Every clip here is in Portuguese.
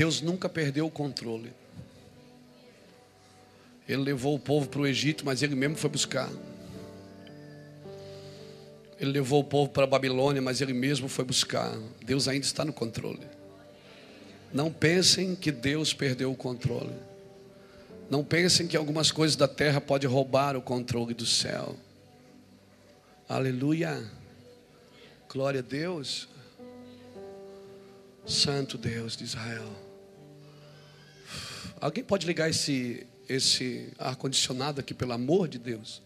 Deus nunca perdeu o controle. Ele levou o povo para o Egito, mas ele mesmo foi buscar. Ele levou o povo para a Babilônia, mas ele mesmo foi buscar. Deus ainda está no controle. Não pensem que Deus perdeu o controle. Não pensem que algumas coisas da terra podem roubar o controle do céu. Aleluia. Glória a Deus. Santo Deus de Israel. Alguém pode ligar esse, esse ar-condicionado aqui, pelo amor de Deus?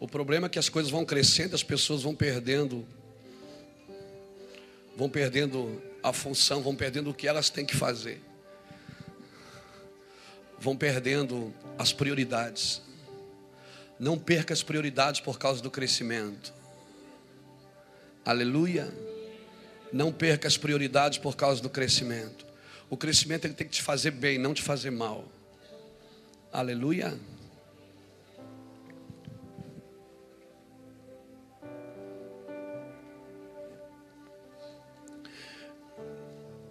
O problema é que as coisas vão crescendo, as pessoas vão perdendo, vão perdendo a função, vão perdendo o que elas têm que fazer, vão perdendo as prioridades. Não perca as prioridades por causa do crescimento. Aleluia. Não perca as prioridades por causa do crescimento. O crescimento ele tem que te fazer bem, não te fazer mal. Aleluia.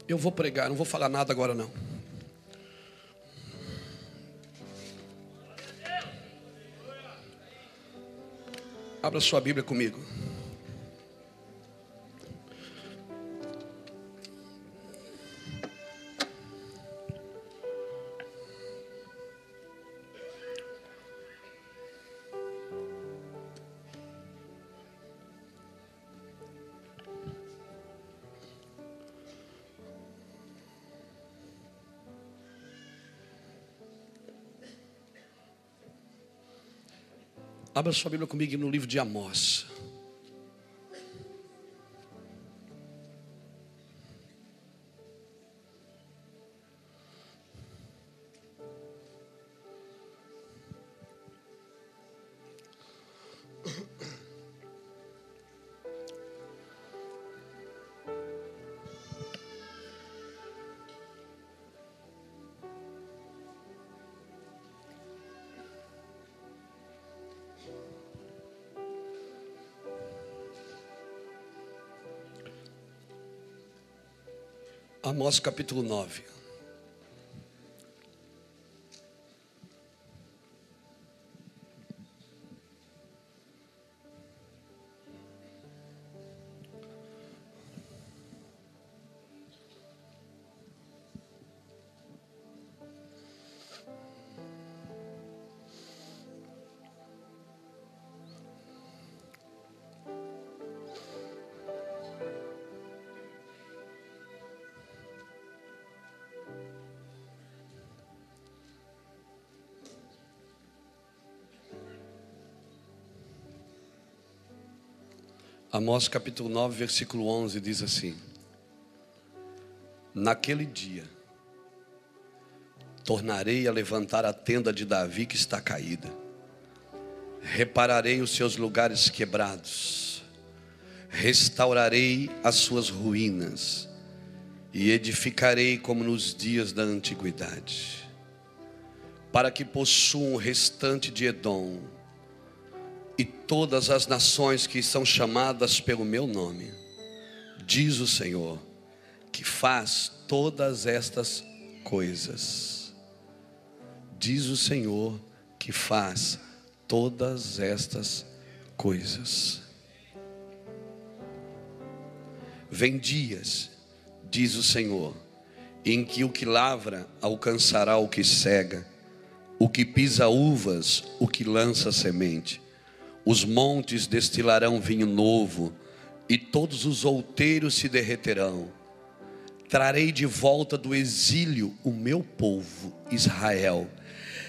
Eu vou pregar, não vou falar nada agora não. Abra sua Bíblia comigo. Abra sua Bíblia comigo no livro de Amós. Amós capítulo 9. Amós capítulo 9, versículo 11 diz assim: Naquele dia tornarei a levantar a tenda de Davi que está caída, repararei os seus lugares quebrados, restaurarei as suas ruínas. E edificarei como nos dias da antiguidade, para que possuam o restante de Edom e todas as nações que são chamadas pelo meu nome, diz o Senhor, que faz todas estas coisas. Diz o Senhor que faz todas estas coisas. Vem dias, diz o Senhor, em que o que lavra alcançará o que cega, o que pisa uvas, o que lança semente os montes destilarão vinho novo, e todos os outeiros se derreterão. Trarei de volta do exílio o meu povo, Israel.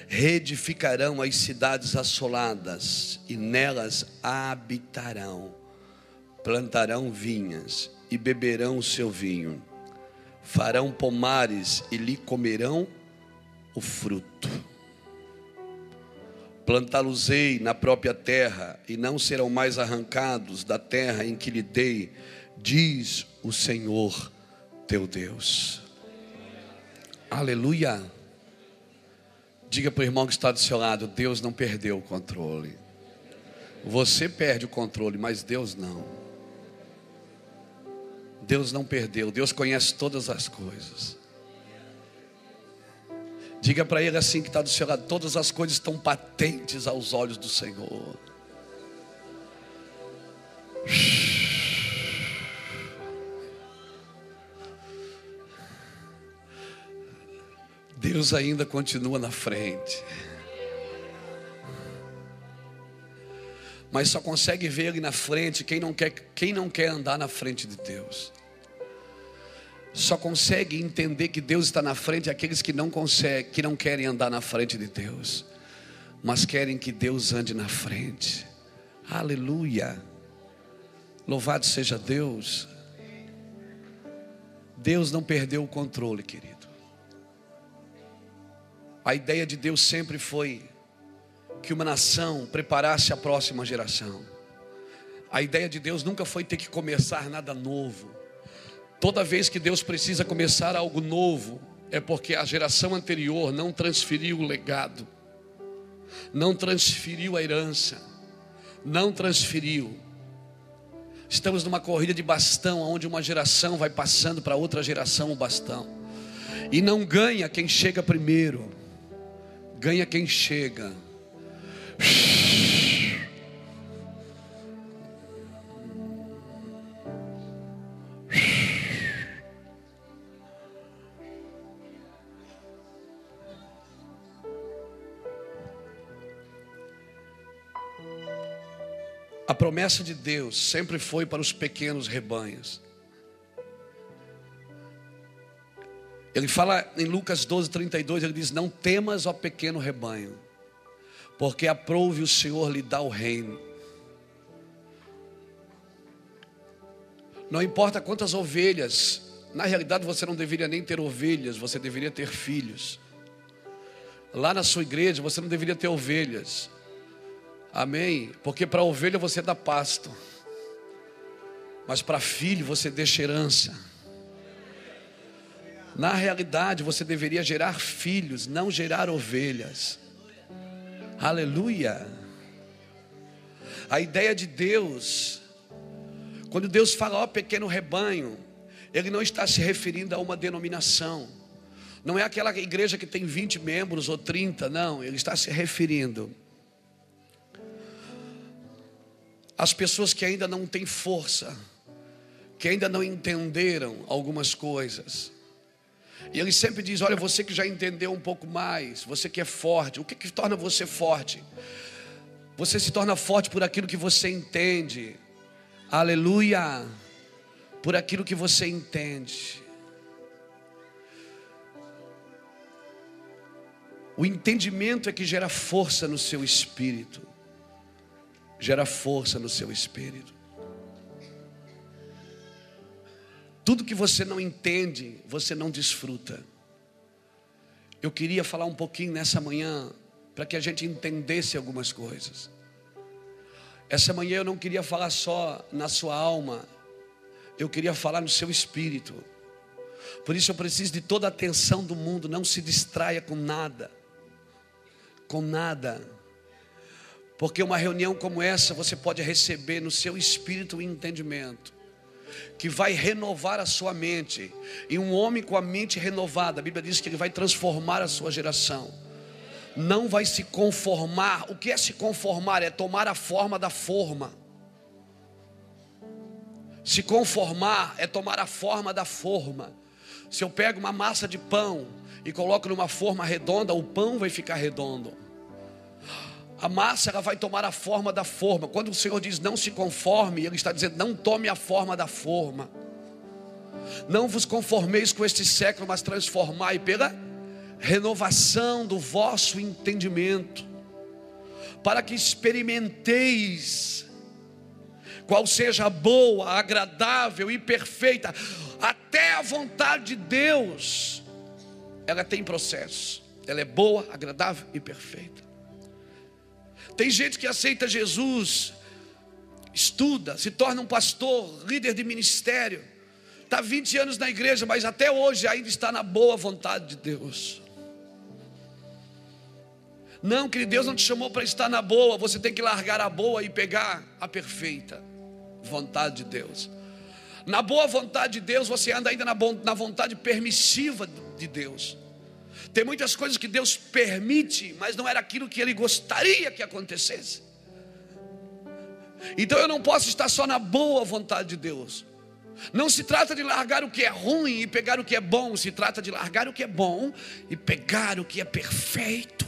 Reedificarão as cidades assoladas, e nelas habitarão. Plantarão vinhas, e beberão o seu vinho. Farão pomares, e lhe comerão o fruto plantá-los-ei na própria terra, e não serão mais arrancados da terra em que lhe dei, diz o Senhor teu Deus. Aleluia. Diga para o irmão que está do seu lado: Deus não perdeu o controle. Você perde o controle, mas Deus não. Deus não perdeu, Deus conhece todas as coisas. Diga para ele assim que está do seu lado: todas as coisas estão patentes aos olhos do Senhor. Deus ainda continua na frente. Mas só consegue ver Ele na frente quem não quer, quem não quer andar na frente de Deus. Só consegue entender que Deus está na frente aqueles que não conseguem, que não querem andar na frente de Deus, mas querem que Deus ande na frente. Aleluia. Louvado seja Deus. Deus não perdeu o controle, querido. A ideia de Deus sempre foi que uma nação preparasse a próxima geração. A ideia de Deus nunca foi ter que começar nada novo. Toda vez que Deus precisa começar algo novo, é porque a geração anterior não transferiu o legado, não transferiu a herança, não transferiu. Estamos numa corrida de bastão, onde uma geração vai passando para outra geração o bastão, e não ganha quem chega primeiro ganha quem chega. A promessa de Deus sempre foi para os pequenos rebanhos. Ele fala em Lucas 12, 32, ele diz: Não temas, ó pequeno rebanho, porque aprove o Senhor lhe dar o reino. Não importa quantas ovelhas, na realidade você não deveria nem ter ovelhas, você deveria ter filhos. Lá na sua igreja você não deveria ter ovelhas. Amém? Porque para ovelha você dá pasto. Mas para filho você deixa herança. Na realidade, você deveria gerar filhos, não gerar ovelhas. Aleluia. A ideia de Deus, quando Deus fala, ó pequeno rebanho, Ele não está se referindo a uma denominação. Não é aquela igreja que tem 20 membros ou 30, não. Ele está se referindo às pessoas que ainda não têm força, que ainda não entenderam algumas coisas. E ele sempre diz: Olha, você que já entendeu um pouco mais, você que é forte, o que, que torna você forte? Você se torna forte por aquilo que você entende, aleluia, por aquilo que você entende. O entendimento é que gera força no seu espírito, gera força no seu espírito. Tudo que você não entende, você não desfruta. Eu queria falar um pouquinho nessa manhã, para que a gente entendesse algumas coisas. Essa manhã eu não queria falar só na sua alma, eu queria falar no seu espírito. Por isso eu preciso de toda a atenção do mundo, não se distraia com nada. Com nada. Porque uma reunião como essa você pode receber no seu espírito o entendimento que vai renovar a sua mente. E um homem com a mente renovada, a Bíblia diz que ele vai transformar a sua geração. Não vai se conformar. O que é se conformar? É tomar a forma da forma. Se conformar é tomar a forma da forma. Se eu pego uma massa de pão e coloco numa forma redonda, o pão vai ficar redondo a massa ela vai tomar a forma da forma. Quando o Senhor diz não se conforme, Ele está dizendo não tome a forma da forma. Não vos conformeis com este século, mas transformai pela renovação do vosso entendimento, para que experimenteis qual seja boa, agradável e perfeita, até a vontade de Deus. Ela tem processo, ela é boa, agradável e perfeita. Tem gente que aceita Jesus, estuda, se torna um pastor, líder de ministério, está 20 anos na igreja, mas até hoje ainda está na boa vontade de Deus. Não, que Deus não te chamou para estar na boa, você tem que largar a boa e pegar a perfeita vontade de Deus. Na boa vontade de Deus, você anda ainda na, na vontade permissiva de Deus. Tem muitas coisas que Deus permite, mas não era aquilo que Ele gostaria que acontecesse. Então eu não posso estar só na boa vontade de Deus. Não se trata de largar o que é ruim e pegar o que é bom, se trata de largar o que é bom e pegar o que é perfeito.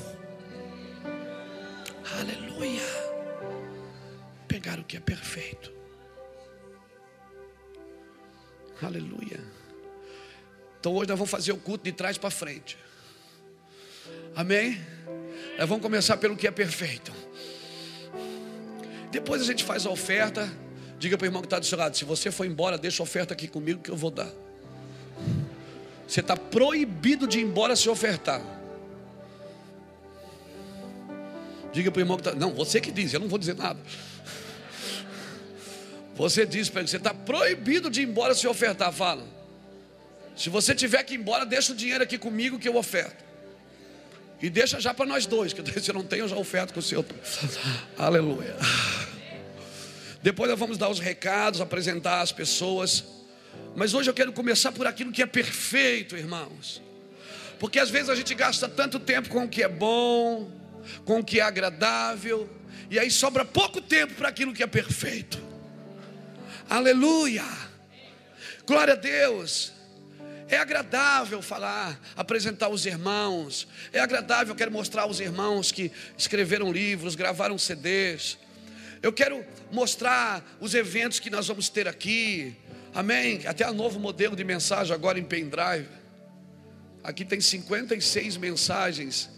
Aleluia. Pegar o que é perfeito. Aleluia. Então hoje nós vamos fazer o culto de trás para frente. Amém? Nós vamos começar pelo que é perfeito. Depois a gente faz a oferta. Diga para o irmão que está do seu lado: se você for embora, deixa a oferta aqui comigo que eu vou dar. Você está proibido de ir embora se ofertar. Diga para o irmão que está. Não, você que diz, eu não vou dizer nada. Você diz para ele: você está proibido de ir embora se ofertar. Fala. Se você tiver que ir embora, deixa o dinheiro aqui comigo que eu oferto. E deixa já para nós dois, que se não tenho, eu já oferto com o Senhor. Aleluia. Depois nós vamos dar os recados, apresentar as pessoas. Mas hoje eu quero começar por aquilo que é perfeito, irmãos. Porque às vezes a gente gasta tanto tempo com o que é bom, com o que é agradável, e aí sobra pouco tempo para aquilo que é perfeito. Aleluia. Glória a Deus. É agradável falar, apresentar os irmãos. É agradável, eu quero mostrar aos irmãos que escreveram livros, gravaram CDs. Eu quero mostrar os eventos que nós vamos ter aqui. Amém? Até o novo modelo de mensagem agora em pendrive. Aqui tem 56 mensagens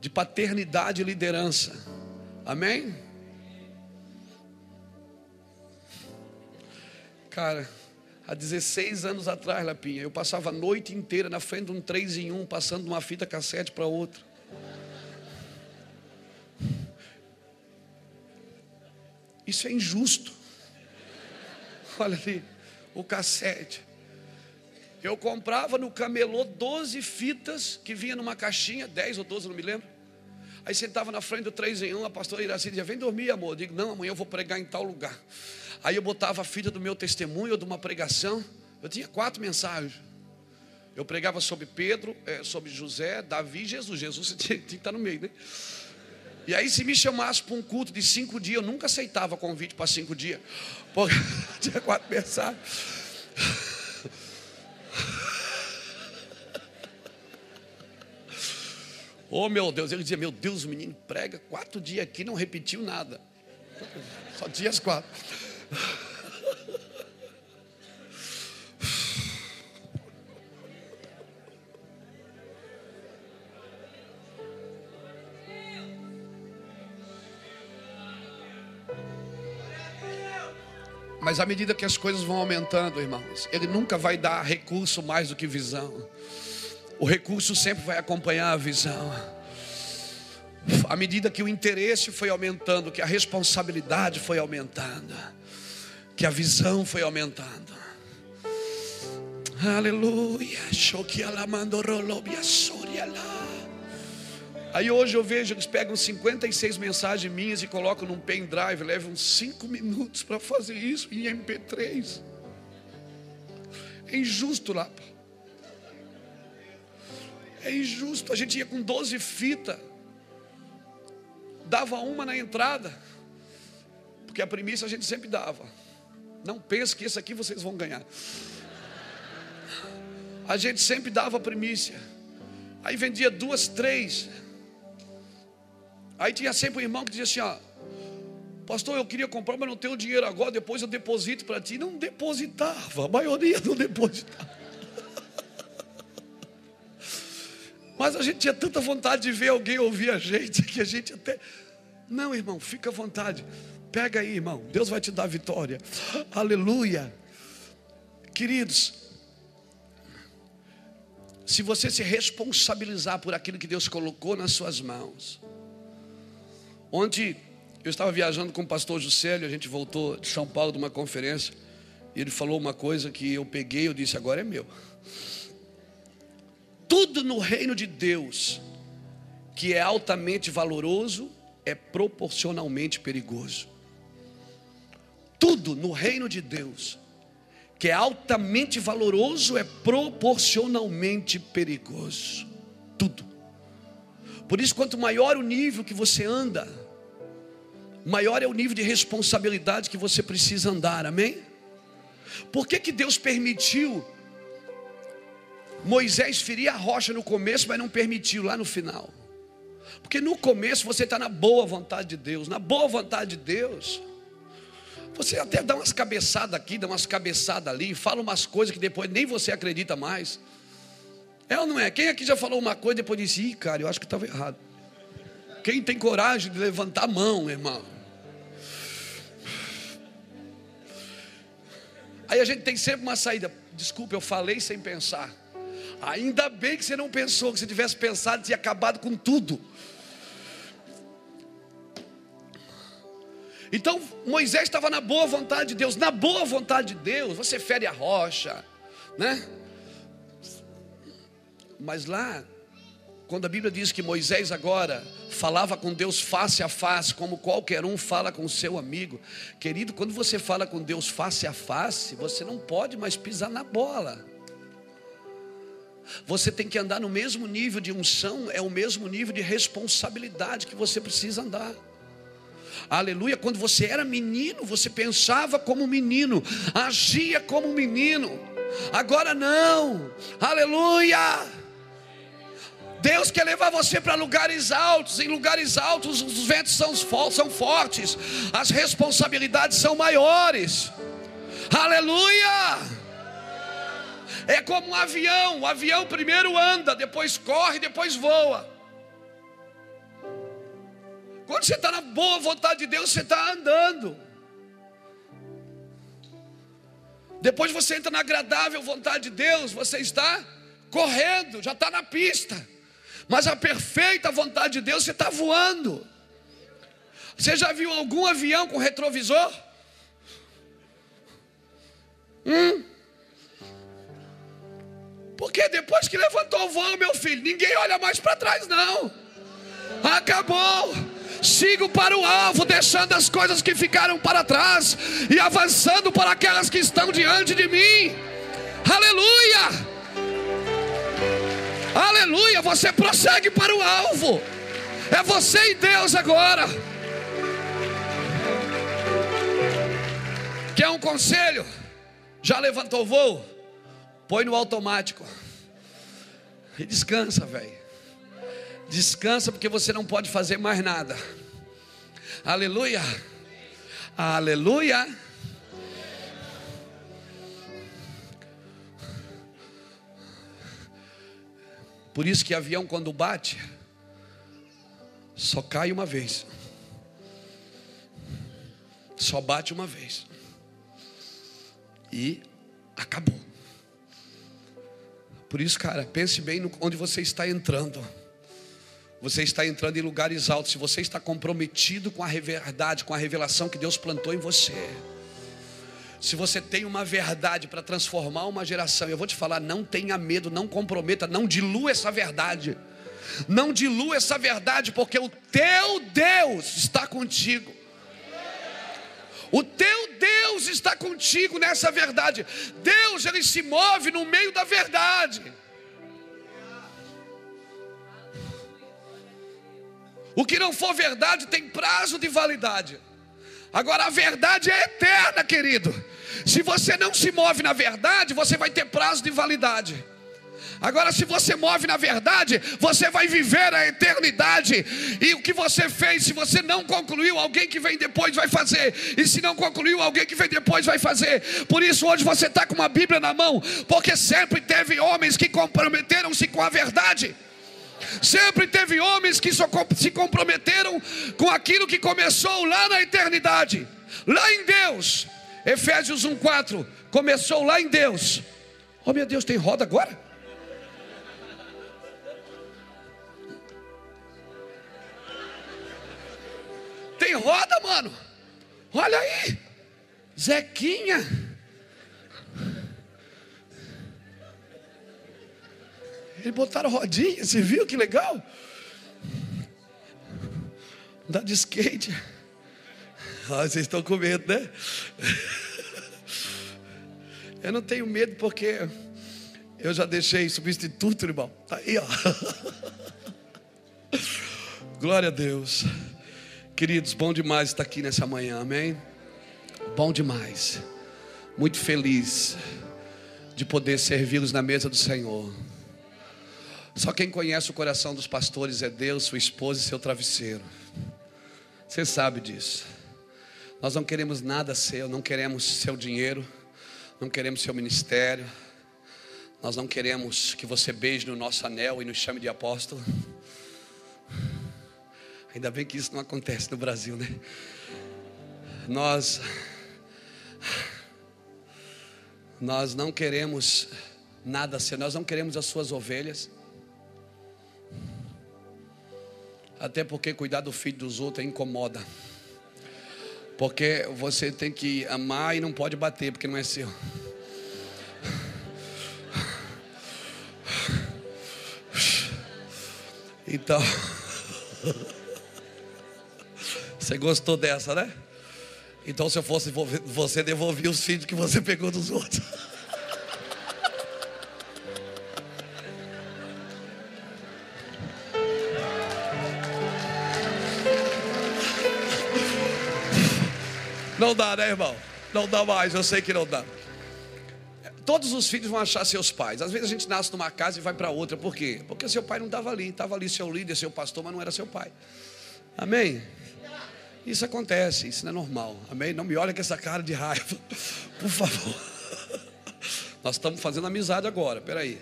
de paternidade e liderança. Amém? Cara, há 16 anos atrás, Lapinha, eu passava a noite inteira na frente de um 3 em 1, passando de uma fita cassete para outra. Isso é injusto. Olha ali, o cassete. Eu comprava no camelô 12 fitas que vinha numa caixinha, 10 ou 12, não me lembro. Aí sentava na frente do 3 em 1, a pastora Iraci dizia: Vem dormir, amor. Eu digo: Não, amanhã eu vou pregar em tal lugar. Aí eu botava a fita do meu testemunho ou de uma pregação. Eu tinha quatro mensagens. Eu pregava sobre Pedro, é, sobre José, Davi e Jesus. Jesus tinha que estar no meio, né? E aí, se me chamasse para um culto de cinco dias, eu nunca aceitava convite para cinco dias, porque tinha quatro mensagens. Oh meu Deus, ele dizia: Meu Deus, o menino prega quatro dias aqui, não repetiu nada, só dias quatro. Mas à medida que as coisas vão aumentando, irmãos, Ele nunca vai dar recurso mais do que visão. O recurso sempre vai acompanhar a visão. À medida que o interesse foi aumentando, que a responsabilidade foi aumentando, que a visão foi aumentando. Aleluia. Aí hoje eu vejo, eles pegam 56 mensagens minhas e colocam num pendrive, levam 5 minutos para fazer isso em MP3. É injusto lá. É injusto. A gente ia com 12 fitas, dava uma na entrada, porque a primícia a gente sempre dava. Não pense que esse aqui vocês vão ganhar. A gente sempre dava a primícia. Aí vendia duas, três. Aí tinha sempre um irmão que dizia assim: ó, Pastor, eu queria comprar, mas não tenho dinheiro agora, depois eu deposito para ti. Não depositava, a maioria não depositava. Mas a gente tinha tanta vontade de ver alguém ouvir a gente, que a gente até. Não, irmão, fica à vontade. Pega aí, irmão. Deus vai te dar vitória. Aleluia. Queridos, se você se responsabilizar por aquilo que Deus colocou nas suas mãos, Ontem eu estava viajando com o pastor Juscelio, a gente voltou de São Paulo de uma conferência, e ele falou uma coisa que eu peguei, eu disse, agora é meu. Tudo no reino de Deus que é altamente valoroso é proporcionalmente perigoso. Tudo no reino de Deus que é altamente valoroso é proporcionalmente perigoso. Tudo. Por isso, quanto maior o nível que você anda, maior é o nível de responsabilidade que você precisa andar, amém? Por que, que Deus permitiu Moisés ferir a rocha no começo, mas não permitiu lá no final? Porque no começo você está na boa vontade de Deus, na boa vontade de Deus. Você até dá umas cabeçadas aqui, dá umas cabeçadas ali, fala umas coisas que depois nem você acredita mais. É ou não é? Quem aqui já falou uma coisa e depois disse, ih, cara, eu acho que estava errado. Quem tem coragem de levantar a mão, irmão? Aí a gente tem sempre uma saída. Desculpa, eu falei sem pensar. Ainda bem que você não pensou, que se tivesse pensado, tinha acabado com tudo. Então Moisés estava na boa vontade de Deus, na boa vontade de Deus, você fere a rocha, né? Mas lá, quando a Bíblia diz que Moisés agora falava com Deus face a face, como qualquer um fala com seu amigo, querido, quando você fala com Deus face a face, você não pode mais pisar na bola. Você tem que andar no mesmo nível de unção, é o mesmo nível de responsabilidade que você precisa andar. Aleluia. Quando você era menino, você pensava como menino, agia como menino. Agora não. Aleluia. Deus quer levar você para lugares altos. Em lugares altos, os ventos são, são fortes, as responsabilidades são maiores. Aleluia. É como um avião: o avião primeiro anda, depois corre, depois voa. Quando você está na boa vontade de Deus, você está andando. Depois você entra na agradável vontade de Deus, você está correndo, já está na pista. Mas a perfeita vontade de Deus, você está voando. Você já viu algum avião com retrovisor? Hum? Porque depois que levantou o voo, meu filho, ninguém olha mais para trás, não. Acabou sigo para o alvo, deixando as coisas que ficaram para trás e avançando para aquelas que estão diante de mim. Aleluia! Aleluia! Você prossegue para o alvo. É você e Deus agora. Quer um conselho? Já levantou o voo? Põe no automático. E descansa, velho. Descansa porque você não pode fazer mais nada. Aleluia. Aleluia. Por isso que avião quando bate só cai uma vez. Só bate uma vez. E acabou. Por isso, cara, pense bem onde você está entrando. Você está entrando em lugares altos. Se você está comprometido com a verdade, com a revelação que Deus plantou em você. Se você tem uma verdade para transformar uma geração, eu vou te falar, não tenha medo, não comprometa, não dilua essa verdade. Não dilua essa verdade, porque o teu Deus está contigo. O teu Deus está contigo nessa verdade. Deus, ele se move no meio da verdade. O que não for verdade tem prazo de validade. Agora a verdade é eterna, querido. Se você não se move na verdade, você vai ter prazo de validade. Agora, se você move na verdade, você vai viver a eternidade. E o que você fez, se você não concluiu, alguém que vem depois vai fazer. E se não concluiu, alguém que vem depois vai fazer. Por isso, hoje você está com uma Bíblia na mão, porque sempre teve homens que comprometeram-se com a verdade. Sempre teve homens que se comprometeram com aquilo que começou lá na eternidade, lá em Deus. Efésios 1:4 começou lá em Deus. Oh meu Deus, tem roda agora? Tem roda, mano. Olha aí. Zequinha. Eles botaram rodinha, você viu que legal? Andar de skate. Ah, vocês estão com medo, né? Eu não tenho medo porque eu já deixei substituto, irmão. Tá aí, ó. Glória a Deus. Queridos, bom demais estar aqui nessa manhã, amém? Bom demais. Muito feliz de poder servi-los na mesa do Senhor. Só quem conhece o coração dos pastores é Deus, sua esposa e seu travesseiro. Você sabe disso. Nós não queremos nada seu, não queremos seu dinheiro, não queremos seu ministério. Nós não queremos que você beije no nosso anel e nos chame de apóstolo. Ainda bem que isso não acontece no Brasil, né? Nós nós não queremos nada ser, nós não queremos as suas ovelhas. Até porque cuidar do filho dos outros incomoda. Porque você tem que amar e não pode bater, porque não é seu. Então, você gostou dessa, né? Então, se eu fosse você, devolvia os filhos que você pegou dos outros. Não dá, né, irmão? Não dá mais, eu sei que não dá. Todos os filhos vão achar seus pais. Às vezes a gente nasce numa casa e vai para outra. Por quê? Porque seu pai não estava ali. Estava ali seu líder, seu pastor, mas não era seu pai. Amém? Isso acontece, isso não é normal. Amém? Não me olhe com essa cara de raiva. Por favor. Nós estamos fazendo amizade agora, peraí.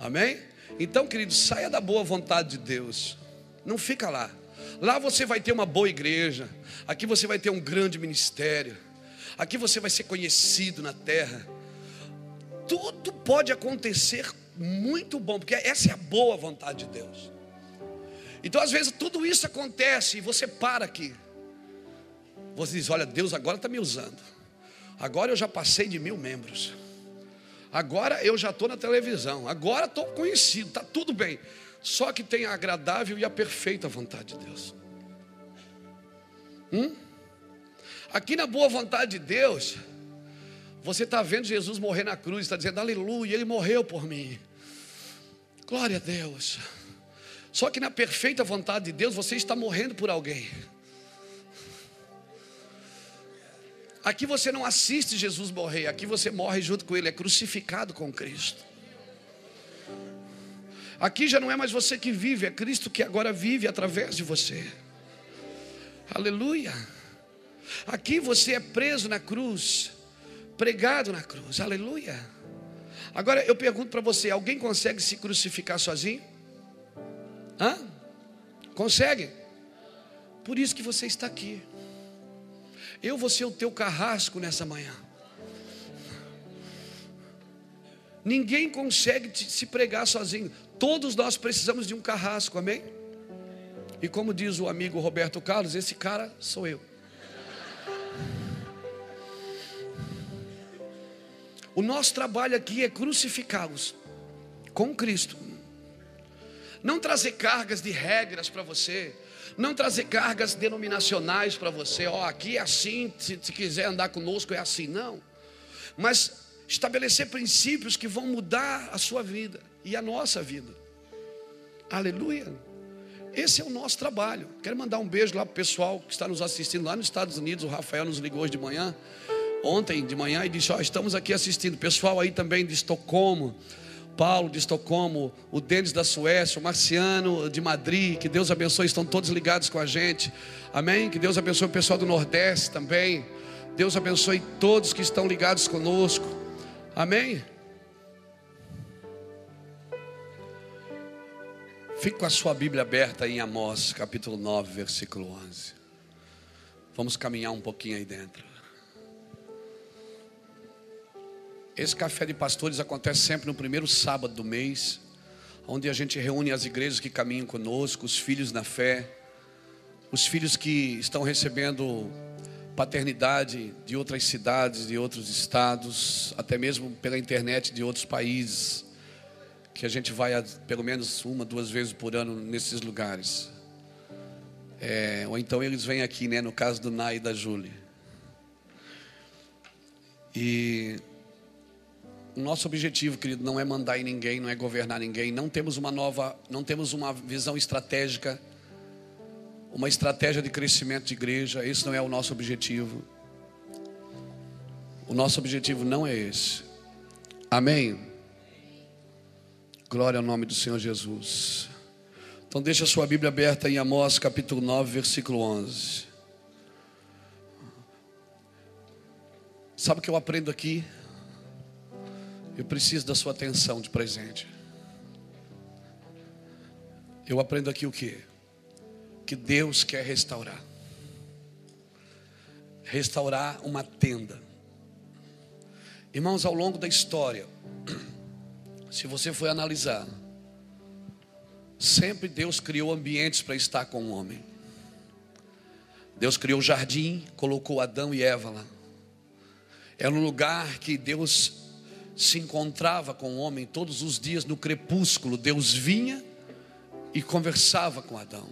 Amém? Então, querido, saia da boa vontade de Deus. Não fica lá. Lá você vai ter uma boa igreja. Aqui você vai ter um grande ministério. Aqui você vai ser conhecido na terra. Tudo pode acontecer muito bom, porque essa é a boa vontade de Deus. Então, às vezes, tudo isso acontece e você para aqui. Você diz: Olha, Deus agora está me usando. Agora eu já passei de mil membros. Agora eu já estou na televisão. Agora estou conhecido. Está tudo bem. Só que tem a agradável e a perfeita vontade de Deus. Hum? Aqui na boa vontade de Deus, você está vendo Jesus morrer na cruz, está dizendo aleluia, ele morreu por mim. Glória a Deus. Só que na perfeita vontade de Deus, você está morrendo por alguém. Aqui você não assiste Jesus morrer, aqui você morre junto com Ele, é crucificado com Cristo. Aqui já não é mais você que vive, é Cristo que agora vive através de você. Aleluia. Aqui você é preso na cruz, pregado na cruz, aleluia. Agora eu pergunto para você: alguém consegue se crucificar sozinho? Hã? Consegue? Por isso que você está aqui. Eu vou ser o teu carrasco nessa manhã. Ninguém consegue se pregar sozinho. Todos nós precisamos de um carrasco, amém? E como diz o amigo Roberto Carlos, esse cara sou eu. O nosso trabalho aqui é crucificá-los com Cristo. Não trazer cargas de regras para você. Não trazer cargas denominacionais para você. Ó, oh, aqui é assim, se, se quiser andar conosco é assim. Não. Mas estabelecer princípios que vão mudar a sua vida e a nossa vida. Aleluia. Esse é o nosso trabalho. Quero mandar um beijo lá para o pessoal que está nos assistindo lá nos Estados Unidos. O Rafael nos ligou hoje de manhã, ontem de manhã, e disse: Ó, oh, estamos aqui assistindo. Pessoal aí também de Estocolmo. Paulo de Estocolmo, o Denis da Suécia, o Marciano de Madrid, que Deus abençoe, estão todos ligados com a gente, amém? Que Deus abençoe o pessoal do Nordeste também, Deus abençoe todos que estão ligados conosco, amém? Fique com a sua Bíblia aberta em Amós, capítulo 9, versículo 11. Vamos caminhar um pouquinho aí dentro. Esse café de pastores acontece sempre no primeiro sábado do mês, onde a gente reúne as igrejas que caminham conosco, os filhos na fé, os filhos que estão recebendo paternidade de outras cidades, de outros estados, até mesmo pela internet de outros países, que a gente vai pelo menos uma, duas vezes por ano nesses lugares. É, ou então eles vêm aqui, né? No caso do Nai e da Júlia. E nosso objetivo, querido, não é mandar em ninguém, não é governar ninguém. Não temos uma nova, não temos uma visão estratégica, uma estratégia de crescimento de igreja. Esse não é o nosso objetivo. O nosso objetivo não é esse. Amém. Glória ao nome do Senhor Jesus. Então deixa a sua Bíblia aberta em Amós capítulo 9, versículo 11. Sabe o que eu aprendo aqui? Eu preciso da sua atenção de presente. Eu aprendo aqui o que? Que Deus quer restaurar. Restaurar uma tenda. Irmãos, ao longo da história, se você for analisar, Sempre Deus criou ambientes para estar com o homem. Deus criou o jardim, colocou Adão e Eva lá. Era um lugar que Deus se encontrava com o homem todos os dias no crepúsculo. Deus vinha e conversava com Adão.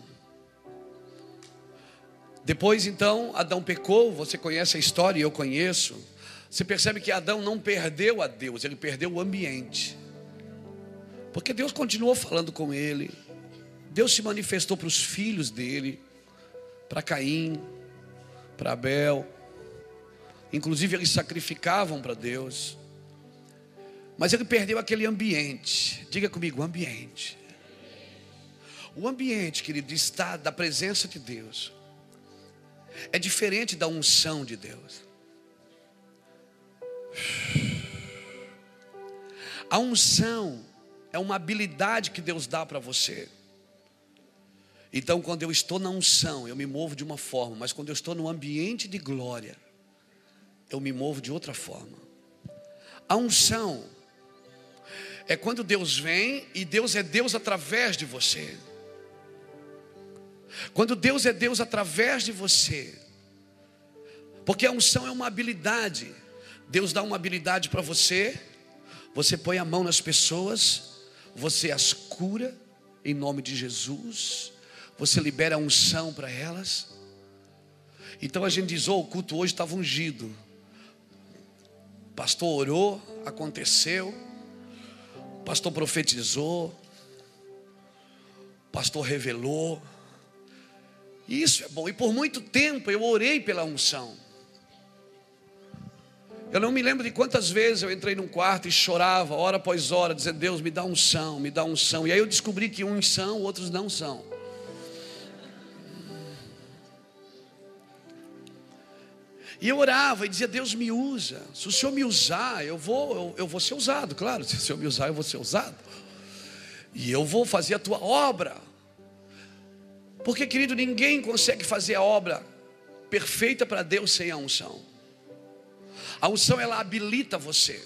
Depois então, Adão pecou, você conhece a história, eu conheço. Você percebe que Adão não perdeu a Deus, ele perdeu o ambiente. Porque Deus continuou falando com ele. Deus se manifestou para os filhos dele, para Caim, para Abel. Inclusive eles sacrificavam para Deus. Mas ele perdeu aquele ambiente. Diga comigo, ambiente. O ambiente, querido, está da presença de Deus. É diferente da unção de Deus. A unção é uma habilidade que Deus dá para você. Então, quando eu estou na unção, eu me movo de uma forma, mas quando eu estou no ambiente de glória, eu me movo de outra forma. A unção é quando Deus vem e Deus é Deus através de você. Quando Deus é Deus através de você, porque a unção é uma habilidade. Deus dá uma habilidade para você, você põe a mão nas pessoas, você as cura em nome de Jesus, você libera a unção para elas. Então a gente diz: oh, o culto hoje estava ungido. Pastor orou, aconteceu. Pastor profetizou. O pastor revelou. Isso é bom. E por muito tempo eu orei pela unção. Eu não me lembro de quantas vezes eu entrei num quarto e chorava, hora após hora, dizendo: Deus, me dá unção, me dá unção. E aí eu descobri que uns são, outros não são. E eu orava e dizia: Deus me usa. Se o Senhor me usar, eu vou, eu, eu, vou ser usado, claro. Se o Senhor me usar, eu vou ser usado. E eu vou fazer a tua obra. Porque, querido, ninguém consegue fazer a obra perfeita para Deus sem a unção. A unção ela habilita você.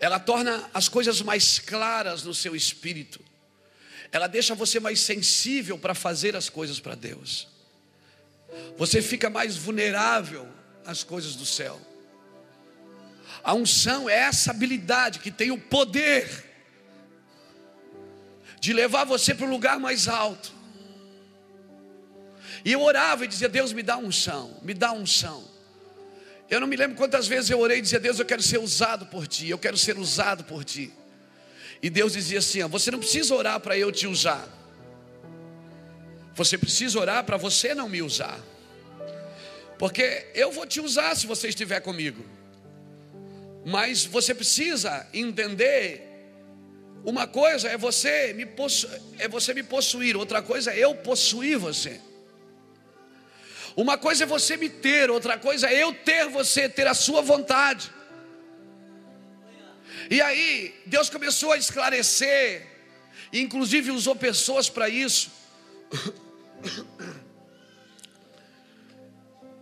Ela torna as coisas mais claras no seu espírito. Ela deixa você mais sensível para fazer as coisas para Deus. Você fica mais vulnerável às coisas do céu. A unção é essa habilidade que tem o poder de levar você para o lugar mais alto. E eu orava e dizia: Deus, me dá unção, me dá unção. Eu não me lembro quantas vezes eu orei e dizia: Deus, eu quero ser usado por ti, eu quero ser usado por ti. E Deus dizia assim: ó, Você não precisa orar para eu te usar, você precisa orar para você não me usar, porque eu vou te usar se você estiver comigo, mas você precisa entender. Uma coisa é você me possu é você me possuir, outra coisa é eu possuir você. Uma coisa é você me ter, outra coisa é eu ter você, ter a sua vontade. E aí, Deus começou a esclarecer, inclusive usou pessoas para isso.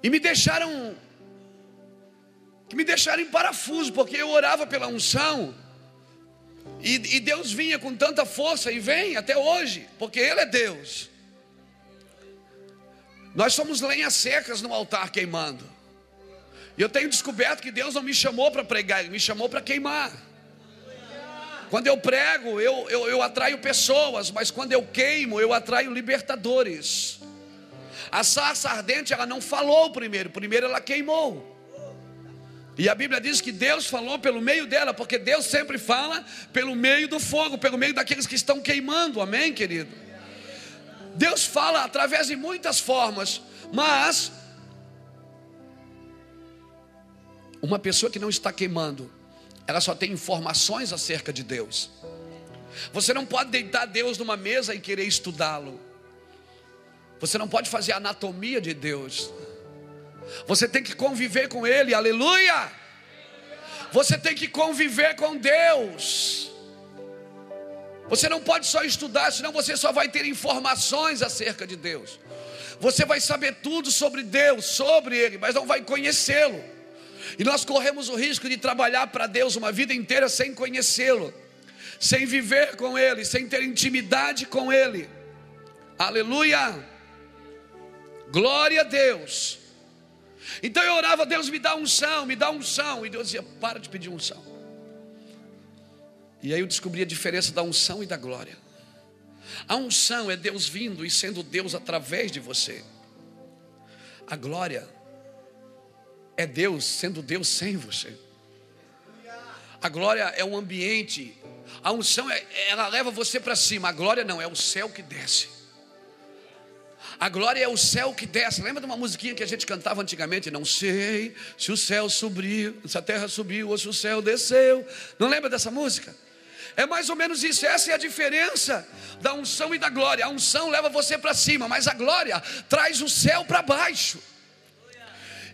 E me deixaram que me deixaram em parafuso, porque eu orava pela unção. E, e Deus vinha com tanta força e vem até hoje, porque Ele é Deus. Nós somos lenhas secas no altar queimando. E eu tenho descoberto que Deus não me chamou para pregar, Ele me chamou para queimar. Quando eu prego, eu, eu, eu atraio pessoas, mas quando eu queimo, eu atraio libertadores. A sarça ardente, ela não falou primeiro, primeiro ela queimou. E a Bíblia diz que Deus falou pelo meio dela, porque Deus sempre fala pelo meio do fogo, pelo meio daqueles que estão queimando, amém, querido? Deus fala através de muitas formas, mas uma pessoa que não está queimando, ela só tem informações acerca de Deus. Você não pode deitar Deus numa mesa e querer estudá-lo. Você não pode fazer anatomia de Deus. Você tem que conviver com Ele, aleluia. Você tem que conviver com Deus. Você não pode só estudar, senão você só vai ter informações acerca de Deus. Você vai saber tudo sobre Deus, sobre Ele, mas não vai conhecê-lo. E nós corremos o risco de trabalhar para Deus uma vida inteira sem conhecê-lo, sem viver com Ele, sem ter intimidade com Ele. Aleluia! Glória a Deus. Então eu orava, Deus me dá unção, me dá unção. E Deus dizia, para de pedir unção. E aí eu descobri a diferença da unção e da glória. A unção é Deus vindo e sendo Deus através de você. A glória é Deus sendo Deus sem você. A glória é um ambiente. A unção é, ela leva você para cima. A glória não, é o céu que desce. A glória é o céu que desce. Lembra de uma musiquinha que a gente cantava antigamente? Não sei se o céu subiu, se a terra subiu ou se o céu desceu. Não lembra dessa música? É mais ou menos isso. Essa é a diferença da unção e da glória. A unção leva você para cima, mas a glória traz o céu para baixo.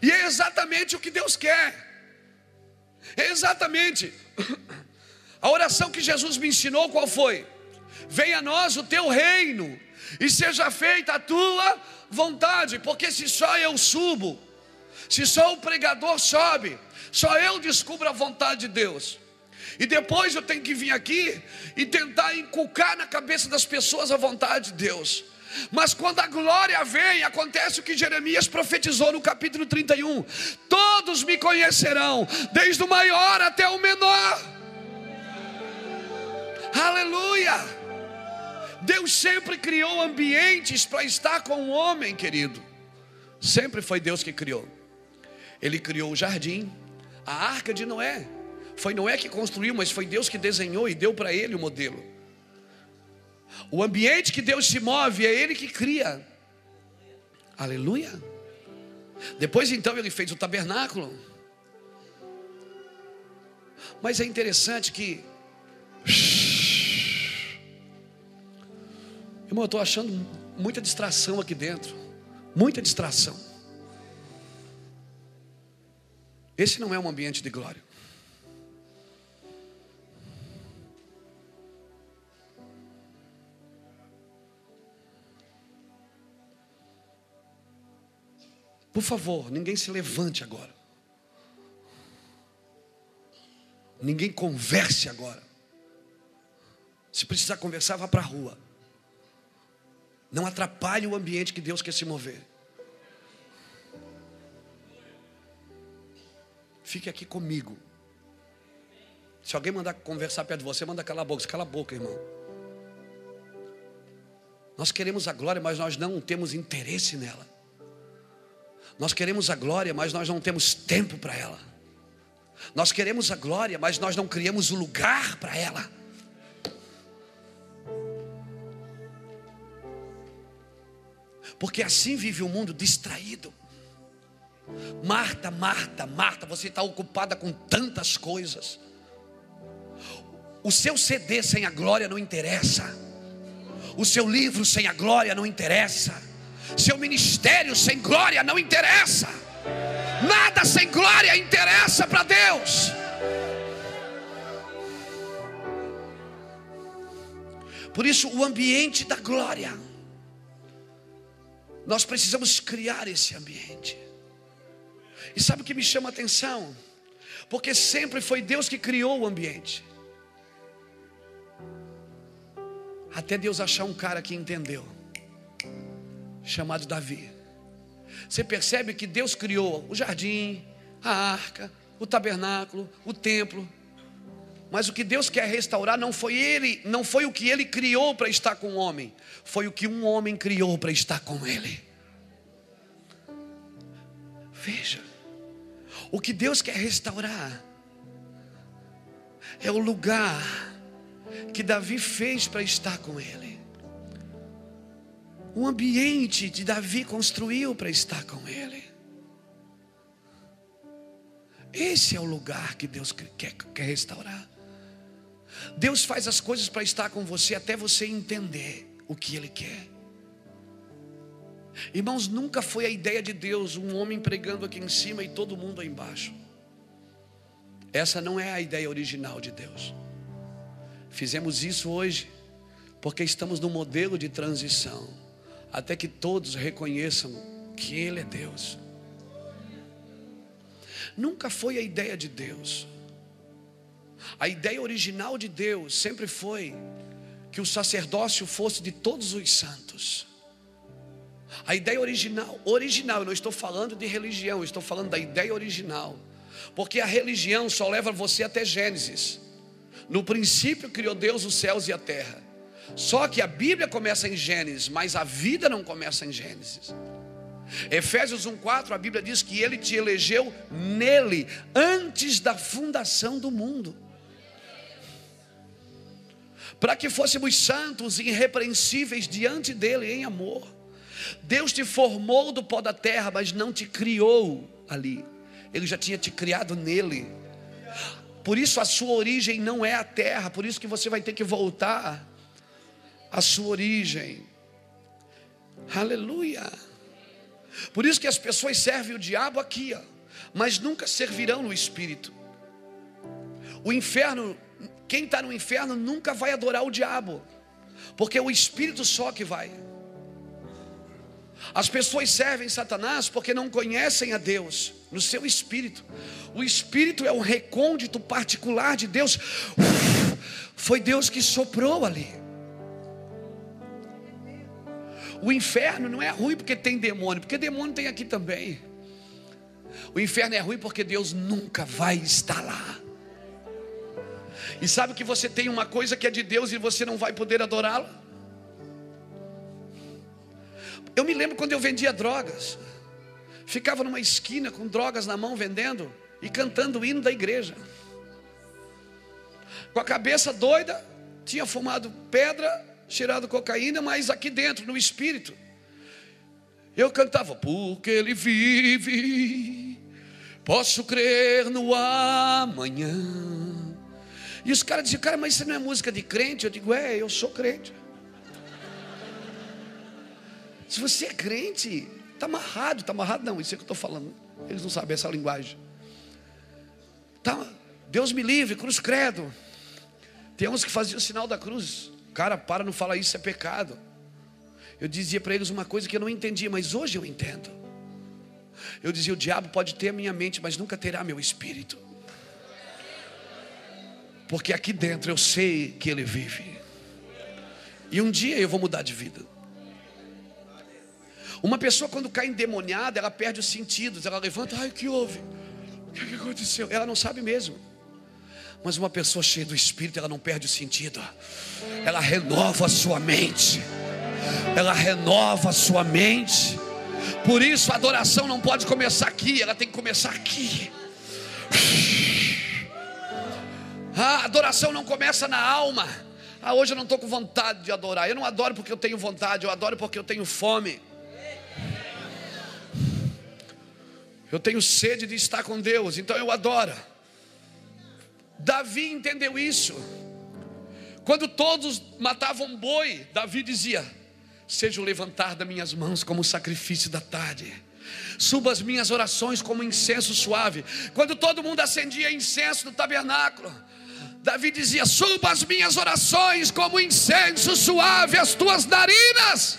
E é exatamente o que Deus quer. É exatamente. A oração que Jesus me ensinou qual foi? Venha a nós o teu reino e seja feita a tua vontade, porque se só eu subo, se só o pregador sobe, só eu descubro a vontade de Deus. E depois eu tenho que vir aqui e tentar inculcar na cabeça das pessoas a vontade de Deus. Mas quando a glória vem, acontece o que Jeremias profetizou no capítulo 31: Todos me conhecerão, desde o maior até o menor. Aleluia! Deus sempre criou ambientes para estar com o homem, querido. Sempre foi Deus que criou. Ele criou o jardim, a arca de Noé. Foi Noé que construiu, mas foi Deus que desenhou e deu para ele o modelo. O ambiente que Deus se move é Ele que cria. Aleluia. Depois então ele fez o tabernáculo. Mas é interessante que Irmão, eu estou achando muita distração aqui dentro. Muita distração. Esse não é um ambiente de glória. Por favor, ninguém se levante agora. Ninguém converse agora. Se precisar conversar, vá para a rua. Não atrapalhe o ambiente que Deus quer se mover. Fique aqui comigo. Se alguém mandar conversar perto de você, manda calar a boca. Cala a boca, irmão. Nós queremos a glória, mas nós não temos interesse nela. Nós queremos a glória, mas nós não temos tempo para ela. Nós queremos a glória, mas nós não criamos o lugar para ela. porque assim vive o mundo distraído. Marta, Marta, Marta, você está ocupada com tantas coisas. O seu CD sem a glória não interessa. O seu livro sem a glória não interessa. Seu ministério sem glória não interessa. Nada sem glória interessa para Deus. Por isso, o ambiente da glória nós precisamos criar esse ambiente. E sabe o que me chama a atenção? Porque sempre foi Deus que criou o ambiente. Até Deus achar um cara que entendeu, chamado Davi. Você percebe que Deus criou o jardim, a arca, o tabernáculo, o templo. Mas o que Deus quer restaurar não foi ele, não foi o que ele criou para estar com o homem, foi o que um homem criou para estar com ele. Veja, o que Deus quer restaurar é o lugar que Davi fez para estar com ele. O ambiente de Davi construiu para estar com ele. Esse é o lugar que Deus quer, quer restaurar. Deus faz as coisas para estar com você até você entender o que Ele quer. Irmãos, nunca foi a ideia de Deus um homem pregando aqui em cima e todo mundo aí embaixo. Essa não é a ideia original de Deus. Fizemos isso hoje porque estamos no modelo de transição, até que todos reconheçam que Ele é Deus. Nunca foi a ideia de Deus. A ideia original de Deus sempre foi que o sacerdócio fosse de todos os santos. A ideia original, original, eu não estou falando de religião, eu estou falando da ideia original. Porque a religião só leva você até Gênesis. No princípio criou Deus os céus e a terra. Só que a Bíblia começa em Gênesis, mas a vida não começa em Gênesis. Efésios 1:4, a Bíblia diz que ele te elegeu nele antes da fundação do mundo. Para que fôssemos santos e irrepreensíveis diante dele em amor. Deus te formou do pó da terra, mas não te criou ali. Ele já tinha te criado nele. Por isso a sua origem não é a terra, por isso que você vai ter que voltar à sua origem. Aleluia. Por isso que as pessoas servem o diabo aqui, ó, mas nunca servirão no espírito. O inferno, quem está no inferno nunca vai adorar o diabo, porque é o espírito só que vai. As pessoas servem Satanás porque não conhecem a Deus no seu espírito. O espírito é um recôndito particular de Deus. Foi Deus que soprou ali. O inferno não é ruim porque tem demônio, porque demônio tem aqui também. O inferno é ruim porque Deus nunca vai estar lá. E sabe que você tem uma coisa que é de Deus e você não vai poder adorá-la? Eu me lembro quando eu vendia drogas, ficava numa esquina com drogas na mão vendendo e cantando o hino da igreja. Com a cabeça doida, tinha fumado pedra, cheirado cocaína, mas aqui dentro, no espírito, eu cantava, porque ele vive, posso crer no amanhã. E os caras diziam, cara, mas isso não é música de crente? Eu digo, é, eu sou crente. Se você é crente, está amarrado, está amarrado, não, isso é que eu estou falando. Eles não sabem essa linguagem. Tá, Deus me livre, cruz credo. Tem uns que faziam o sinal da cruz. Cara, para, não falar isso, é pecado. Eu dizia para eles uma coisa que eu não entendia, mas hoje eu entendo. Eu dizia: o diabo pode ter a minha mente, mas nunca terá meu espírito. Porque aqui dentro eu sei que ele vive. E um dia eu vou mudar de vida. Uma pessoa, quando cai endemoniada, ela perde os sentidos. Ela levanta, ai, o que houve? O que aconteceu? Ela não sabe mesmo. Mas uma pessoa cheia do Espírito, ela não perde o sentido. Ela renova a sua mente. Ela renova a sua mente. Por isso a adoração não pode começar aqui, ela tem que começar aqui. A adoração não começa na alma. Ah, hoje eu não estou com vontade de adorar. Eu não adoro porque eu tenho vontade, eu adoro porque eu tenho fome. Eu tenho sede de estar com Deus, então eu adoro. Davi entendeu isso. Quando todos matavam boi, Davi dizia: Seja o levantar das minhas mãos como sacrifício da tarde. Suba as minhas orações como incenso suave. Quando todo mundo acendia incenso no tabernáculo, Davi dizia: Suba as minhas orações como incenso suave as tuas narinas.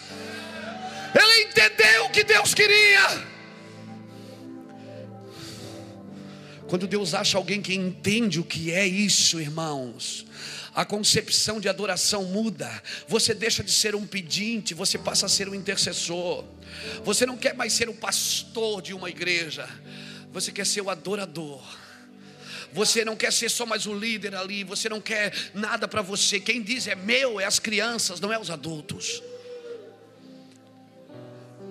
Ele entendeu o que Deus queria. Quando Deus acha alguém que entende o que é isso, irmãos, a concepção de adoração muda. Você deixa de ser um pedinte, você passa a ser um intercessor. Você não quer mais ser o pastor de uma igreja, você quer ser o adorador. você não quer ser só mais um líder ali, você não quer nada para você. Quem diz é meu é as crianças, não é os adultos.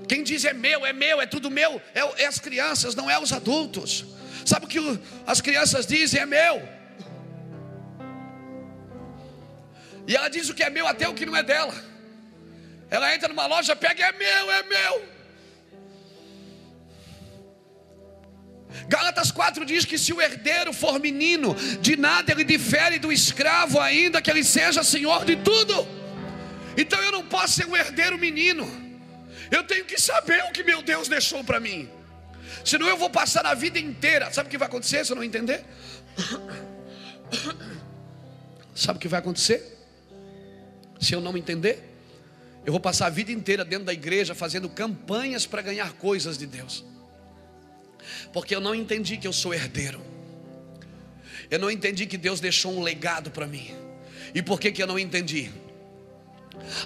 Quem diz é meu, é meu, é tudo meu, é, é as crianças, não é os adultos. Sabe o que as crianças dizem? É meu. E ela diz o que é meu até o que não é dela. Ela entra numa loja, pega, é meu, é meu. Gálatas 4 diz que se o herdeiro for menino, de nada ele difere do escravo, ainda que ele seja senhor de tudo. Então eu não posso ser um herdeiro menino. Eu tenho que saber o que meu Deus deixou para mim. Senão eu vou passar a vida inteira. Sabe o que vai acontecer se eu não entender? Sabe o que vai acontecer? Se eu não entender, eu vou passar a vida inteira dentro da igreja fazendo campanhas para ganhar coisas de Deus. Porque eu não entendi que eu sou herdeiro. Eu não entendi que Deus deixou um legado para mim. E por que, que eu não entendi?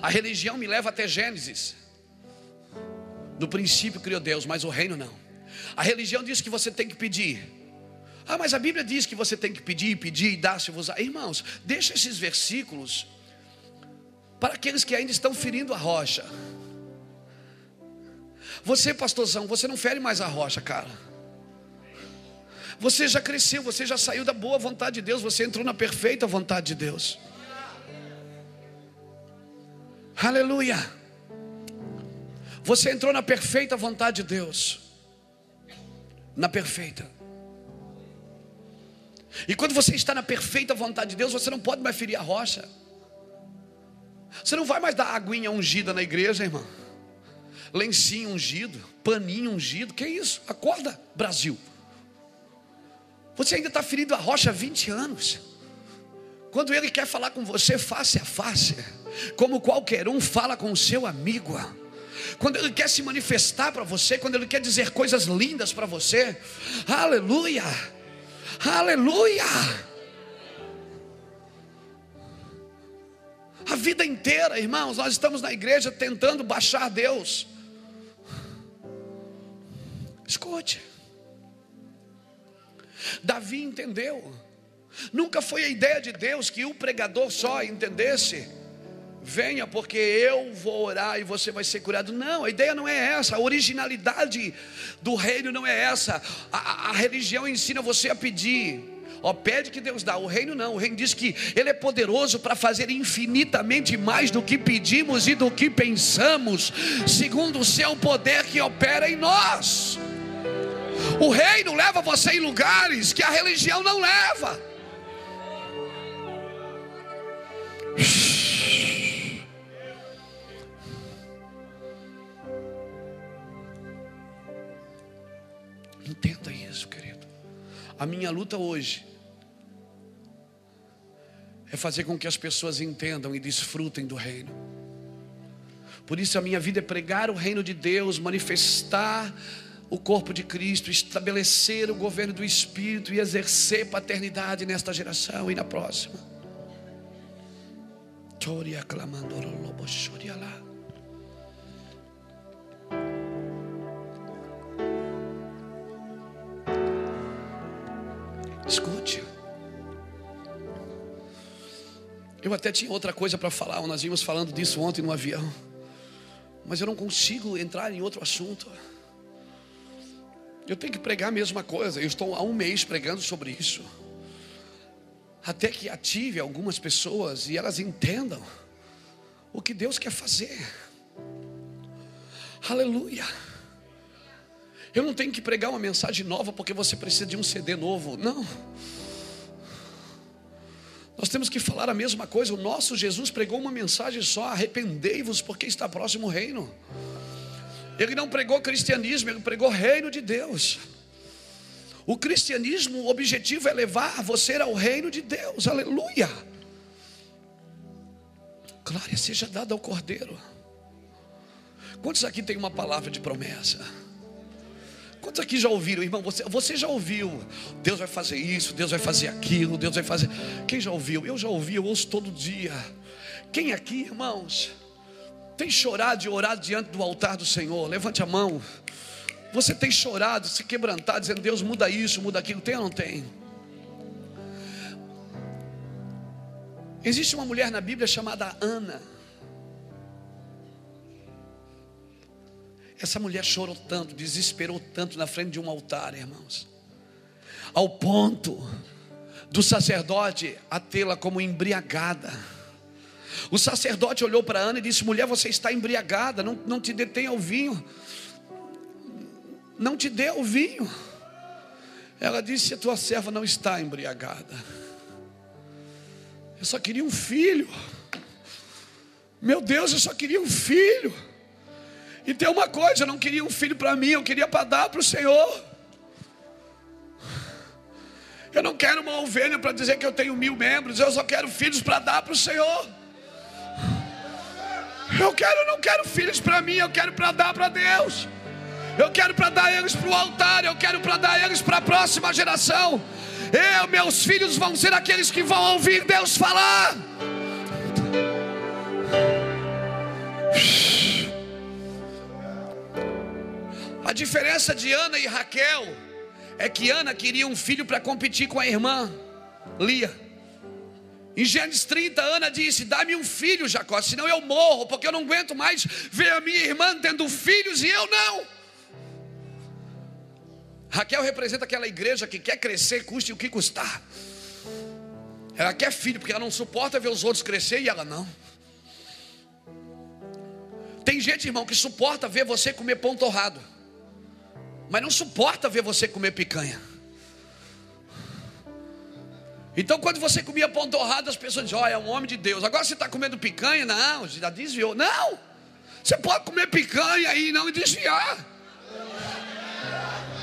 A religião me leva até Gênesis. No princípio criou Deus, mas o reino não. A religião diz que você tem que pedir. Ah, mas a Bíblia diz que você tem que pedir, pedir e dar-se-vos. Irmãos, deixa esses versículos para aqueles que ainda estão ferindo a rocha. Você, pastorzão, você não fere mais a rocha, cara. Você já cresceu, você já saiu da boa vontade de Deus, você entrou na perfeita vontade de Deus. Aleluia. Você entrou na perfeita vontade de Deus. Na perfeita. E quando você está na perfeita vontade de Deus, você não pode mais ferir a rocha. Você não vai mais dar aguinha ungida na igreja, irmão. Lencinho ungido, paninho ungido. Que isso? Acorda, Brasil. Você ainda está ferido a rocha há 20 anos. Quando ele quer falar com você face a face, como qualquer um fala com o seu amigo. Quando ele quer se manifestar para você, quando ele quer dizer coisas lindas para você, aleluia, aleluia. A vida inteira, irmãos, nós estamos na igreja tentando baixar Deus. Escute. Davi entendeu. Nunca foi a ideia de Deus que o pregador só entendesse. Venha, porque eu vou orar e você vai ser curado. Não, a ideia não é essa. A originalidade do reino não é essa. A, a religião ensina você a pedir. Ó, pede que Deus dá. O reino não. O reino diz que Ele é poderoso para fazer infinitamente mais do que pedimos e do que pensamos, segundo o seu poder que opera em nós. O reino leva você em lugares que a religião não leva. Entenda isso, querido. A minha luta hoje é fazer com que as pessoas entendam e desfrutem do reino. Por isso a minha vida é pregar o reino de Deus, manifestar o corpo de Cristo, estabelecer o governo do Espírito e exercer paternidade nesta geração e na próxima. Escute. Eu até tinha outra coisa para falar, nós vimos falando disso ontem no avião. Mas eu não consigo entrar em outro assunto. Eu tenho que pregar a mesma coisa. Eu estou há um mês pregando sobre isso. Até que ative algumas pessoas e elas entendam o que Deus quer fazer. Aleluia. Eu não tenho que pregar uma mensagem nova porque você precisa de um CD novo. Não. Nós temos que falar a mesma coisa. O nosso Jesus pregou uma mensagem só: arrependei-vos, porque está próximo o reino. Ele não pregou cristianismo, ele pregou reino de Deus. O cristianismo, o objetivo é levar você ao reino de Deus, aleluia. Glória seja dada ao Cordeiro. Quantos aqui tem uma palavra de promessa? Quantos aqui já ouviram, irmão? Você, você já ouviu? Deus vai fazer isso, Deus vai fazer aquilo, Deus vai fazer. Quem já ouviu? Eu já ouvi, eu ouço todo dia. Quem aqui, irmãos, tem chorado e orado diante do altar do Senhor? Levante a mão. Você tem chorado, se quebrantado, dizendo: Deus, muda isso, muda aquilo. Tem ou não tem? Existe uma mulher na Bíblia chamada Ana. Essa mulher chorou tanto, desesperou tanto na frente de um altar, irmãos, ao ponto do sacerdote a tê-la como embriagada. O sacerdote olhou para Ana e disse: Mulher, você está embriagada, não, não te detenha o vinho, não te dê o vinho. Ela disse: A tua serva não está embriagada. Eu só queria um filho. Meu Deus, eu só queria um filho. E tem uma coisa, eu não queria um filho para mim, eu queria para dar para o Senhor. Eu não quero uma ovelha para dizer que eu tenho mil membros, eu só quero filhos para dar para o Senhor. Eu quero, não quero filhos para mim, eu quero para dar para Deus. Eu quero para dar eles para o altar, eu quero para dar eles para a próxima geração. Eu, meus filhos vão ser aqueles que vão ouvir Deus falar. A diferença de Ana e Raquel é que Ana queria um filho para competir com a irmã Lia. Em Gênesis 30, Ana disse: Dá-me um filho, Jacó, senão eu morro, porque eu não aguento mais ver a minha irmã tendo filhos e eu não. Raquel representa aquela igreja que quer crescer, custe o que custar. Ela quer filho, porque ela não suporta ver os outros crescer e ela não. Tem gente, irmão, que suporta ver você comer pão torrado, mas não suporta ver você comer picanha. Então, quando você comia pão torrado, as pessoas diziam: Olha, é um homem de Deus. Agora você está comendo picanha? Não, já desviou. Não, você pode comer picanha e não desviar.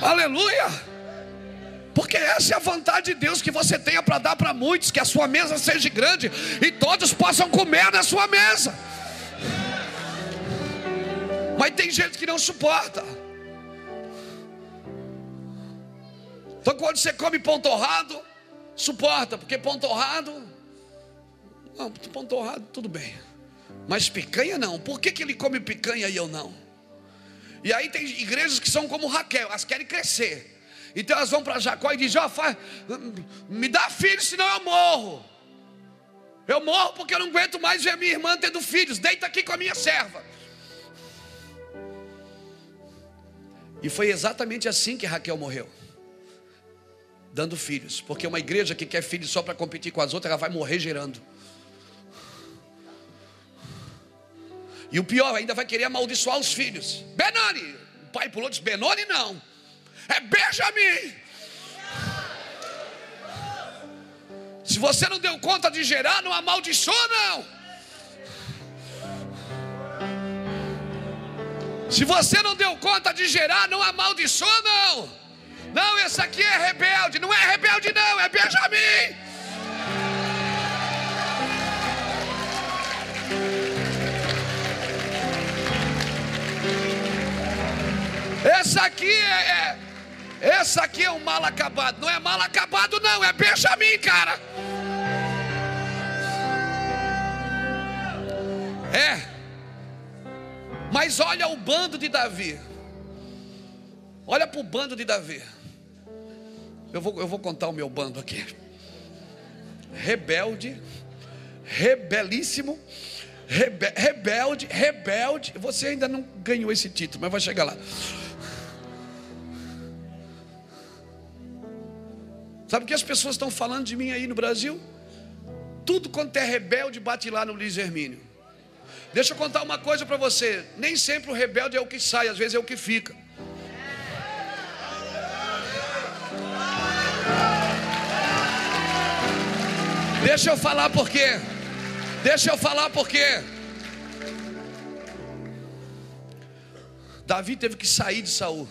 Aleluia! Porque essa é a vontade de Deus que você tenha para dar para muitos, que a sua mesa seja grande e todos possam comer na sua mesa. Mas tem gente que não suporta. Então quando você come pão torrado, suporta, porque pão torrado, não, pão torrado tudo bem. Mas picanha não. Por que, que ele come picanha e eu não? E aí tem igrejas que são como Raquel, elas querem crescer. Então elas vão para Jacó e dizem: oh, faz, me dá filho, senão eu morro. Eu morro porque eu não aguento mais ver minha irmã tendo filhos. Deita aqui com a minha serva. E foi exatamente assim que Raquel morreu. Dando filhos. Porque uma igreja que quer filhos só para competir com as outras, ela vai morrer gerando. E o pior, ainda vai querer amaldiçoar os filhos. Benoni, o pai pulou e disse: Benoni não, é Benjamin. Se você não deu conta de gerar, não amaldiçoa, não. Se você não deu conta de gerar, não amaldiçoa, não. Não, esse aqui é rebelde. Não é rebelde, não, é Benjamin. Essa aqui é, é, aqui é um mal acabado. Não é mal acabado, não, é Benjamin, cara. É. Mas olha o bando de Davi. Olha para o bando de Davi. Eu vou, eu vou contar o meu bando aqui. Rebelde, rebelíssimo, rebe, rebelde, rebelde. Você ainda não ganhou esse título, mas vai chegar lá. Sabe o que as pessoas estão falando de mim aí no Brasil? Tudo quanto é rebelde bate lá no Luiz Hermínio. Deixa eu contar uma coisa para você: nem sempre o rebelde é o que sai, às vezes é o que fica. Deixa eu falar por quê. Deixa eu falar por quê. Davi teve que sair de Saul.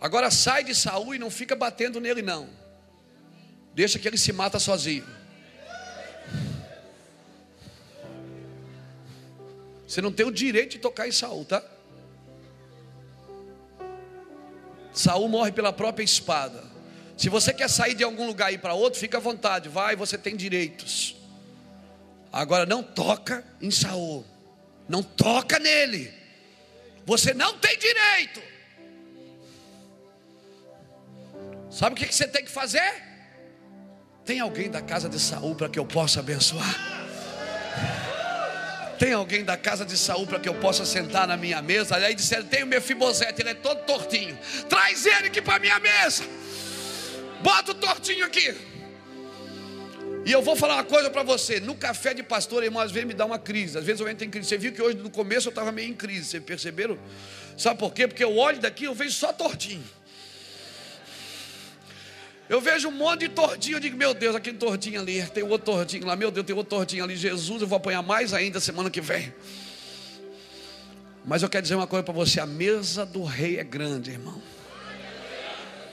Agora sai de Saul e não fica batendo nele, não. Deixa que ele se mata sozinho. Você não tem o direito de tocar em Saul, tá? Saul morre pela própria espada. Se você quer sair de algum lugar e ir para outro, fica à vontade, vai, você tem direitos. Agora não toca em Saul. Não toca nele. Você não tem direito. Sabe o que você tem que fazer? Tem alguém da casa de Saul para que eu possa abençoar? Tem alguém da casa de Saul para que eu possa sentar na minha mesa? Aí disseram: tem o Mefibosete, ele é todo tortinho. Traz ele aqui para minha mesa. Bota o tortinho aqui. E eu vou falar uma coisa para você: no café de pastor, irmão, às vezes me dá uma crise. Às vezes eu entro em crise. Você viu que hoje no começo eu estava meio em crise. Vocês perceberam? Sabe por quê? Porque eu olho daqui eu vejo só tortinho. Eu vejo um monte de tortinho, eu digo, meu Deus, aquele tortinho ali, tem outro tortinho lá, meu Deus, tem outro tortinho ali, Jesus, eu vou apanhar mais ainda semana que vem. Mas eu quero dizer uma coisa para você: a mesa do rei é grande, irmão.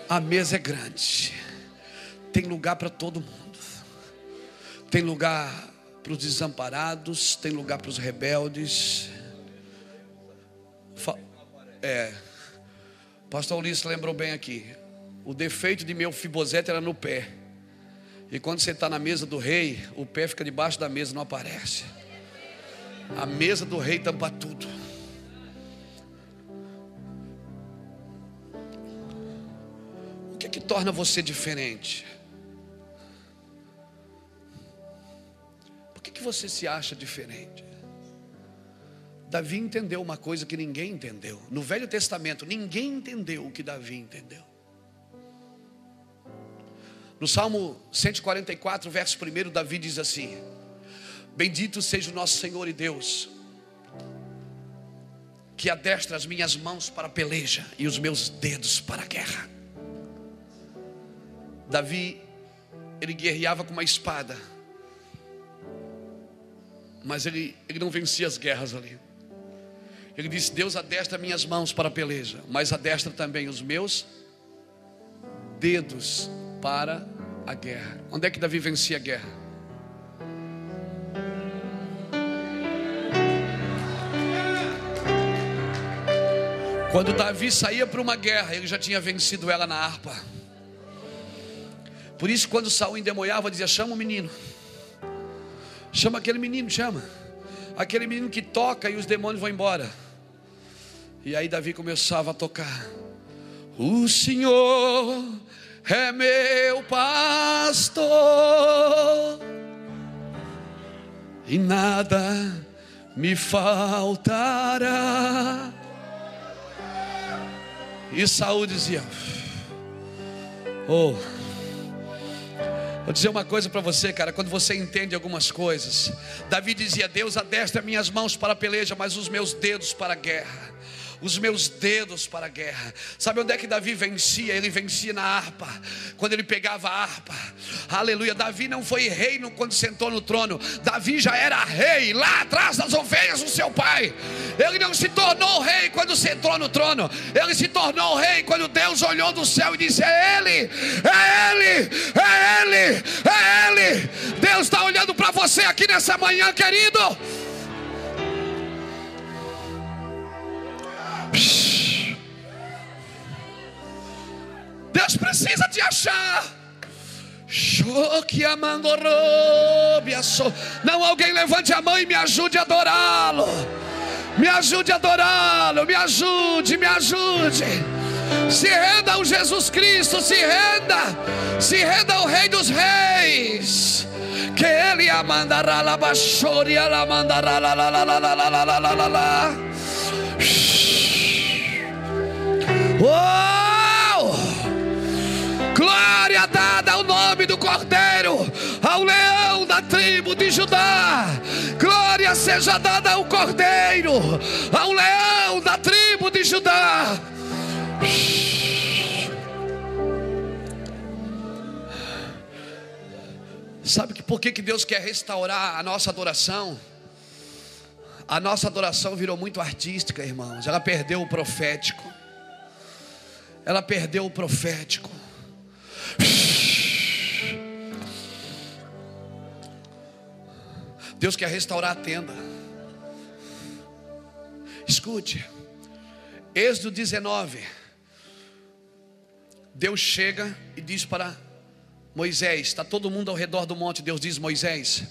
A mesa é grande, tem lugar para todo mundo, tem lugar para os desamparados, tem lugar para os rebeldes. É, Pastor Ulisses lembrou bem aqui. O defeito de meu fibosete era no pé. E quando você está na mesa do rei, o pé fica debaixo da mesa, não aparece. A mesa do rei tampa tudo. O que é que torna você diferente? Por que, que você se acha diferente? Davi entendeu uma coisa que ninguém entendeu. No Velho Testamento, ninguém entendeu o que Davi entendeu. No Salmo 144, verso 1, Davi diz assim: Bendito seja o nosso Senhor e Deus, que adestra as minhas mãos para a peleja e os meus dedos para a guerra. Davi, ele guerreava com uma espada, mas ele, ele não vencia as guerras ali. Ele disse: Deus adestra minhas mãos para a peleja, mas adestra também os meus dedos para a guerra. Onde é que Davi vencia a guerra? Quando Davi saía para uma guerra, ele já tinha vencido ela na harpa. Por isso, quando Saul endemoniava, dizia: chama o menino. Chama aquele menino, chama. Aquele menino que toca e os demônios vão embora. E aí Davi começava a tocar. O Senhor é meu pastor, e nada me faltará. E Saúl dizia: Oh, vou dizer uma coisa para você, cara. Quando você entende algumas coisas, Davi dizia: Deus adestra minhas mãos para a peleja, mas os meus dedos para a guerra os meus dedos para a guerra. Sabe onde é que Davi vencia? Ele vencia na harpa. Quando ele pegava a harpa, aleluia. Davi não foi rei quando sentou no trono, Davi já era rei lá atrás das ovelhas do seu pai. Ele não se tornou rei quando sentou no trono, ele se tornou rei quando Deus olhou do céu e disse: É Ele, é Ele, é Ele, é Ele. Deus está olhando para você aqui nessa manhã, querido. Deus precisa te achar. Não, alguém levante a mão e me ajude a adorá-lo. Me ajude a adorá-lo. Me ajude, me ajude. Se renda ao Jesus Cristo. Se renda. Se renda ao Rei dos Reis. Que Ele a mandará lá, baixoria, lá mandará lá, lá, lá, lá, lá, lá, lá, lá, lá, lá. Uou! Glória dada ao nome do Cordeiro, ao leão da tribo de Judá. Glória seja dada ao Cordeiro, ao leão da tribo de Judá. Sabe que por que, que Deus quer restaurar a nossa adoração? A nossa adoração virou muito artística, irmãos. Ela perdeu o profético. Ela perdeu o profético. Deus quer restaurar a tenda. Escute, Êxodo 19. Deus chega e diz para Moisés: está todo mundo ao redor do monte. Deus diz: Moisés,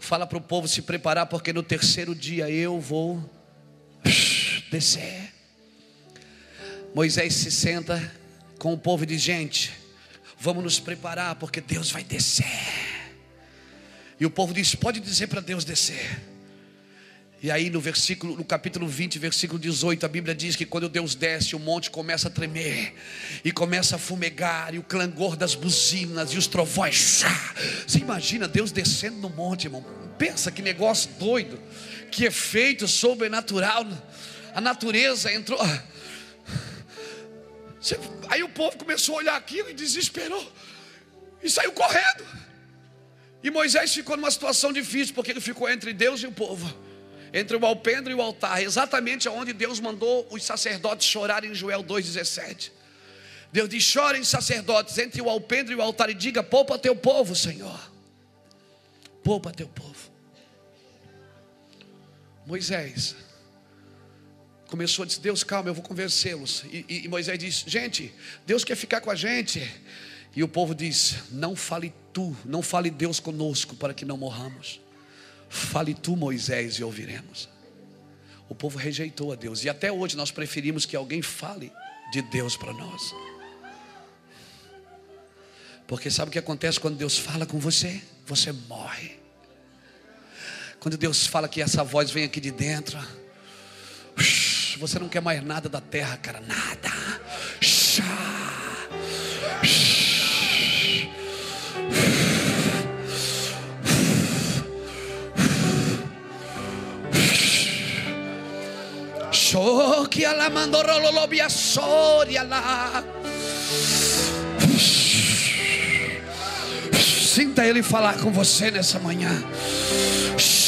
fala para o povo se preparar, porque no terceiro dia eu vou descer. Moisés se senta com o povo e diz: Gente, Vamos nos preparar, porque Deus vai descer. E o povo diz: Pode dizer para Deus descer. E aí no versículo, no capítulo 20, versículo 18, a Bíblia diz que quando Deus desce, o monte começa a tremer e começa a fumegar, e o clangor das buzinas e os trovões. Você imagina Deus descendo no monte, irmão? Pensa que negócio doido, que efeito sobrenatural. A natureza entrou. Aí o povo começou a olhar aquilo e desesperou. E saiu correndo. E Moisés ficou numa situação difícil, porque ele ficou entre Deus e o povo entre o alpendre e o altar, exatamente onde Deus mandou os sacerdotes chorarem em Joel 2,17. Deus diz: chorem, sacerdotes, entre o alpendre e o altar, e diga: poupa teu povo, Senhor, poupa teu povo. Moisés começou a dizer: Deus, calma, eu vou convencê-los. E, e, e, Moisés diz: Gente, Deus quer ficar com a gente. E o povo diz: Não fale tu, não fale Deus conosco para que não morramos. Fale tu, Moisés, e ouviremos. O povo rejeitou a Deus. E até hoje nós preferimos que alguém fale de Deus para nós. Porque sabe o que acontece quando Deus fala com você? Você morre. Quando Deus fala que essa voz vem aqui de dentro, você não quer mais nada da terra, cara, nada. Chá. Shhh. Choque ela mandou rololobia sória lá. Sinta ele falar com você nessa manhã. Shhh.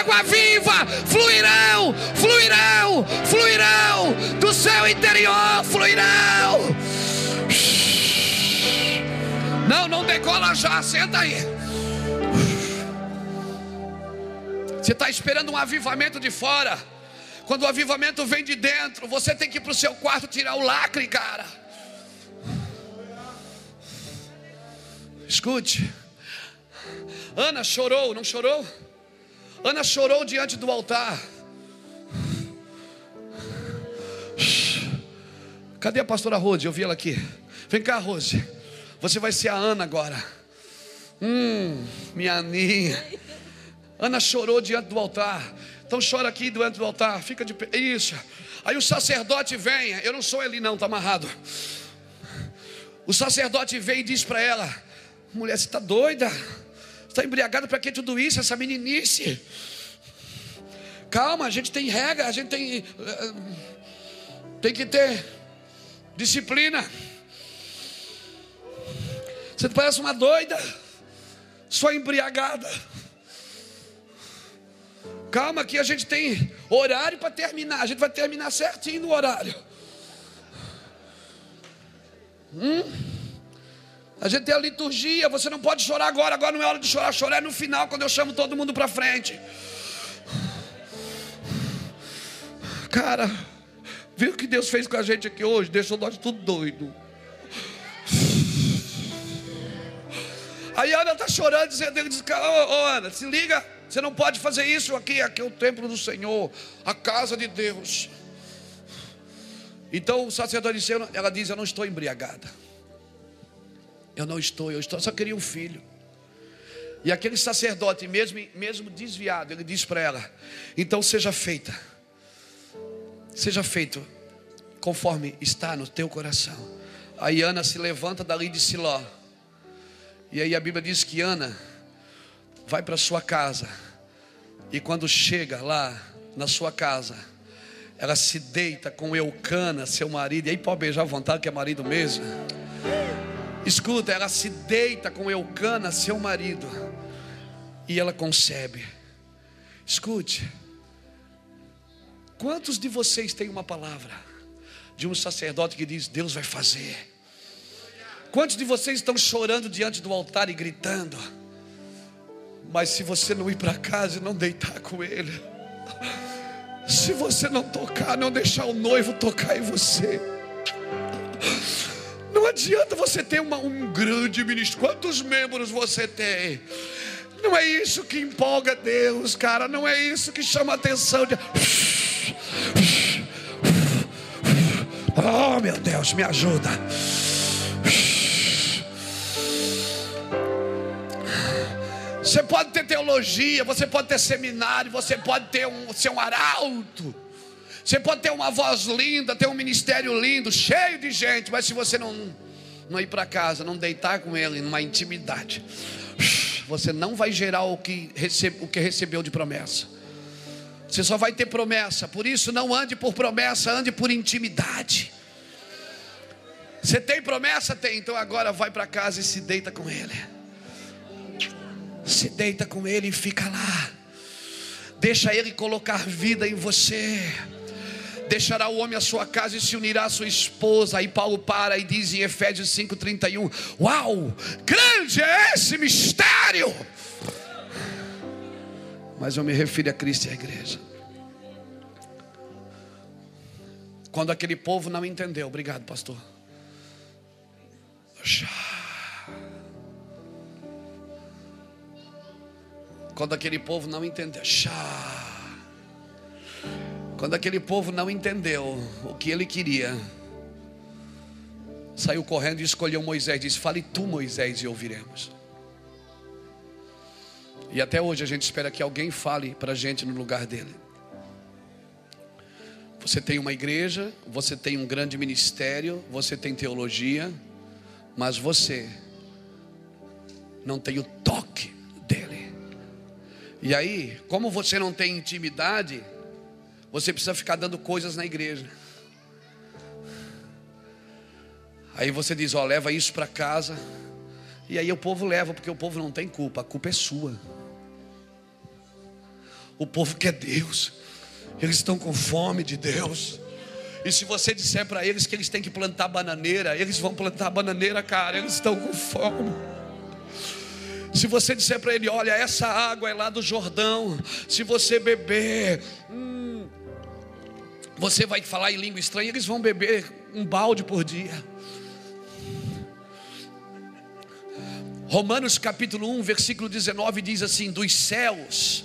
água viva fluirão, fluirão, fluirão do seu interior, fluirão. Não, não decola já, senta aí. Você está esperando um avivamento de fora. Quando o avivamento vem de dentro, você tem que ir para o seu quarto tirar o lacre, cara. Escute. Ana chorou, não chorou? Ana chorou diante do altar. Cadê a pastora Rose? Eu vi ela aqui. Vem cá, Rose. Você vai ser a Ana agora. Hum, minha Aninha. Ana chorou diante do altar. Então chora aqui diante do altar. Fica de pé. Isso. Aí o sacerdote vem. Eu não sou ele, não, está amarrado. O sacerdote vem e diz para ela: Mulher, você está doida? Está embriagada para que tudo isso, essa meninice? Calma, a gente tem regra, a gente tem. Eh, tem que ter disciplina. Você parece uma doida, só embriagada. Calma, que a gente tem horário para terminar. A gente vai terminar certinho no horário. Hum? A gente tem a liturgia, você não pode chorar agora, agora não é hora de chorar, chorar é no final, quando eu chamo todo mundo para frente. Cara, viu o que Deus fez com a gente aqui hoje? Deixou nós tudo doido. Aí a Ana está chorando, dizendo, ele diz, oh, Ana, se liga, você não pode fazer isso aqui, aqui é o templo do Senhor, a casa de Deus. Então o sacerdote disse, ela diz, eu não estou embriagada. Eu não estou, eu estou, só queria um filho. E aquele sacerdote, mesmo, mesmo desviado, ele diz para ela: então seja feita, seja feito conforme está no teu coração. Aí Ana se levanta dali de Siló. E aí a Bíblia diz que Ana vai para sua casa. E quando chega lá na sua casa, ela se deita com Eucana, seu marido. E aí pode beijar à vontade, que é marido mesmo. Escuta, ela se deita com Eucana, seu marido, e ela concebe. Escute, quantos de vocês têm uma palavra de um sacerdote que diz: Deus vai fazer? Quantos de vocês estão chorando diante do altar e gritando? Mas se você não ir para casa e não deitar com ele, se você não tocar, não deixar o noivo tocar em você, não adianta você ter uma, um grande ministério. Quantos membros você tem? Não é isso que empolga Deus, cara. Não é isso que chama a atenção. De... Oh, meu Deus, me ajuda. Você pode ter teologia, você pode ter seminário, você pode ter um, ser um arauto. Você pode ter uma voz linda, ter um ministério lindo, cheio de gente, mas se você não, não ir para casa, não deitar com ele numa intimidade, você não vai gerar o que, recebe, o que recebeu de promessa. Você só vai ter promessa, por isso não ande por promessa, ande por intimidade. Você tem promessa? Tem, então agora vai para casa e se deita com ele. Se deita com ele e fica lá. Deixa ele colocar vida em você deixará o homem a sua casa e se unirá à sua esposa. Aí Paulo para e diz em Efésios 5,31: Uau, grande é esse mistério! Mas eu me refiro a Cristo e à igreja. Quando aquele povo não entendeu, obrigado, pastor. Quando aquele povo não entendeu, quando aquele povo não entendeu o que ele queria, saiu correndo e escolheu Moisés. Disse: Fale tu, Moisés, e ouviremos. E até hoje a gente espera que alguém fale para a gente no lugar dele. Você tem uma igreja, você tem um grande ministério, você tem teologia, mas você não tem o toque dele. E aí, como você não tem intimidade, você precisa ficar dando coisas na igreja. Aí você diz: Ó, leva isso para casa. E aí o povo leva, porque o povo não tem culpa, a culpa é sua. O povo quer Deus, eles estão com fome de Deus. E se você disser para eles que eles têm que plantar bananeira, eles vão plantar bananeira, cara, eles estão com fome. Se você disser para ele, olha, essa água é lá do Jordão, se você beber, hum, você vai falar em língua estranha, eles vão beber um balde por dia. Romanos capítulo 1, versículo 19 diz assim: Dos céus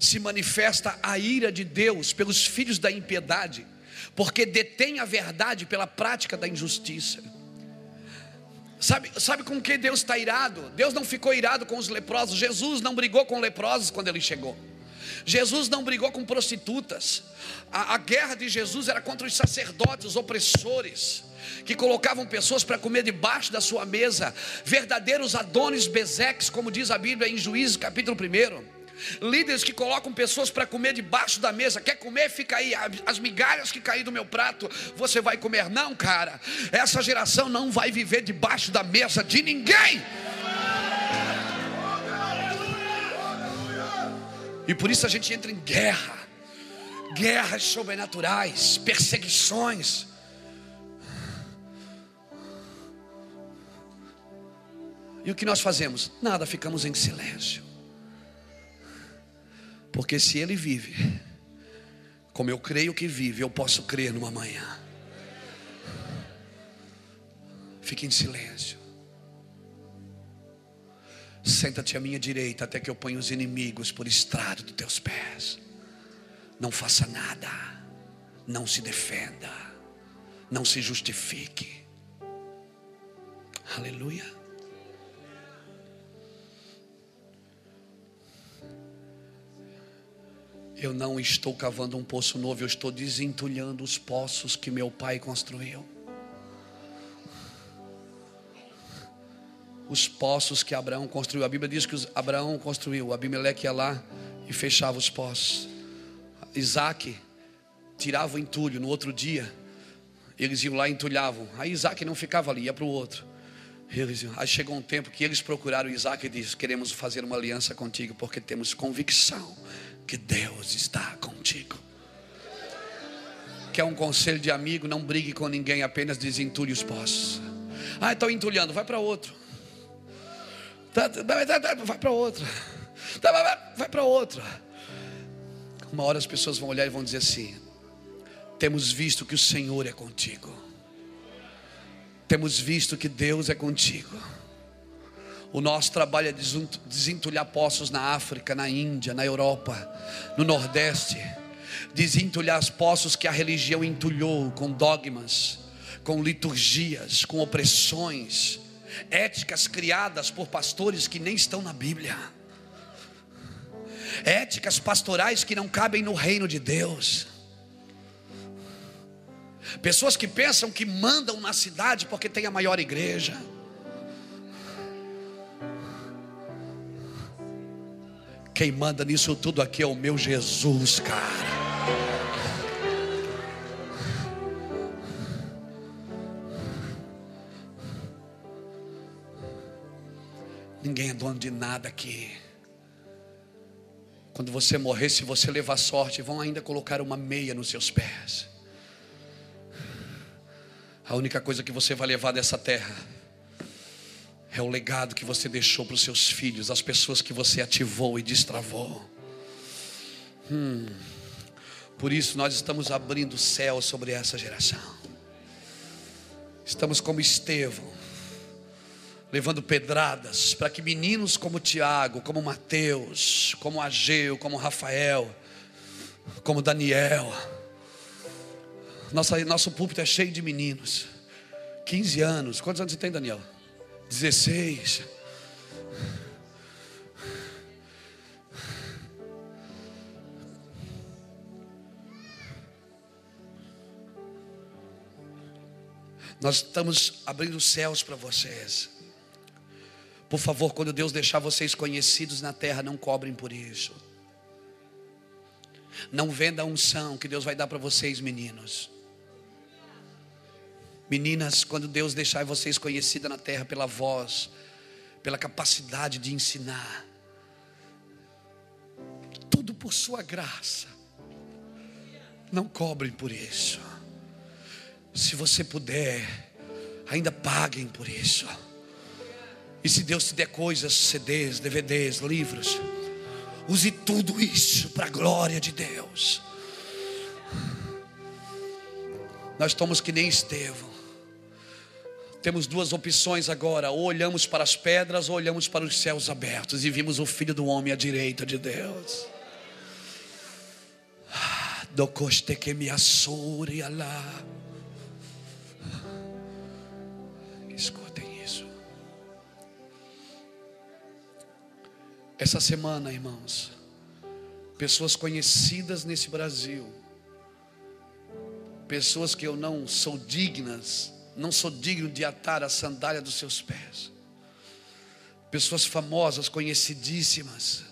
se manifesta a ira de Deus pelos filhos da impiedade, porque detém a verdade pela prática da injustiça. Sabe, sabe com que Deus está irado? Deus não ficou irado com os leprosos, Jesus não brigou com leprosos quando ele chegou. Jesus não brigou com prostitutas. A, a guerra de Jesus era contra os sacerdotes, os opressores, que colocavam pessoas para comer debaixo da sua mesa, verdadeiros adones bezeques, como diz a Bíblia em Juízes capítulo 1. Líderes que colocam pessoas para comer debaixo da mesa. Quer comer? Fica aí. As migalhas que caem do meu prato, você vai comer. Não, cara. Essa geração não vai viver debaixo da mesa de ninguém. E por isso a gente entra em guerra, guerras sobrenaturais, perseguições. E o que nós fazemos? Nada, ficamos em silêncio. Porque se ele vive, como eu creio que vive, eu posso crer numa manhã. Fique em silêncio. Senta-te à minha direita até que eu ponha os inimigos por estrado dos teus pés. Não faça nada. Não se defenda. Não se justifique. Aleluia. Eu não estou cavando um poço novo, eu estou desentulhando os poços que meu pai construiu. Os poços que Abraão construiu. A Bíblia diz que Abraão construiu, Abimeleque ia lá e fechava os poços. Isaac tirava o entulho no outro dia, eles iam lá e entulhavam. Aí Isaac não ficava ali, ia para o outro. Eles, aí chegou um tempo que eles procuraram Isaac e disse: Queremos fazer uma aliança contigo, porque temos convicção que Deus está contigo. Quer um conselho de amigo? Não brigue com ninguém, apenas desentulhe os poços. Ah, estou entulhando, vai para outro. Tá, tá, tá, vai para outra. Vai para outra. Uma hora as pessoas vão olhar e vão dizer assim: temos visto que o Senhor é contigo. Temos visto que Deus é contigo. O nosso trabalho é desentulhar poços na África, na Índia, na Europa, no Nordeste. Desentulhar os poços que a religião entulhou com dogmas, com liturgias, com opressões, éticas criadas por pastores que nem estão na Bíblia, éticas pastorais que não cabem no reino de Deus. Pessoas que pensam que mandam na cidade porque tem a maior igreja. Quem manda nisso tudo aqui é o meu Jesus, cara. Ninguém é dono de nada aqui. Quando você morrer, se você levar sorte, vão ainda colocar uma meia nos seus pés. A única coisa que você vai levar dessa terra é o legado que você deixou para os seus filhos, as pessoas que você ativou e destravou. Hum. Por isso nós estamos abrindo o céu sobre essa geração. Estamos como Estevão, levando pedradas para que meninos como Tiago, como Mateus, como Ageu, como Rafael, como Daniel, nossa, nosso púlpito é cheio de meninos. 15 anos. Quantos anos você tem, Daniel? 16. Nós estamos abrindo céus para vocês. Por favor, quando Deus deixar vocês conhecidos na terra, não cobrem por isso. Não venda a unção que Deus vai dar para vocês, meninos. Meninas, quando Deus deixar vocês conhecidas na terra pela voz, pela capacidade de ensinar, tudo por sua graça. Não cobrem por isso. Se você puder, ainda paguem por isso. E se Deus te der coisas, CDs, DVDs, livros, use tudo isso para a glória de Deus. Nós estamos que nem Estevão. Temos duas opções agora: ou olhamos para as pedras, ou olhamos para os céus abertos e vimos o Filho do Homem à direita de Deus. Do coste que me assure lá. Essa semana, irmãos, pessoas conhecidas nesse Brasil, pessoas que eu não sou dignas não sou digno de atar a sandália dos seus pés. Pessoas famosas, conhecidíssimas,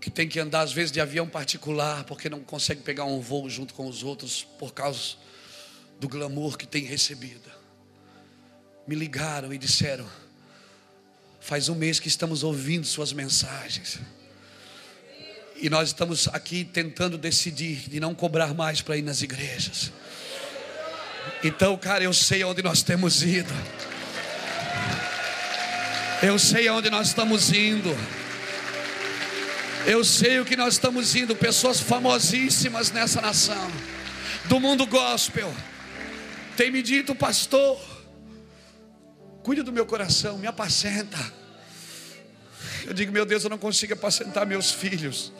que tem que andar às vezes de avião particular, porque não consegue pegar um voo junto com os outros por causa do glamour que tem recebido. Me ligaram e disseram: faz um mês que estamos ouvindo suas mensagens. E nós estamos aqui tentando decidir de não cobrar mais para ir nas igrejas. Então, cara, eu sei aonde nós temos ido. Eu sei aonde nós estamos indo. Eu sei o que nós estamos indo. Pessoas famosíssimas nessa nação, do mundo gospel, tem me dito, pastor, cuide do meu coração, me apacenta. Eu digo, meu Deus, eu não consigo apacentar meus filhos.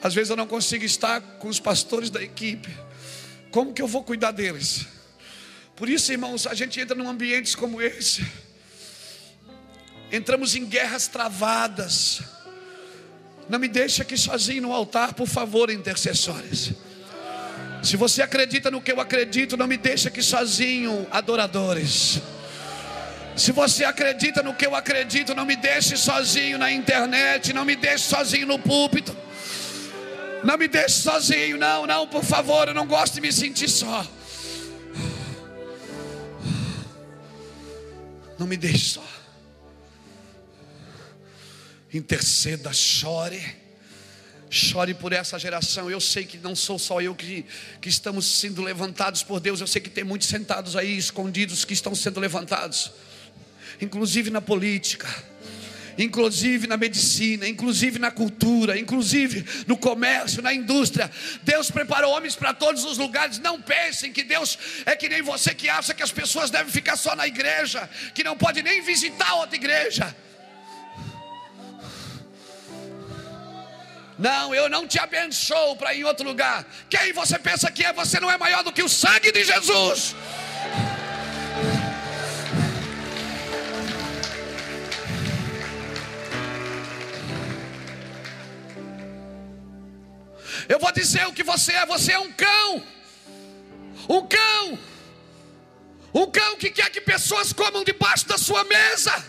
Às vezes eu não consigo estar com os pastores da equipe. Como que eu vou cuidar deles? Por isso, irmãos, a gente entra num ambientes como esse. Entramos em guerras travadas. Não me deixe aqui sozinho no altar, por favor, intercessores. Se você acredita no que eu acredito, não me deixe aqui sozinho, adoradores. Se você acredita no que eu acredito, não me deixe sozinho na internet, não me deixe sozinho no púlpito. Não me deixe sozinho, não, não, por favor, eu não gosto de me sentir só. Não me deixe só. Interceda, chore. Chore por essa geração. Eu sei que não sou só eu que, que estamos sendo levantados por Deus. Eu sei que tem muitos sentados aí, escondidos, que estão sendo levantados, inclusive na política inclusive na medicina, inclusive na cultura, inclusive no comércio, na indústria. Deus preparou homens para todos os lugares. Não pensem que Deus é que nem você que acha que as pessoas devem ficar só na igreja, que não pode nem visitar outra igreja. Não, eu não te abençoo para ir em outro lugar. Quem você pensa que é? Você não é maior do que o sangue de Jesus. Eu vou dizer o que você é: você é um cão. Um cão. Um cão que quer que pessoas comam debaixo da sua mesa.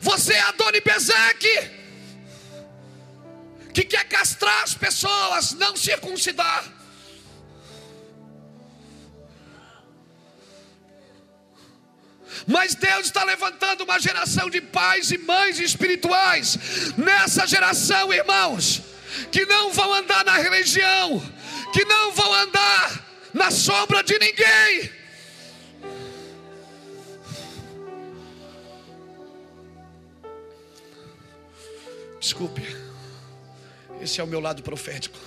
Você é Adoni Bezeque. Que quer castrar as pessoas, não circuncidar. Mas Deus está levantando uma geração de pais e mães espirituais. Nessa geração, irmãos, que não vão andar na religião, que não vão andar na sombra de ninguém. Desculpe, esse é o meu lado profético.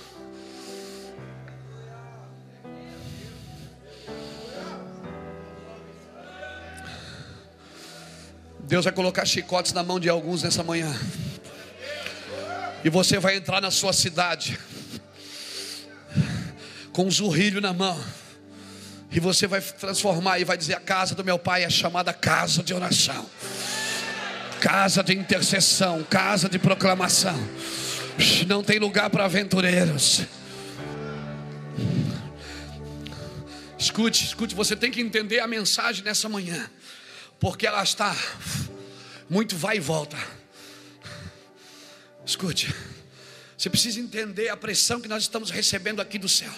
Deus vai colocar chicotes na mão de alguns nessa manhã. E você vai entrar na sua cidade com um zurrilho na mão. E você vai transformar e vai dizer: A casa do meu pai é chamada casa de oração, casa de intercessão, casa de proclamação. Não tem lugar para aventureiros. Escute, escute, você tem que entender a mensagem nessa manhã, porque ela está muito vai e volta. Escute, você precisa entender a pressão que nós estamos recebendo aqui do céu.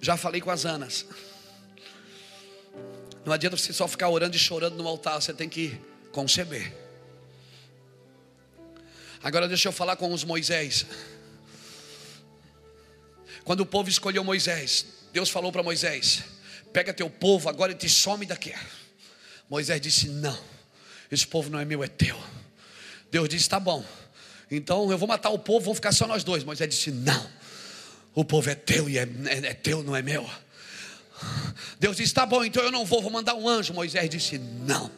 Já falei com as Anas. Não adianta você só ficar orando e chorando no altar, você tem que conceber. Agora deixa eu falar com os Moisés. Quando o povo escolheu Moisés, Deus falou para Moisés: Pega teu povo agora e te some daqui. Moisés disse: Não. Esse povo não é meu, é teu. Deus disse: Tá bom. Então eu vou matar o povo, vão ficar só nós dois. Moisés disse: Não. O povo é teu e é, é, é teu, não é meu. Deus disse: Tá bom, então eu não vou, vou mandar um anjo. Moisés disse: Não.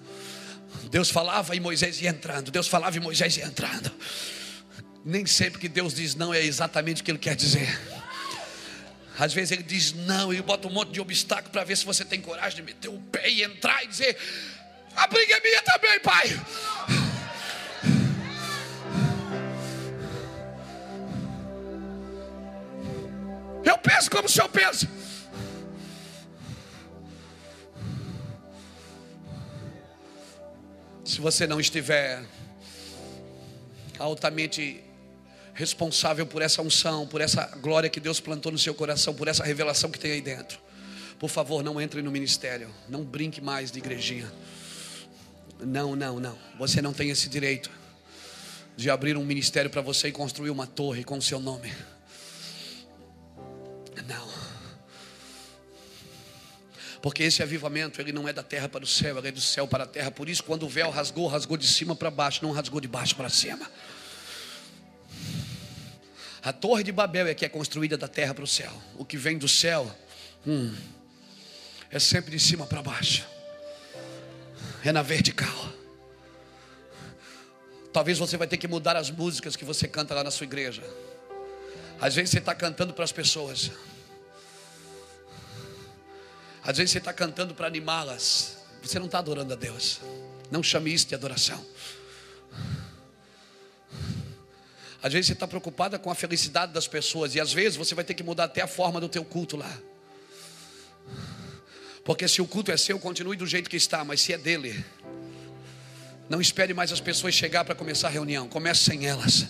Deus falava e Moisés ia entrando. Deus falava e Moisés ia entrando. Nem sempre que Deus diz não é exatamente o que Ele quer dizer. Às vezes Ele diz não e bota um monte de obstáculo para ver se você tem coragem de meter o pé e entrar e dizer: a briga é minha também, pai. Eu penso como o senhor pensa. Se você não estiver altamente responsável por essa unção, por essa glória que Deus plantou no seu coração, por essa revelação que tem aí dentro, por favor, não entre no ministério, não brinque mais de igrejinha. Não, não, não. Você não tem esse direito de abrir um ministério para você e construir uma torre com o seu nome. Não. Porque esse avivamento, ele não é da terra para o céu, ele é do céu para a terra. Por isso, quando o véu rasgou, rasgou de cima para baixo, não rasgou de baixo para cima. A torre de Babel é que é construída da terra para o céu. O que vem do céu, hum, é sempre de cima para baixo é na vertical. Talvez você vai ter que mudar as músicas que você canta lá na sua igreja. Às vezes você está cantando para as pessoas. Às vezes você está cantando para animá-las. Você não está adorando a Deus. Não chame isso de adoração. Às vezes você está preocupada com a felicidade das pessoas. E às vezes você vai ter que mudar até a forma do teu culto lá. Porque se o culto é seu, continue do jeito que está, mas se é dele, não espere mais as pessoas chegar para começar a reunião, comece sem elas.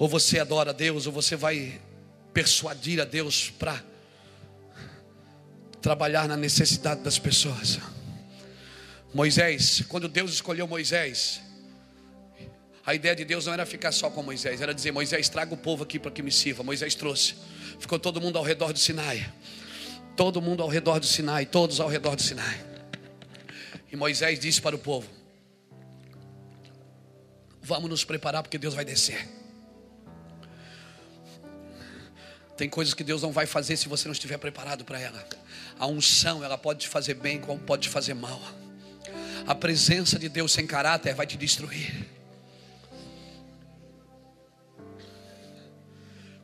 Ou você adora a Deus, ou você vai persuadir a Deus para trabalhar na necessidade das pessoas. Moisés, quando Deus escolheu Moisés, A ideia de Deus não era ficar só com Moisés, era dizer: Moisés, traga o povo aqui para que me sirva. Moisés trouxe. Ficou todo mundo ao redor do Sinai. Todo mundo ao redor do Sinai, todos ao redor do Sinai. E Moisés disse para o povo: Vamos nos preparar porque Deus vai descer. Tem coisas que Deus não vai fazer se você não estiver preparado para ela. A unção, ela pode te fazer bem, como pode te fazer mal. A presença de Deus sem caráter vai te destruir.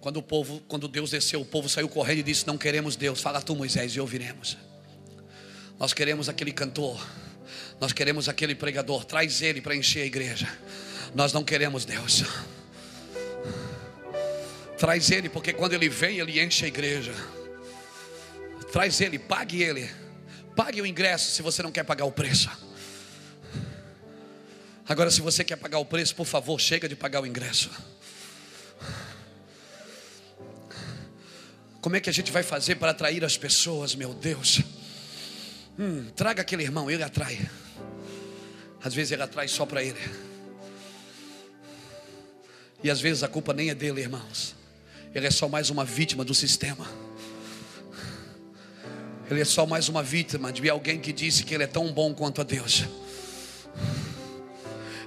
Quando o povo, quando Deus desceu, o povo saiu correndo e disse: Não queremos Deus. Fala tu, Moisés, e ouviremos. Nós queremos aquele cantor. Nós queremos aquele pregador. Traz ele para encher a igreja. Nós não queremos Deus. Traz ele, porque quando ele vem, ele enche a igreja. Traz ele, pague ele. Pague o ingresso se você não quer pagar o preço. Agora, se você quer pagar o preço, por favor, chega de pagar o ingresso. Como é que a gente vai fazer para atrair as pessoas, meu Deus? Hum, traga aquele irmão, ele atrai. Às vezes ele atrai só para ele. E às vezes a culpa nem é dele, irmãos. Ele é só mais uma vítima do sistema. Ele é só mais uma vítima de alguém que disse que ele é tão bom quanto a Deus.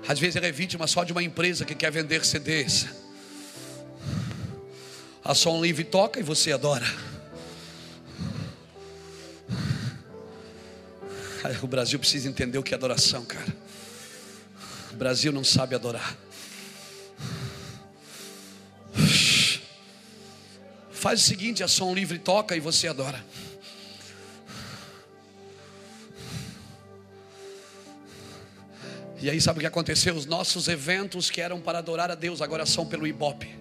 Às vezes ele é vítima só de uma empresa que quer vender CDs. A som livre toca e você adora. O Brasil precisa entender o que é adoração, cara. O Brasil não sabe adorar. Faz o seguinte: a som livre toca e você adora. E aí sabe o que aconteceu? Os nossos eventos que eram para adorar a Deus agora são pelo Ibope.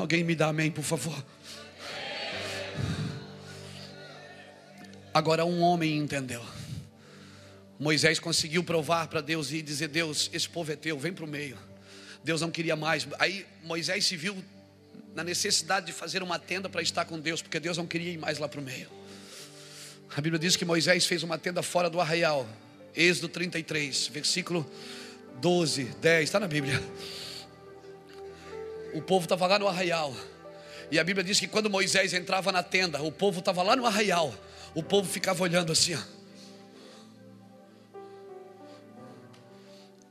Alguém me dá amém, por favor. Agora um homem entendeu. Moisés conseguiu provar para Deus e dizer: Deus, esse povo é teu, vem para o meio. Deus não queria mais. Aí Moisés se viu na necessidade de fazer uma tenda para estar com Deus, porque Deus não queria ir mais lá para o meio. A Bíblia diz que Moisés fez uma tenda fora do arraial. Êxodo 33, versículo 12, 10, está na Bíblia. O povo estava lá no arraial. E a Bíblia diz que quando Moisés entrava na tenda, o povo estava lá no arraial. O povo ficava olhando assim. Ó.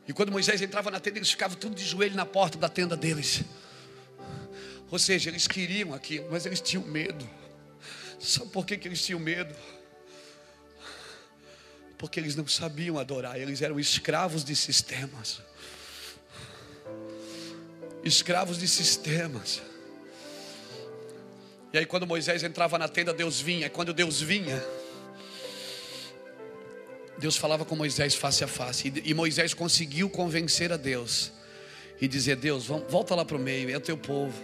E quando Moisés entrava na tenda, eles ficavam tudo de joelho na porta da tenda deles. Ou seja, eles queriam aquilo, mas eles tinham medo. Sabe por que, que eles tinham medo? Porque eles não sabiam adorar, eles eram escravos de sistemas escravos de sistemas. E aí, quando Moisés entrava na tenda, Deus vinha. E quando Deus vinha, Deus falava com Moisés face a face. E Moisés conseguiu convencer a Deus e dizer: Deus, volta lá para o meio, é o teu povo.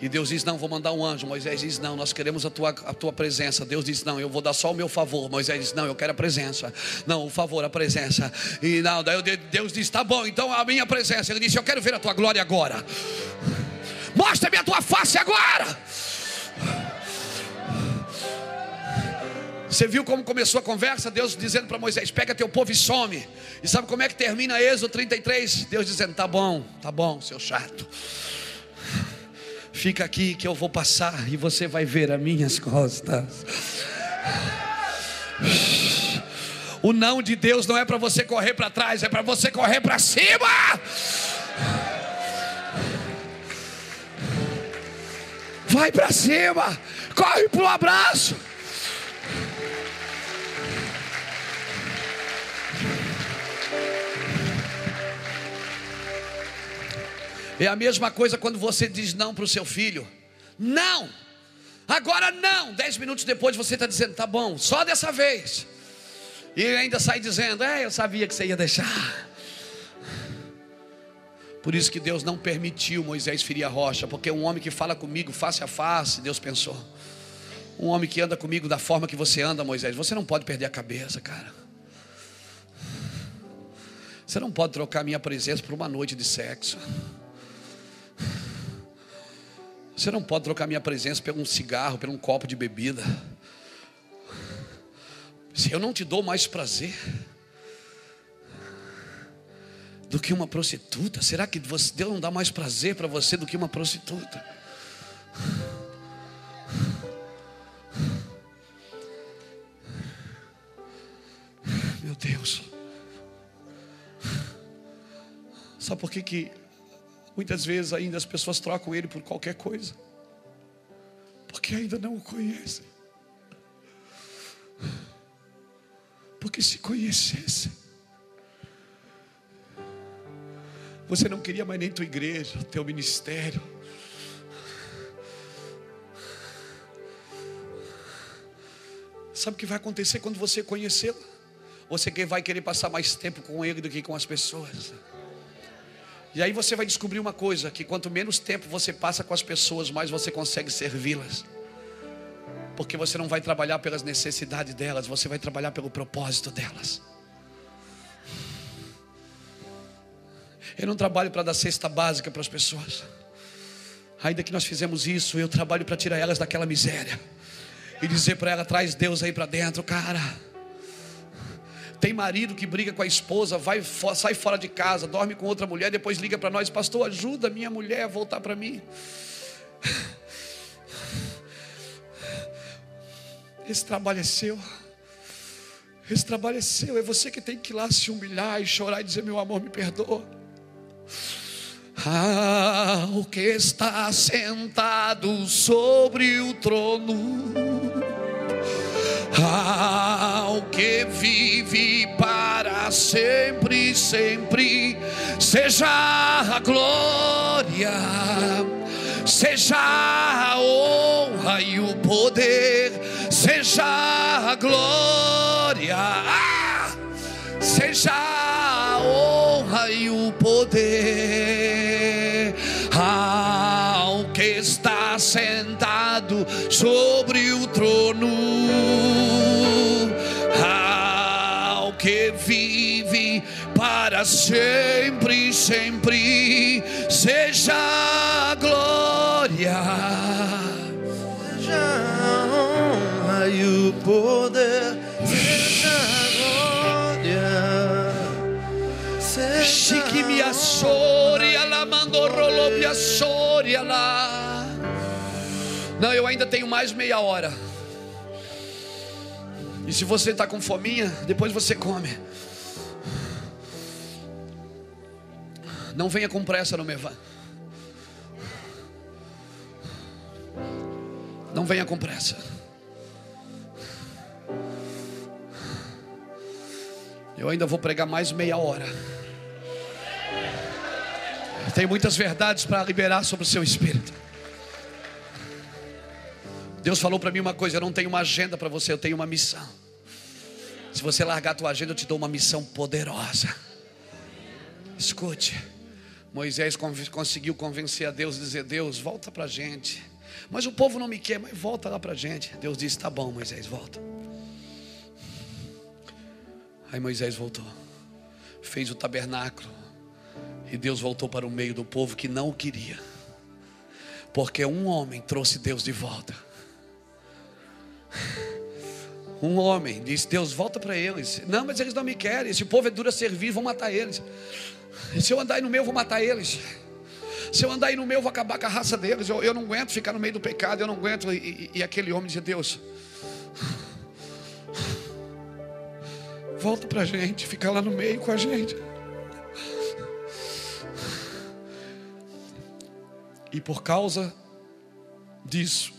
E Deus diz: Não, vou mandar um anjo. Moisés diz: Não, nós queremos a tua, a tua presença. Deus diz: Não, eu vou dar só o meu favor. Moisés diz: Não, eu quero a presença. Não, o favor, a presença. E não, daí Deus diz: Tá bom, então a minha presença. Ele disse: Eu quero ver a tua glória agora. Mostra-me a tua face agora. Você viu como começou a conversa? Deus dizendo para Moisés: Pega teu povo e some. E sabe como é que termina Êxodo 33? Deus dizendo: Tá bom, tá bom, seu chato. Fica aqui que eu vou passar e você vai ver as minhas costas. O não de Deus não é para você correr para trás, é para você correr para cima. Vai para cima, corre para o abraço. É a mesma coisa quando você diz não para o seu filho. Não! Agora não! Dez minutos depois você está dizendo, tá bom, só dessa vez. E ainda sai dizendo, é, eu sabia que você ia deixar. Por isso que Deus não permitiu Moisés ferir a rocha, porque um homem que fala comigo face a face, Deus pensou. Um homem que anda comigo da forma que você anda, Moisés, você não pode perder a cabeça, cara. Você não pode trocar minha presença por uma noite de sexo. Você não pode trocar minha presença por um cigarro, por um copo de bebida. Se eu não te dou mais prazer do que uma prostituta, será que Deus não dá mais prazer para você do que uma prostituta? Meu Deus. Sabe por que, que muitas vezes ainda as pessoas trocam ele por qualquer coisa? Porque ainda não o conhecem. Porque se conhecesse, você não queria mais nem tua igreja, teu ministério. Sabe o que vai acontecer quando você conhecê-lo? Você vai querer passar mais tempo com ele do que com as pessoas. E aí você vai descobrir uma coisa: que quanto menos tempo você passa com as pessoas, mais você consegue servi-las. Porque você não vai trabalhar pelas necessidades delas, você vai trabalhar pelo propósito delas. Eu não trabalho para dar cesta básica para as pessoas. Ainda que nós fizemos isso, eu trabalho para tirar elas daquela miséria e dizer para ela: traz Deus aí para dentro, cara. Tem marido que briga com a esposa, vai, sai fora de casa, dorme com outra mulher, depois liga para nós, pastor, ajuda minha mulher a voltar para mim. Esse trabalho é seu. Esse trabalho é seu. É você que tem que ir lá se humilhar e chorar e dizer: Meu amor, me perdoa. Ah, o que está sentado sobre o trono. Ah, o que vive para sempre, sempre. Seja a glória, seja a honra e o poder, seja a glória, ah, seja a honra e o poder ao que está sentado sobre o sempre, sempre, seja a glória, Seja a honra e o poder, seja a glória, seja Chique me assoria lá, mandou rolou me assoria lá. Não, eu ainda tenho mais meia hora. E se você está com fominha, depois você come. Não venha com pressa no Mevã. Não venha com pressa. Eu ainda vou pregar mais meia hora. Tem muitas verdades para liberar sobre o seu espírito. Deus falou para mim uma coisa: eu não tenho uma agenda para você, eu tenho uma missão. Se você largar a tua agenda, eu te dou uma missão poderosa. Escute, Moisés conseguiu convencer a Deus, dizer: Deus, volta para a gente. Mas o povo não me quer, mas volta lá para a gente. Deus disse: Tá bom, Moisés, volta. Aí Moisés voltou, fez o tabernáculo, e Deus voltou para o meio do povo que não o queria, porque um homem trouxe Deus de volta. Um homem disse: Deus, volta para eles. Não, mas eles não me querem. Esse povo é duro a servir, vou matar eles. Se eu andar aí no meu, vou matar eles. Se eu andar aí no meu, vou acabar com a raça deles. Eu, eu não aguento ficar no meio do pecado, eu não aguento. E, e, e aquele homem dizia: Deus, volta para a gente, fica lá no meio com a gente. E por causa disso,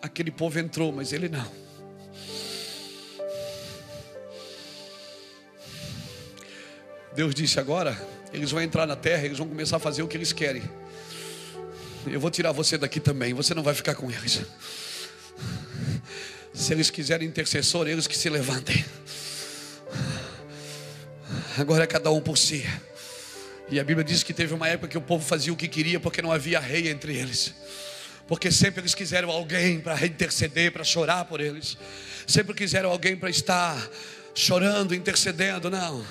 aquele povo entrou, mas ele não. Deus disse agora, eles vão entrar na terra, eles vão começar a fazer o que eles querem. Eu vou tirar você daqui também, você não vai ficar com eles. Se eles quiserem intercessor, eles que se levantem. Agora é cada um por si. E a Bíblia diz que teve uma época que o povo fazia o que queria porque não havia rei entre eles. Porque sempre eles quiseram alguém para interceder, para chorar por eles. Sempre quiseram alguém para estar chorando, intercedendo. Não.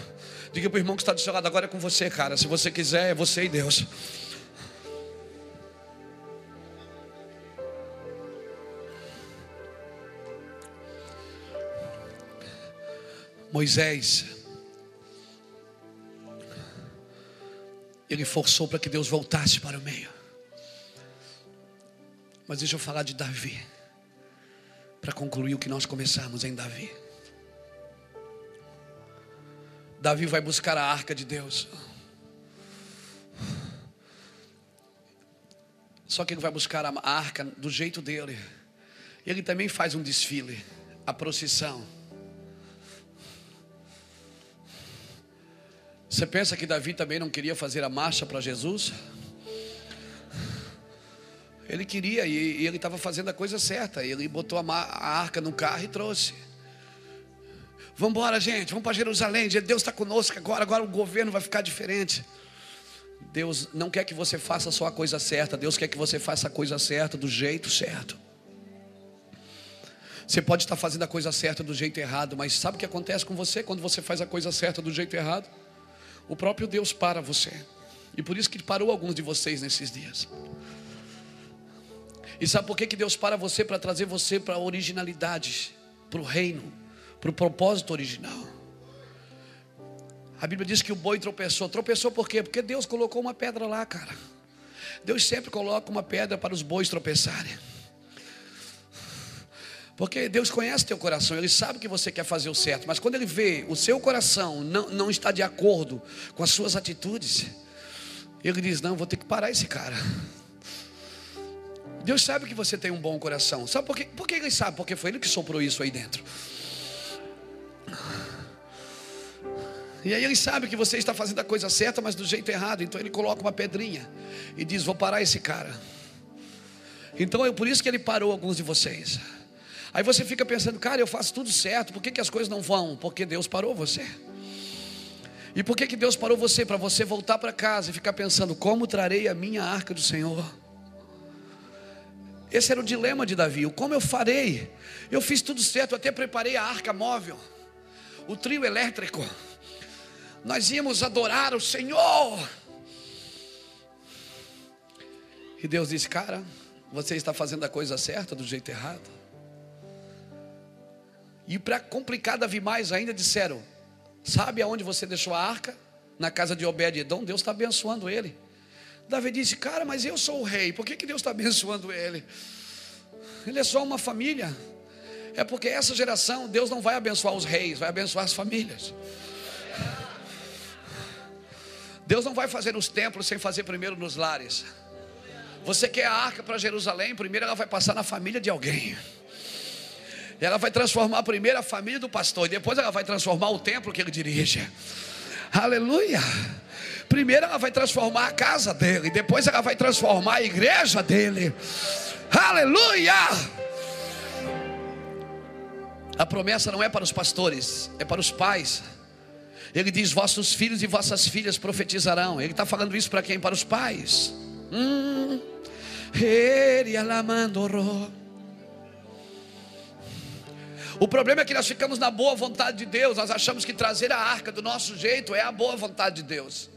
Diga para o irmão que está do seu lado, agora é com você, cara. Se você quiser, é você e Deus. Moisés, ele forçou para que Deus voltasse para o meio. Mas deixa eu falar de Davi, para concluir o que nós começamos em Davi. Davi vai buscar a arca de Deus. Só que ele vai buscar a arca do jeito dele. Ele também faz um desfile, a procissão. Você pensa que Davi também não queria fazer a marcha para Jesus? Ele queria e, ele estava fazendo a coisa certa. Ele botou a, a arca no carro e trouxe. Vamos embora, gente, vamos para Jerusalém. Deus está conosco agora, agora o governo vai ficar diferente. Deus não quer que você faça só a coisa certa, Deus quer que você faça a coisa certa do jeito certo. Você pode estar fazendo a coisa certa do jeito errado, mas sabe o que acontece com você quando você faz a coisa certa do jeito errado? O próprio Deus para você. E por isso que parou alguns de vocês nesses dias. E sabe por que, que Deus para você? Para trazer você para a originalidade, para o reino, para o propósito original. A Bíblia diz que o boi tropeçou. Tropeçou por quê? Porque Deus colocou uma pedra lá, cara. Deus sempre coloca uma pedra para os bois tropeçarem. Porque Deus conhece teu coração, Ele sabe que você quer fazer o certo, mas quando Ele vê o seu coração não, não está de acordo com as suas atitudes, Ele diz: Não, vou ter que parar esse cara. Deus sabe que você tem um bom coração. Sabe por quê? Por que Ele sabe? Porque foi Ele que soprou isso aí dentro. E aí ele sabe que você está fazendo a coisa certa, mas do jeito errado. Então ele coloca uma pedrinha e diz: Vou parar esse cara. Então é por isso que ele parou alguns de vocês. Aí você fica pensando, cara, eu faço tudo certo, por que, que as coisas não vão? Porque Deus parou você. E por que, que Deus parou você? Para você voltar para casa e ficar pensando, como trarei a minha arca do Senhor? Esse era o dilema de Davi, como eu farei? Eu fiz tudo certo, até preparei a arca móvel, o trio elétrico nós íamos adorar o Senhor. E Deus disse: Cara, você está fazendo a coisa certa do jeito errado. E para complicar Davi mais ainda, disseram: Sabe aonde você deixou a arca? Na casa de Obed-Edom, Deus está abençoando ele. Davi disse: Cara, mas eu sou o rei, por que, que Deus está abençoando ele? Ele é só uma família. É porque essa geração, Deus não vai abençoar os reis, vai abençoar as famílias. Deus não vai fazer nos templos sem fazer primeiro nos lares. Você quer a arca para Jerusalém, primeiro ela vai passar na família de alguém. Ela vai transformar primeiro a família do pastor, e depois ela vai transformar o templo que ele dirige. Aleluia. Primeiro ela vai transformar a casa dele, depois ela vai transformar a igreja dele. Aleluia. A promessa não é para os pastores, é para os pais. Ele diz: Vossos filhos e vossas filhas profetizarão. Ele está falando isso para quem? Para os pais. Hum. O problema é que nós ficamos na boa vontade de Deus, nós achamos que trazer a arca do nosso jeito é a boa vontade de Deus.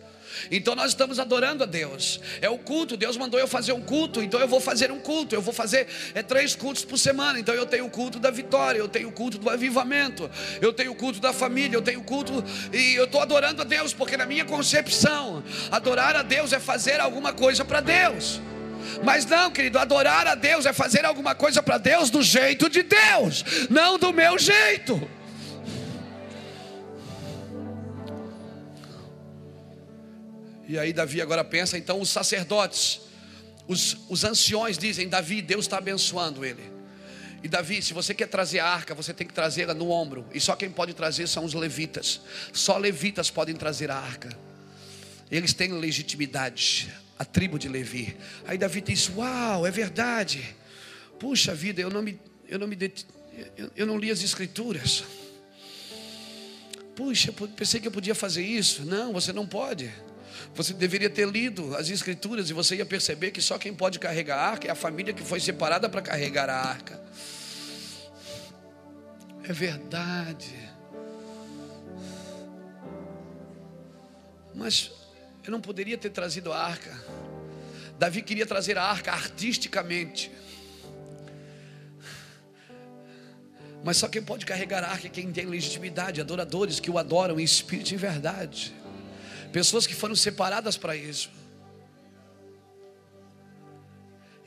Então nós estamos adorando a Deus. É o culto. Deus mandou eu fazer um culto. Então eu vou fazer um culto. Eu vou fazer é, três cultos por semana. Então eu tenho o culto da vitória. Eu tenho o culto do avivamento. Eu tenho o culto da família. Eu tenho o culto. E eu estou adorando a Deus. Porque na minha concepção, adorar a Deus é fazer alguma coisa para Deus. Mas não, querido, adorar a Deus é fazer alguma coisa para Deus do jeito de Deus, não do meu jeito. E aí Davi agora pensa, então os sacerdotes, os, os anciões dizem, Davi, Deus está abençoando ele. E Davi, se você quer trazer a arca, você tem que trazê-la no ombro. E só quem pode trazer são os levitas. Só levitas podem trazer a arca. Eles têm legitimidade, a tribo de Levi. Aí Davi diz: Uau, é verdade. Puxa vida, eu não me, eu não me, eu, eu não li as escrituras. Puxa, pensei que eu podia fazer isso. Não, você não pode. Você deveria ter lido as escrituras e você ia perceber que só quem pode carregar a arca é a família que foi separada para carregar a arca. É verdade. Mas eu não poderia ter trazido a arca. Davi queria trazer a arca artisticamente. Mas só quem pode carregar a arca é quem tem legitimidade, adoradores que o adoram em espírito e verdade. Pessoas que foram separadas para isso.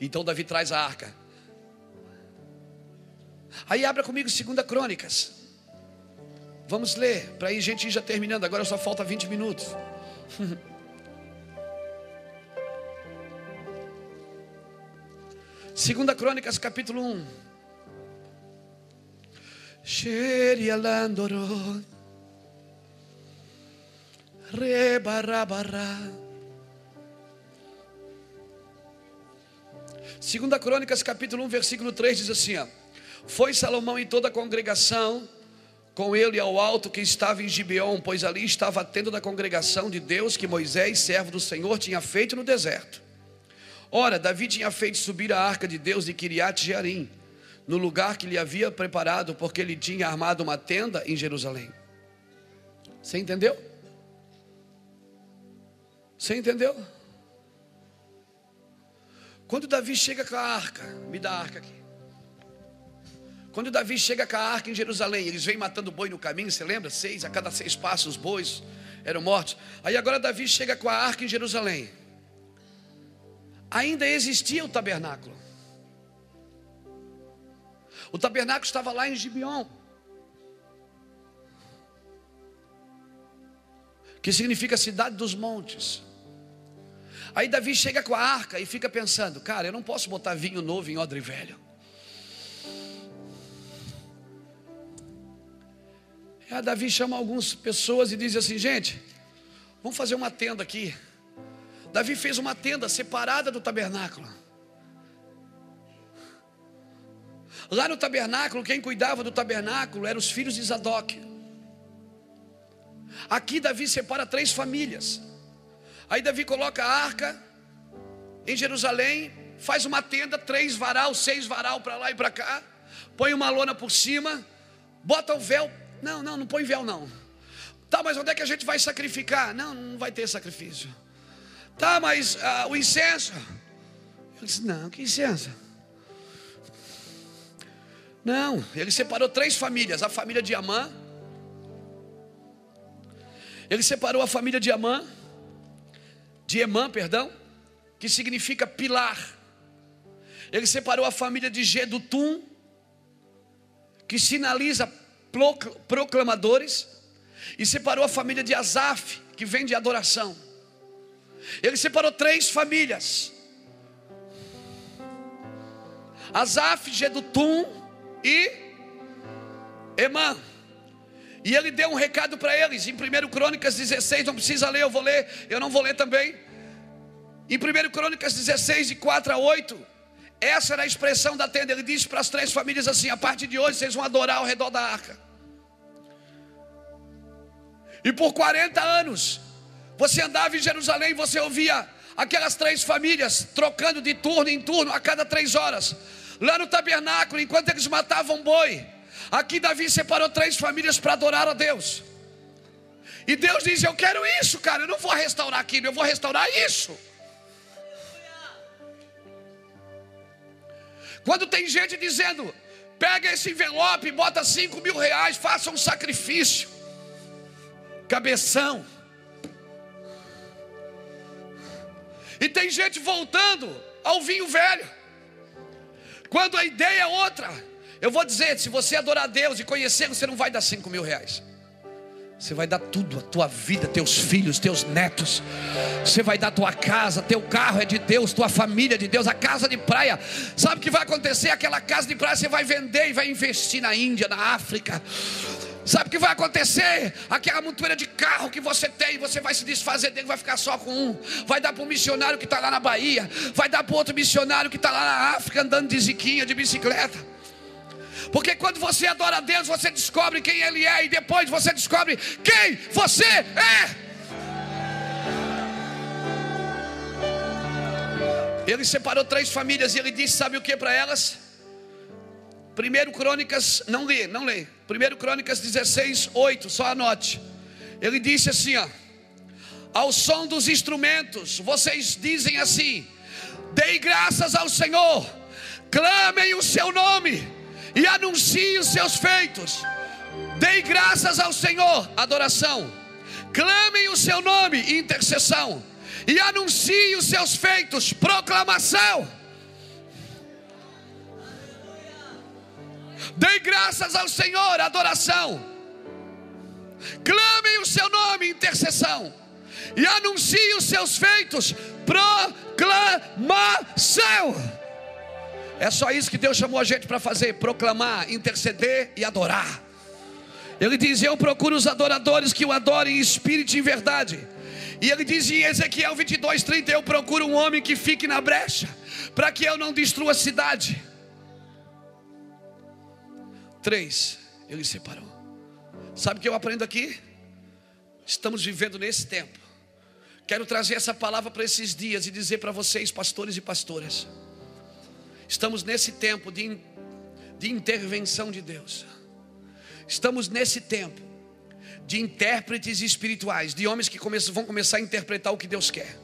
Então Davi traz a arca. Aí abra comigo 2 Crônicas. Vamos ler, para aí gente já terminando, agora só falta 20 minutos. Segunda Crônicas, capítulo 1. Rebarabará Segunda Crônicas, capítulo 1, versículo 3 diz assim: ó, Foi Salomão em toda a congregação com ele ao alto que estava em Gibeon, pois ali estava a tenda da congregação de Deus que Moisés, servo do Senhor, tinha feito no deserto. Ora, Davi tinha feito subir a arca de Deus de Kiriat Jearim, no lugar que lhe havia preparado, porque ele tinha armado uma tenda em Jerusalém. Você entendeu? Você entendeu? Quando Davi chega com a arca, me dá a arca aqui. Quando Davi chega com a arca em Jerusalém, eles vêm matando boi no caminho, você lembra? Seis, a cada seis passos os bois eram mortos. Aí agora Davi chega com a arca em Jerusalém. Ainda existia o tabernáculo. O tabernáculo estava lá em Gibeon. Que significa cidade dos montes. Aí Davi chega com a arca e fica pensando: cara, eu não posso botar vinho novo em odre velho. Aí Davi chama algumas pessoas e diz assim: gente, vamos fazer uma tenda aqui. Davi fez uma tenda separada do tabernáculo. Lá no tabernáculo, quem cuidava do tabernáculo eram os filhos de Zadok. Aqui Davi separa três famílias. Aí Davi coloca a arca em Jerusalém, faz uma tenda, três varal, seis varal para lá e para cá, põe uma lona por cima, bota o véu. Não, não, não põe véu não. Tá, mas onde é que a gente vai sacrificar? Não, não vai ter sacrifício. Tá, mas ah, o incenso. Ele disse: Não, que incenso? Não, ele separou três famílias: a família de Amã. Ele separou a família de Amã de Emã, perdão, que significa pilar. Ele separou a família de Gedutum, que sinaliza proclamadores, e separou a família de Asaf, que vem de adoração. Ele separou três famílias: Asaf, Gedutum e Emã. E ele deu um recado para eles em 1 Crônicas 16, não precisa ler, eu vou ler, eu não vou ler também. Em 1 Crônicas 16, de 4 a 8, essa era a expressão da tenda. Ele disse para as três famílias assim: a partir de hoje vocês vão adorar ao redor da arca. E por 40 anos, você andava em Jerusalém você ouvia aquelas três famílias trocando de turno em turno a cada três horas, lá no tabernáculo, enquanto eles matavam boi Aqui Davi separou três famílias para adorar a Deus. E Deus diz: Eu quero isso, cara. Eu não vou restaurar aquilo, eu vou restaurar isso. Quando tem gente dizendo: Pega esse envelope, bota cinco mil reais, faça um sacrifício. Cabeção. E tem gente voltando ao vinho velho. Quando a ideia é outra. Eu vou dizer, se você adorar a Deus e conhecer, você não vai dar cinco mil reais. Você vai dar tudo, a tua vida, teus filhos, teus netos. Você vai dar tua casa, teu carro é de Deus, tua família é de Deus, a casa de praia. Sabe o que vai acontecer? Aquela casa de praia você vai vender e vai investir na Índia, na África. Sabe o que vai acontecer? Aquela montoeira de carro que você tem, você vai se desfazer dele, vai ficar só com um. Vai dar para um missionário que está lá na Bahia. Vai dar para outro missionário que está lá na África andando de ziquinha, de bicicleta. Porque quando você adora a Deus, você descobre quem Ele é, e depois você descobre quem você é. Ele separou três famílias e ele disse: Sabe o que para elas? Primeiro Crônicas, não lê, não lê. Primeiro Crônicas 16, 8, só anote. Ele disse assim: ó, Ao som dos instrumentos, vocês dizem assim: Dei graças ao Senhor, clamem o seu nome e anuncie os seus feitos. Dei graças ao Senhor, adoração. Clamem o seu nome, intercessão. E anuncie os seus feitos, proclamação. Dei graças ao Senhor, adoração. Clamem o seu nome, intercessão. E anuncie os seus feitos, proclamação. É só isso que Deus chamou a gente para fazer: proclamar, interceder e adorar. Ele diz: Eu procuro os adoradores que o adorem em espírito e em verdade. E ele diz em Ezequiel 22, 30: Eu procuro um homem que fique na brecha, para que eu não destrua a cidade. Três, ele separou. Sabe o que eu aprendo aqui? Estamos vivendo nesse tempo. Quero trazer essa palavra para esses dias e dizer para vocês, pastores e pastoras. Estamos nesse tempo de, de intervenção de Deus. Estamos nesse tempo de intérpretes espirituais, de homens que começam, vão começar a interpretar o que Deus quer.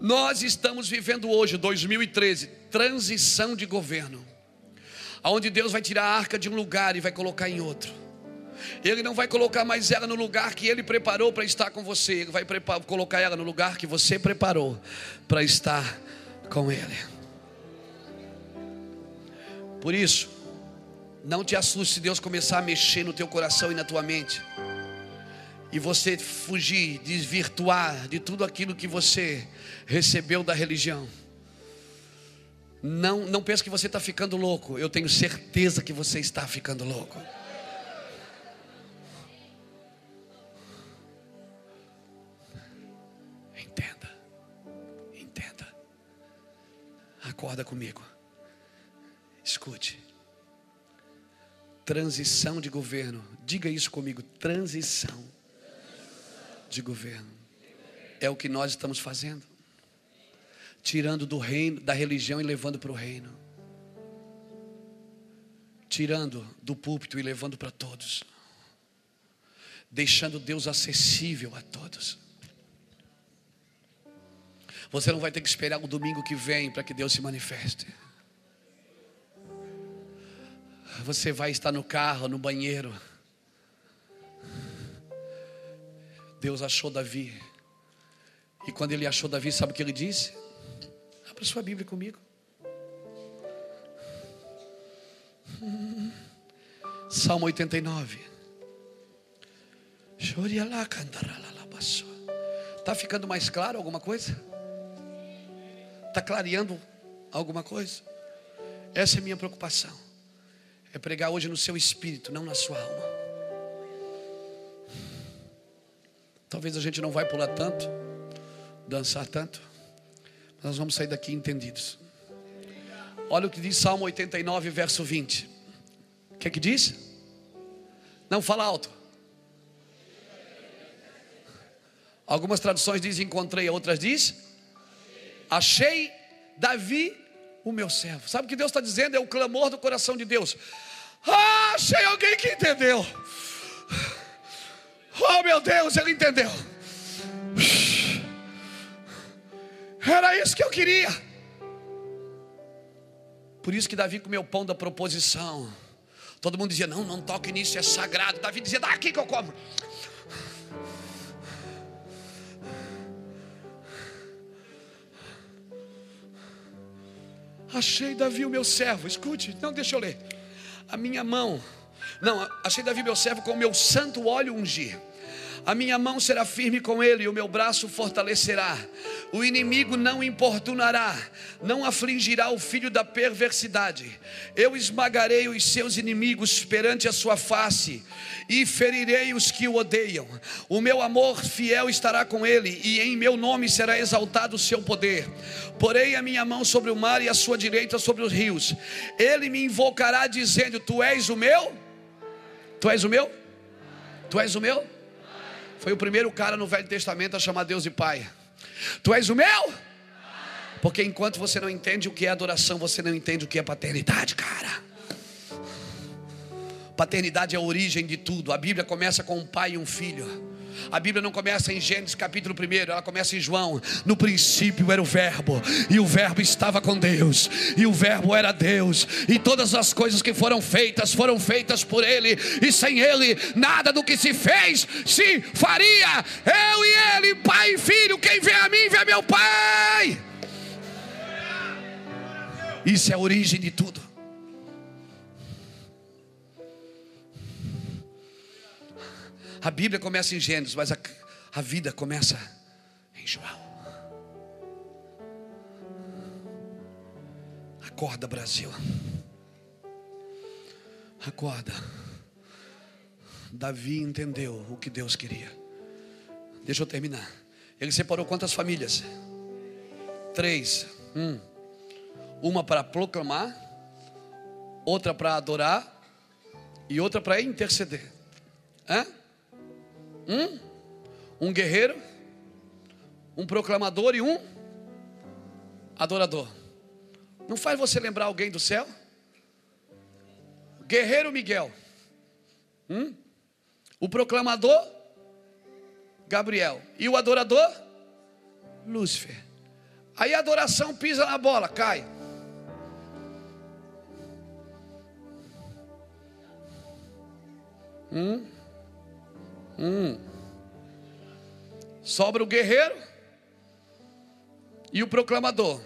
Nós estamos vivendo hoje, 2013, transição de governo, onde Deus vai tirar a arca de um lugar e vai colocar em outro. Ele não vai colocar mais ela no lugar que Ele preparou para estar com você, Ele vai colocar ela no lugar que você preparou para estar com Ele. Por isso, não te assuste se Deus começar a mexer no teu coração e na tua mente. E você fugir, desvirtuar de tudo aquilo que você recebeu da religião. Não, não pense que você está ficando louco. Eu tenho certeza que você está ficando louco. Acorda comigo. Escute. Transição de governo. Diga isso comigo. Transição de governo. É o que nós estamos fazendo. Tirando do reino, da religião e levando para o reino. Tirando do púlpito e levando para todos. Deixando Deus acessível a todos. Você não vai ter que esperar o domingo que vem para que Deus se manifeste. Você vai estar no carro, no banheiro. Deus achou Davi. E quando ele achou Davi, sabe o que ele disse? Abra sua Bíblia comigo. Salmo 89. Está ficando mais claro alguma coisa? Está clareando alguma coisa? Essa é a minha preocupação. É pregar hoje no seu espírito, não na sua alma. Talvez a gente não vai pular tanto, dançar tanto, mas nós vamos sair daqui entendidos. Olha o que diz Salmo 89, verso 20. O que é que diz? Não fala alto. Algumas traduções dizem encontrei, outras diz Achei Davi o meu servo. Sabe o que Deus está dizendo? É o clamor do coração de Deus. Ah, achei alguém que entendeu. Oh meu Deus, ele entendeu. Era isso que eu queria. Por isso que Davi comeu o pão da proposição. Todo mundo dizia: Não, não toque nisso, é sagrado. Davi dizia: Dá aqui que eu como. Achei Davi o meu servo. Escute, não deixa eu ler. A minha mão. Não, achei Davi meu servo com o meu santo óleo ungir. A minha mão será firme com ele e o meu braço fortalecerá. O inimigo não importunará, não afligirá o filho da perversidade. Eu esmagarei os seus inimigos perante a sua face e ferirei os que o odeiam. O meu amor fiel estará com ele e em meu nome será exaltado o seu poder. Porei a minha mão sobre o mar e a sua direita sobre os rios. Ele me invocará dizendo: Tu és o meu? Tu és o meu? Tu és o meu? Foi o primeiro cara no Velho Testamento a chamar Deus de Pai. Tu és o meu? Porque enquanto você não entende o que é adoração, você não entende o que é paternidade, cara. Paternidade é a origem de tudo. A Bíblia começa com um pai e um filho. A Bíblia não começa em Gênesis capítulo 1, ela começa em João. No princípio era o Verbo, e o Verbo estava com Deus, e o Verbo era Deus, e todas as coisas que foram feitas foram feitas por Ele, e sem Ele nada do que se fez se faria. Eu e Ele, Pai e Filho, quem vê a mim vê meu Pai. Isso é a origem de tudo. A Bíblia começa em Gênesis, mas a, a vida começa em João. Acorda, Brasil. Acorda. Davi entendeu o que Deus queria. Deixa eu terminar. Ele separou quantas famílias? Três. Hum. Uma para proclamar, outra para adorar e outra para interceder. Hã? Um, um guerreiro, um proclamador e um adorador. Não faz você lembrar alguém do céu? Guerreiro Miguel. Hum? O proclamador Gabriel. E o adorador Lúcifer. Aí a adoração pisa na bola, cai. Hum? Hum. Sobra o guerreiro e o proclamador.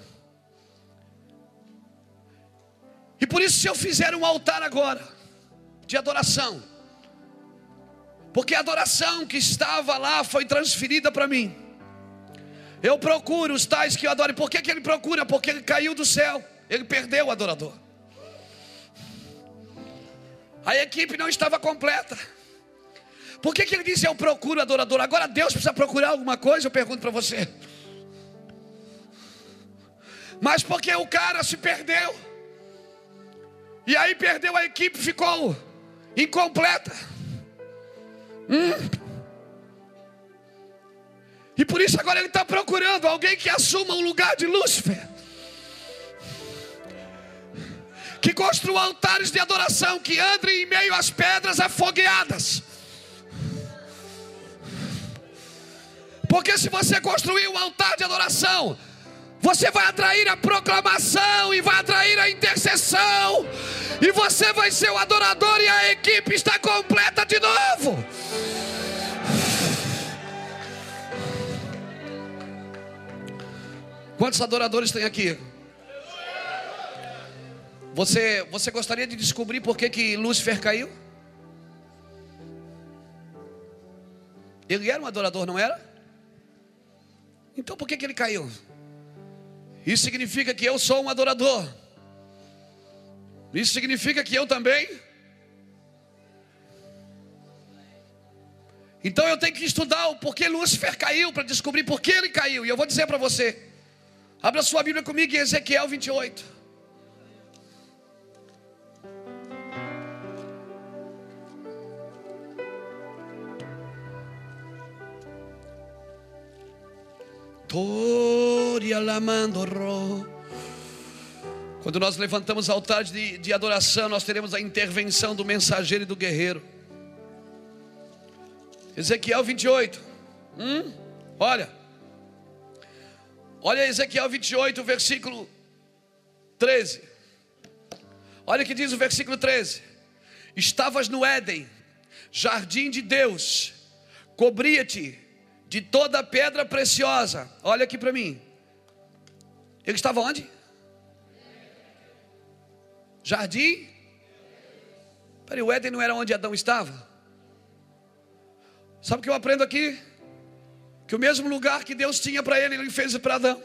E por isso, se eu fizer um altar agora, de adoração, porque a adoração que estava lá foi transferida para mim. Eu procuro os tais que eu adoro. Por que, que ele procura? Porque ele caiu do céu, ele perdeu o adorador. A equipe não estava completa. Por que, que ele disse eu procuro adorador? Agora Deus precisa procurar alguma coisa? Eu pergunto para você. Mas porque o cara se perdeu. E aí perdeu a equipe, ficou incompleta. Hum. E por isso agora ele está procurando alguém que assuma o lugar de Lúcifer. Que construa altares de adoração, que ande em meio às pedras afogueadas. Porque se você construir um altar de adoração, você vai atrair a proclamação e vai atrair a intercessão, e você vai ser o adorador e a equipe está completa de novo. Quantos adoradores tem aqui? Você, você gostaria de descobrir por que, que Lúcifer caiu? Ele era um adorador, não era? Então por que, que ele caiu? Isso significa que eu sou um adorador. Isso significa que eu também. Então eu tenho que estudar o porquê Lúcifer caiu para descobrir por que ele caiu. E eu vou dizer para você. Abra sua Bíblia comigo em Ezequiel 28. Quando nós levantamos altar de, de adoração, nós teremos a intervenção do mensageiro e do guerreiro. Ezequiel 28. Hum? Olha. Olha Ezequiel 28, versículo 13. Olha o que diz o versículo 13: Estavas no Éden, jardim de Deus, cobria-te de toda pedra preciosa. Olha aqui para mim. Ele estava onde? Jardim? Peraí, o Éden não era onde Adão estava? Sabe o que eu aprendo aqui? Que o mesmo lugar que Deus tinha para ele, ele fez para Adão.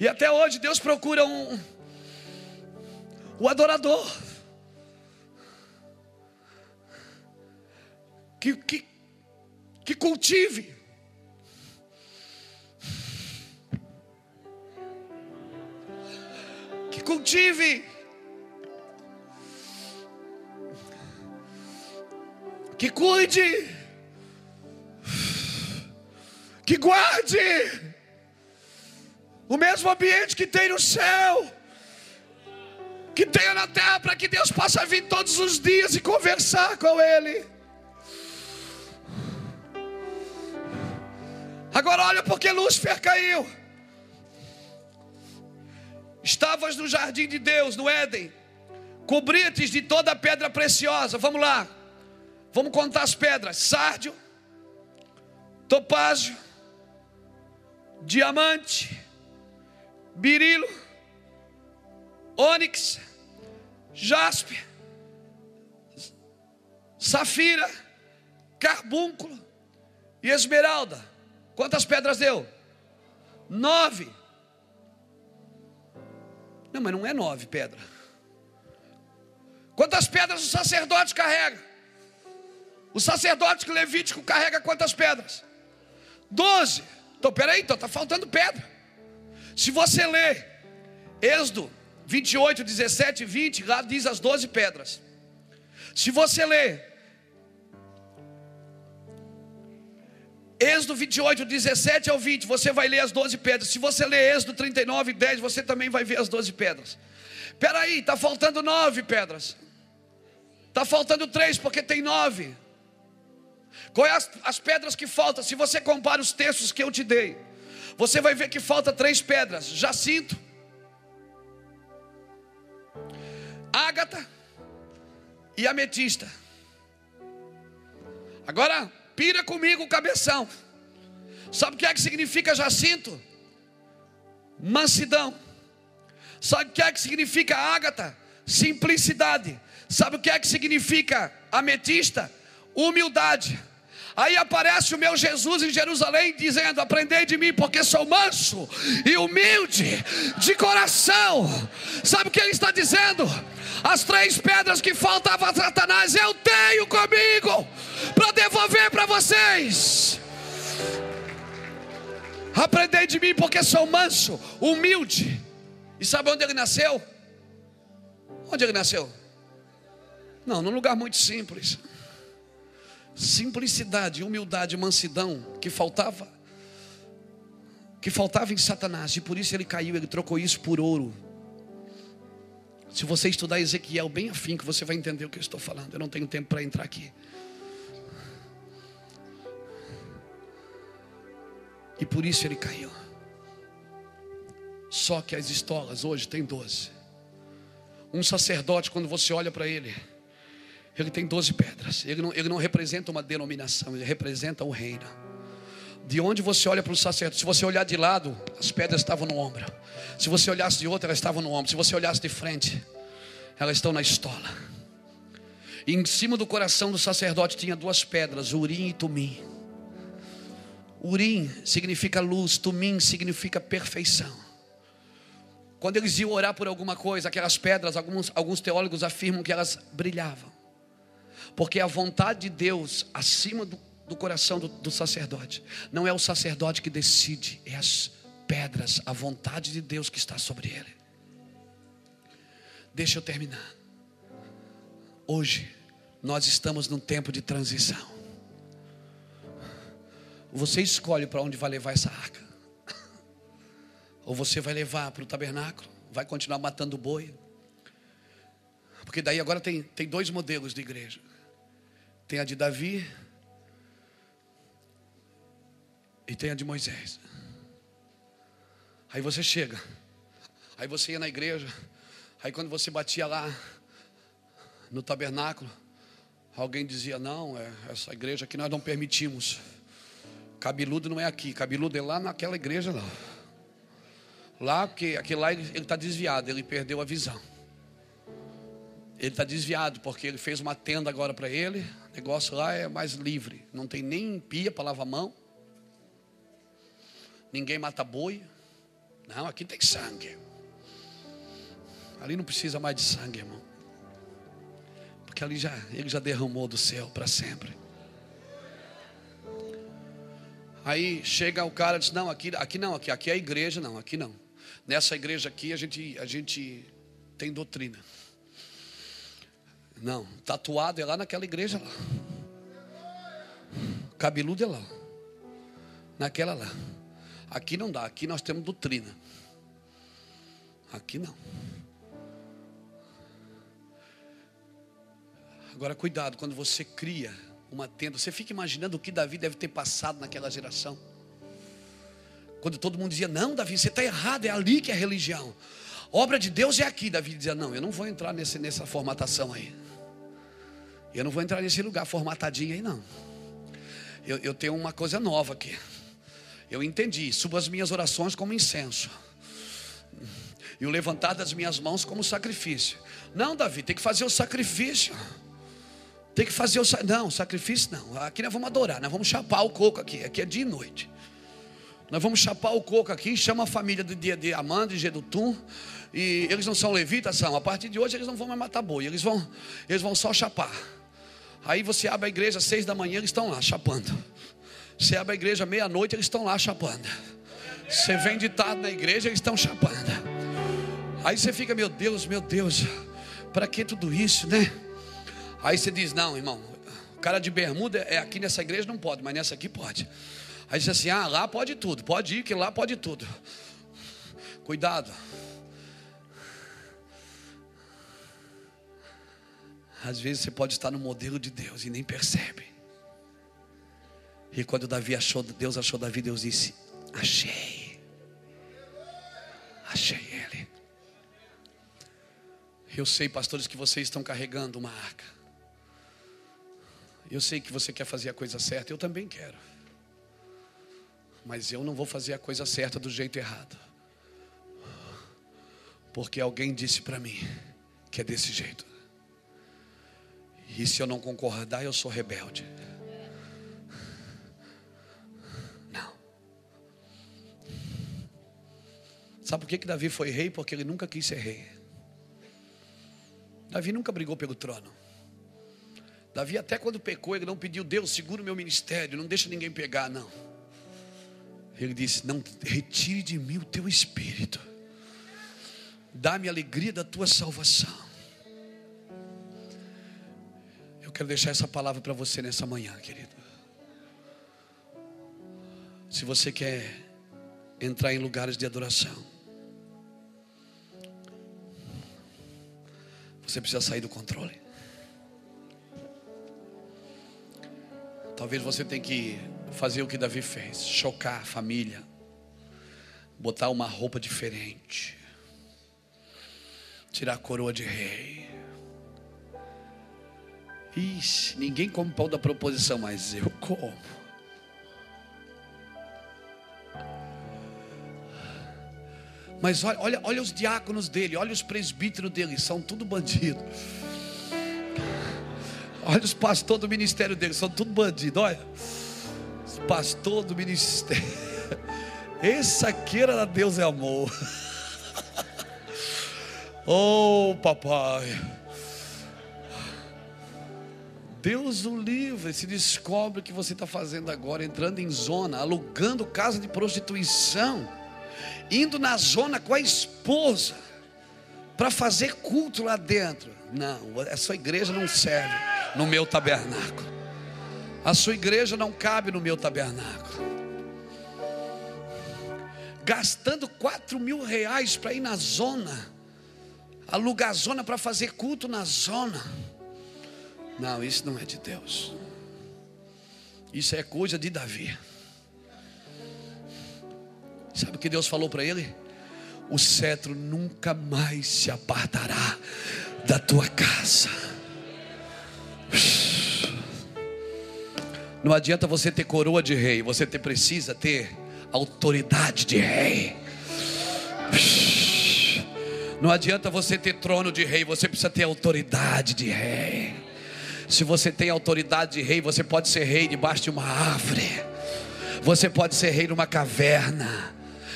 E até hoje Deus procura um, o adorador. Que, que, que cultive. Que cultive. Que cuide. Que guarde. O mesmo ambiente que tem no céu que tenha na terra para que Deus possa vir todos os dias e conversar com Ele. Agora olha porque Lúcifer caiu. Estavas no jardim de Deus, no Éden. Cobrites de toda pedra preciosa. Vamos lá. Vamos contar as pedras: sárdio, topázio, diamante, birilo, ônix, jaspe, safira, carbúnculo e esmeralda. Quantas pedras deu? Nove. Não, mas não é nove pedras. Quantas pedras o sacerdote carrega? O sacerdote levítico carrega quantas pedras? Doze. Então, peraí, então está faltando pedra. Se você ler Êxodo 28, 17 e 20, lá diz as doze pedras. Se você ler Êxodo 28, 17 ao 20, você vai ler as 12 pedras. Se você ler Êxodo 39, 10, você também vai ver as 12 pedras. Espera aí, está faltando nove pedras. Está faltando três, porque tem nove. Quais as, as pedras que faltam? Se você compara os textos que eu te dei, você vai ver que falta três pedras: jacinto, ágata e ametista. Agora, Pira comigo o cabeção. Sabe o que é que significa jacinto? Mansidão. Sabe o que é que significa ágata? Simplicidade. Sabe o que é que significa ametista? Humildade. Aí aparece o meu Jesus em Jerusalém dizendo: Aprendei de mim, porque sou manso e humilde de coração. Sabe o que ele está dizendo? As três pedras que faltavam a Satanás, eu tenho comigo para devolver para vocês. Aprendei de mim, porque sou manso, humilde. E sabe onde ele nasceu? Onde ele nasceu? Não, num lugar muito simples. Simplicidade, humildade, mansidão que faltava que faltava em Satanás, e por isso ele caiu, ele trocou isso por ouro. Se você estudar Ezequiel bem afim, que você vai entender o que eu estou falando. Eu não tenho tempo para entrar aqui. E por isso ele caiu. Só que as estolas hoje tem 12. Um sacerdote, quando você olha para ele, ele tem 12 pedras. Ele não, ele não representa uma denominação, ele representa o reino. De onde você olha para o sacerdote, se você olhar de lado, as pedras estavam no ombro. Se você olhasse de outro, elas estavam no ombro. Se você olhasse de frente, elas estão na estola. E em cima do coração do sacerdote tinha duas pedras, Urim e Tumim. Urim significa luz, Tumim significa perfeição. Quando eles iam orar por alguma coisa, aquelas pedras, alguns, alguns teólogos afirmam que elas brilhavam. Porque a vontade de Deus acima do, do coração do, do sacerdote. Não é o sacerdote que decide, é as pedras, a vontade de Deus que está sobre ele. Deixa eu terminar. Hoje, nós estamos num tempo de transição. Você escolhe para onde vai levar essa arca. Ou você vai levar para o tabernáculo, vai continuar matando boi. Porque daí agora tem, tem dois modelos de igreja. Tem a de Davi e tem a de Moisés. Aí você chega, aí você ia na igreja, aí quando você batia lá no tabernáculo, alguém dizia: Não, é, essa igreja aqui nós não permitimos. Cabeludo não é aqui, cabeludo é lá naquela igreja não. Lá, porque aquele lá ele está desviado, ele perdeu a visão. Ele está desviado, porque ele fez uma tenda agora para ele. O negócio lá é mais livre. Não tem nem pia para lavar a mão. Ninguém mata boi. Não, aqui tem sangue. Ali não precisa mais de sangue, irmão. Porque ali já, ele já derramou do céu para sempre. Aí chega o cara e diz: Não, aqui, aqui não, aqui, aqui é a igreja, não, aqui não. Nessa igreja aqui a gente, a gente tem doutrina. Não, tatuado é lá naquela igreja lá. Cabeludo é lá. Naquela lá. Aqui não dá, aqui nós temos doutrina. Aqui não. Agora, cuidado, quando você cria uma tenda, você fica imaginando o que Davi deve ter passado naquela geração. Quando todo mundo dizia, não, Davi, você está errado, é ali que é religião. Obra de Deus é aqui. Davi dizia, não, eu não vou entrar nesse, nessa formatação aí. Eu não vou entrar nesse lugar formatadinho aí, não. Eu, eu tenho uma coisa nova aqui. Eu entendi, subo as minhas orações como incenso. E o levantar das minhas mãos como sacrifício. Não, Davi, tem que fazer o sacrifício. Tem que fazer o não, sacrifício não. Aqui nós vamos adorar, nós vamos chapar o coco aqui. Aqui é dia e noite. Nós vamos chapar o coco aqui, chama a família do dia de Amanda e Gedutum. E eles não são levitas, são. A partir de hoje eles não vão mais matar boi, eles vão, eles vão só chapar. Aí você abre a igreja às seis da manhã, eles estão lá chapando. Você abre a igreja meia-noite, eles estão lá chapando. Você vem de tarde na igreja, eles estão chapando. Aí você fica, meu Deus, meu Deus, para que tudo isso, né? Aí você diz: Não, irmão, o cara de bermuda é aqui nessa igreja não pode, mas nessa aqui pode. Aí diz assim: Ah, lá pode tudo, pode ir, que lá pode tudo. Cuidado. Às vezes você pode estar no modelo de Deus e nem percebe. E quando Davi achou, Deus achou Davi, Deus disse: Achei. Achei ele. Eu sei, pastores, que vocês estão carregando uma arca. Eu sei que você quer fazer a coisa certa, eu também quero. Mas eu não vou fazer a coisa certa do jeito errado. Porque alguém disse para mim que é desse jeito. E se eu não concordar, eu sou rebelde. Não. Sabe por que, que Davi foi rei? Porque ele nunca quis ser rei. Davi nunca brigou pelo trono. Davi, até quando pecou, ele não pediu, Deus, segura o meu ministério, não deixa ninguém pegar, não. Ele disse: Não, retire de mim o teu espírito, dá-me a alegria da tua salvação. Quero deixar essa palavra para você nessa manhã, querido. Se você quer entrar em lugares de adoração, você precisa sair do controle. Talvez você tenha que fazer o que Davi fez, chocar a família, botar uma roupa diferente, tirar a coroa de rei. Ixi, ninguém come pão da proposição, mas eu como. Mas olha, olha, olha os diáconos dele, olha os presbíteros dele, são tudo bandido. Olha os pastores do ministério dele, são tudo bandido, olha. Os pastores do ministério. Esse aqui era Deus é amor. Oh, papai. Deus o livre, se descobre o que você está fazendo agora, entrando em zona, alugando casa de prostituição, indo na zona com a esposa, para fazer culto lá dentro. Não, essa igreja não serve no meu tabernáculo. A sua igreja não cabe no meu tabernáculo. Gastando quatro mil reais para ir na zona, alugar a zona para fazer culto na zona. Não, isso não é de Deus. Isso é coisa de Davi. Sabe o que Deus falou para ele? O cetro nunca mais se apartará da tua casa. Não adianta você ter coroa de rei, você precisa ter autoridade de rei. Não adianta você ter trono de rei, você precisa ter autoridade de rei. Se você tem autoridade de rei, você pode ser rei debaixo de uma árvore. Você pode ser rei numa caverna,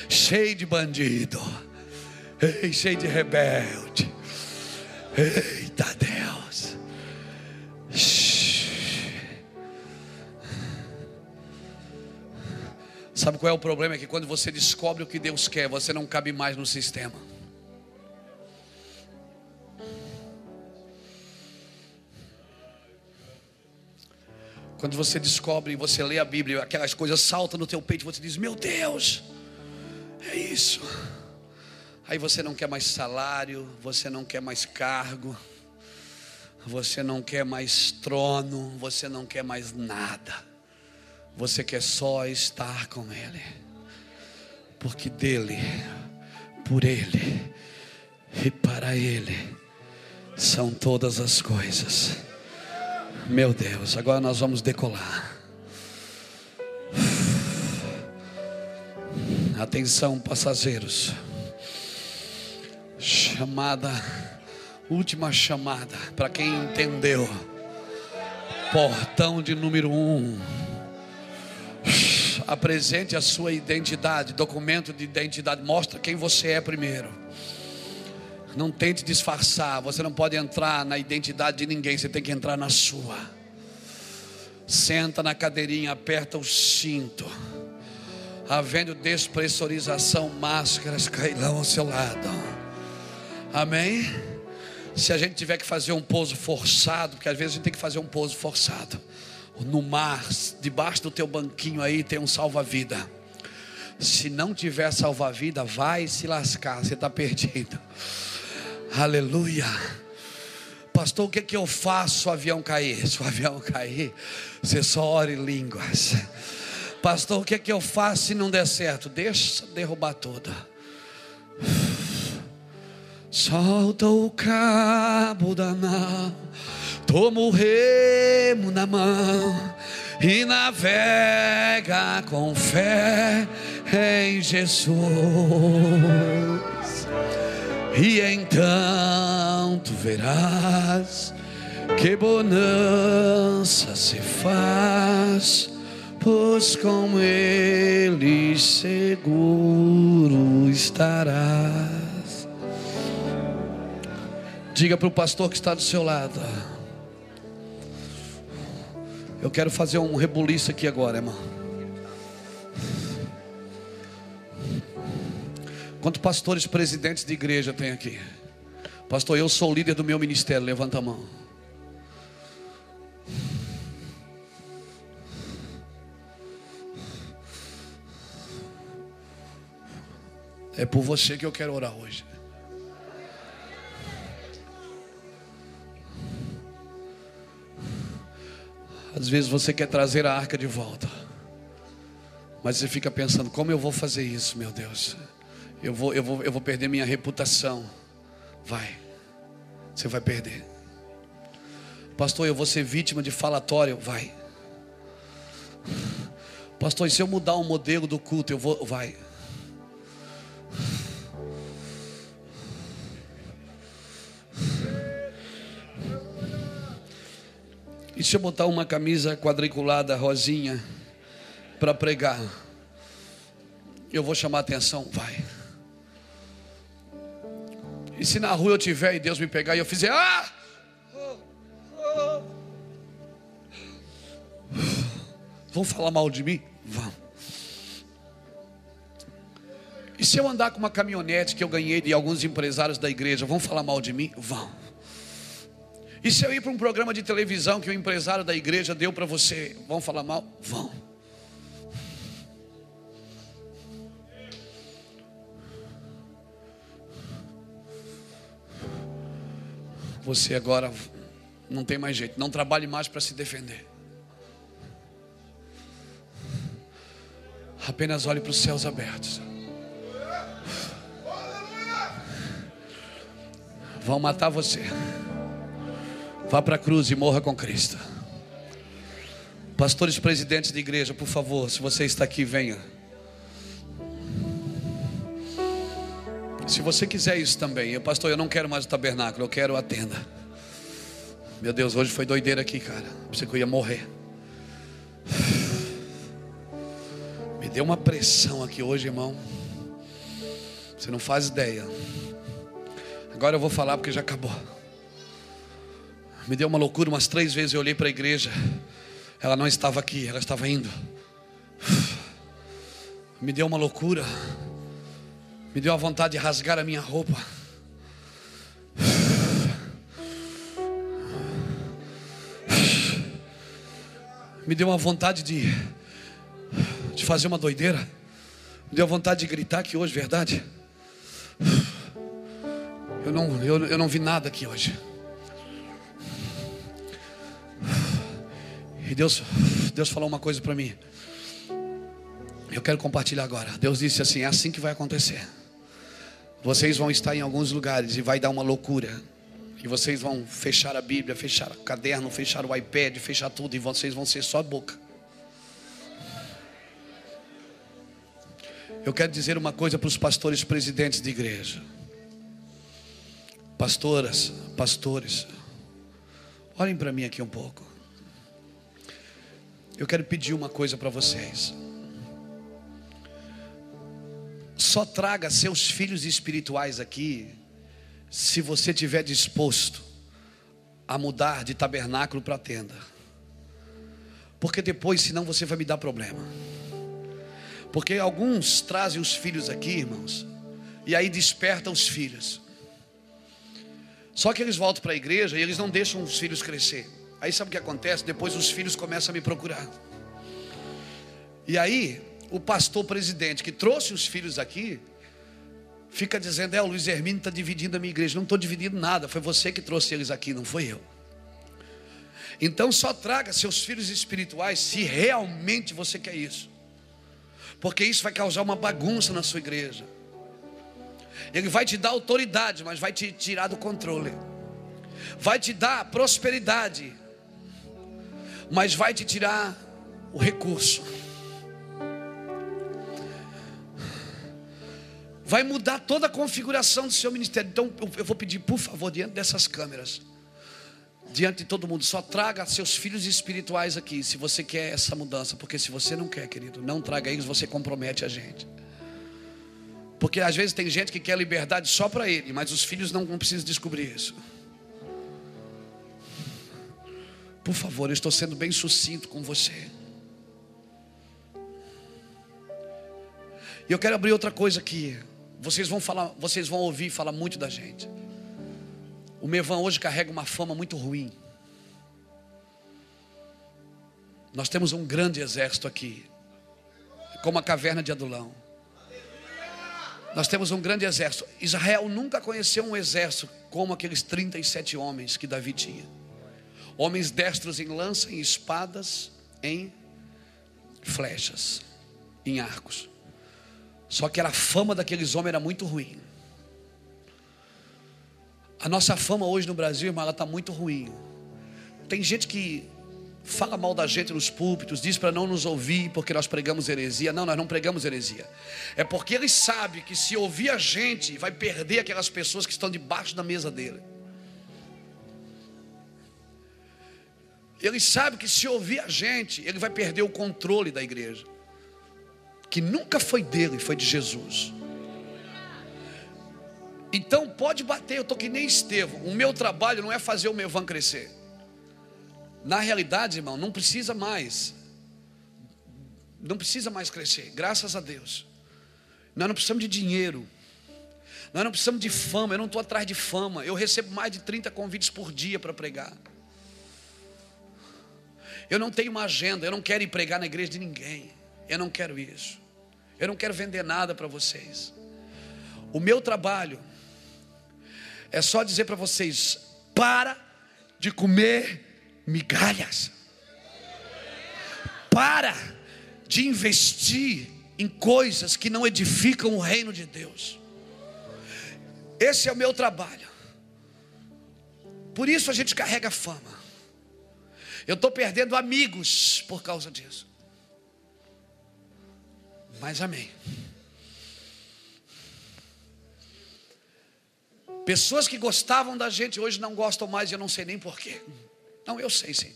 cheio de bandido, cheio de rebelde. Eita Deus. Sabe qual é o problema? É que quando você descobre o que Deus quer, você não cabe mais no sistema. Quando você descobre, você lê a Bíblia, aquelas coisas saltam no teu peito, você diz: Meu Deus, é isso. Aí você não quer mais salário, você não quer mais cargo, Você não quer mais trono, você não quer mais nada. Você quer só estar com Ele. Porque dele, por Ele e para Ele são todas as coisas. Meu Deus, agora nós vamos decolar. Atenção, passageiros. Chamada, última chamada, para quem entendeu. Portão de número um. Apresente a sua identidade, documento de identidade. Mostra quem você é primeiro. Não tente disfarçar. Você não pode entrar na identidade de ninguém. Você tem que entrar na sua. Senta na cadeirinha, aperta o cinto havendo despressurização, máscaras cairão ao seu lado. Amém? Se a gente tiver que fazer um pouso forçado, porque às vezes a gente tem que fazer um pouso forçado. No mar, debaixo do teu banquinho aí tem um salva-vida. Se não tiver salva-vida, vai se lascar, você está perdido. Aleluia. Pastor, o que, é que eu faço se o avião cair? Se o avião cair, você só ora em línguas. Pastor, o que é que eu faço se não der certo? Deixa derrubar toda. Solta o cabo da nau, toma o remo na mão e navega com fé em Jesus. E então tu verás que bonança se faz pois com ele seguro estarás. Diga para o pastor que está do seu lado. Eu quero fazer um rebuliço aqui agora, irmão. Quantos pastores presidentes de igreja tem aqui? Pastor, eu sou líder do meu ministério. Levanta a mão. É por você que eu quero orar hoje. Às vezes você quer trazer a arca de volta. Mas você fica pensando, como eu vou fazer isso, meu Deus? Eu vou, eu vou, eu vou perder minha reputação. Vai. Você vai perder. Pastor, eu vou ser vítima de falatório. Vai. Pastor, e se eu mudar o modelo do culto, eu vou. Vai. E se eu botar uma camisa quadriculada rosinha para pregar, eu vou chamar atenção? Vai. E se na rua eu tiver e Deus me pegar e eu fizer, ah! Vão falar mal de mim? Vão. E se eu andar com uma caminhonete que eu ganhei de alguns empresários da igreja, vão falar mal de mim? Vão. E se eu ir para um programa de televisão que o empresário da igreja deu para você, vão falar mal? Vão. Você agora não tem mais jeito, não trabalhe mais para se defender. Apenas olhe para os céus abertos. Vão matar você. Vá para a cruz e morra com Cristo. Pastores presidentes de igreja, por favor, se você está aqui, venha. Se você quiser isso também, eu, pastor, eu não quero mais o tabernáculo, eu quero a tenda. Meu Deus, hoje foi doideira aqui, cara. Pensei que eu ia morrer. Me deu uma pressão aqui hoje, irmão. Você não faz ideia. Agora eu vou falar porque já acabou. Me deu uma loucura, umas três vezes eu olhei para a igreja. Ela não estava aqui, ela estava indo. Me deu uma loucura. Me deu a vontade de rasgar a minha roupa. Me deu uma vontade de, de fazer uma doideira. Me deu a vontade de gritar aqui hoje, verdade? Eu não, eu, eu não vi nada aqui hoje. E Deus, Deus falou uma coisa para mim. Eu quero compartilhar agora. Deus disse assim: é assim que vai acontecer. Vocês vão estar em alguns lugares e vai dar uma loucura. E vocês vão fechar a Bíblia, fechar o caderno, fechar o iPad, fechar tudo, e vocês vão ser só boca. Eu quero dizer uma coisa para os pastores presidentes de igreja. Pastoras, pastores, olhem para mim aqui um pouco. Eu quero pedir uma coisa para vocês. Só traga seus filhos espirituais aqui se você tiver disposto a mudar de tabernáculo para tenda. Porque depois, senão você vai me dar problema. Porque alguns trazem os filhos aqui, irmãos, e aí despertam os filhos. Só que eles voltam para a igreja e eles não deixam os filhos crescer. Aí sabe o que acontece? Depois os filhos começam a me procurar. E aí, o pastor presidente que trouxe os filhos aqui, fica dizendo: É, o Luiz Hermínio está dividindo a minha igreja. Não estou dividindo nada, foi você que trouxe eles aqui, não foi eu. Então só traga seus filhos espirituais se realmente você quer isso, porque isso vai causar uma bagunça na sua igreja. Ele vai te dar autoridade, mas vai te tirar do controle, vai te dar prosperidade, mas vai te tirar o recurso. Vai mudar toda a configuração do seu ministério. Então eu vou pedir, por favor, diante dessas câmeras, diante de todo mundo, só traga seus filhos espirituais aqui, se você quer essa mudança, porque se você não quer, querido, não traga eles, você compromete a gente. Porque às vezes tem gente que quer liberdade só para ele, mas os filhos não, precisam descobrir isso. Por favor, eu estou sendo bem sucinto com você. E eu quero abrir outra coisa aqui. Vocês vão falar, vocês vão ouvir falar muito da gente. O Mevan hoje carrega uma fama muito ruim. Nós temos um grande exército aqui, como a caverna de Adulão. Nós temos um grande exército. Israel nunca conheceu um exército como aqueles 37 homens que Davi tinha. Homens destros em lança, em espadas, em flechas, em arcos. Só que a fama daqueles homens era muito ruim. A nossa fama hoje no Brasil, irmão, ela está muito ruim. Tem gente que fala mal da gente nos púlpitos, diz para não nos ouvir porque nós pregamos heresia. Não, nós não pregamos heresia. É porque ele sabe que se ouvir a gente, vai perder aquelas pessoas que estão debaixo da mesa dele. Ele sabe que se ouvir a gente, ele vai perder o controle da igreja que nunca foi dele, foi de Jesus. Então pode bater, eu estou que nem Estevão. O meu trabalho não é fazer o meu van crescer. Na realidade, irmão, não precisa mais. Não precisa mais crescer, graças a Deus. Nós não precisamos de dinheiro. Nós não precisamos de fama. Eu não estou atrás de fama. Eu recebo mais de 30 convites por dia para pregar. Eu não tenho uma agenda. Eu não quero ir pregar na igreja de ninguém. Eu não quero isso. Eu não quero vender nada para vocês. O meu trabalho é só dizer para vocês: para de comer migalhas. Para de investir em coisas que não edificam o reino de Deus. Esse é o meu trabalho. Por isso a gente carrega fama. Eu estou perdendo amigos por causa disso. Mas amém. Pessoas que gostavam da gente hoje não gostam mais e eu não sei nem porquê. Não, eu sei sim.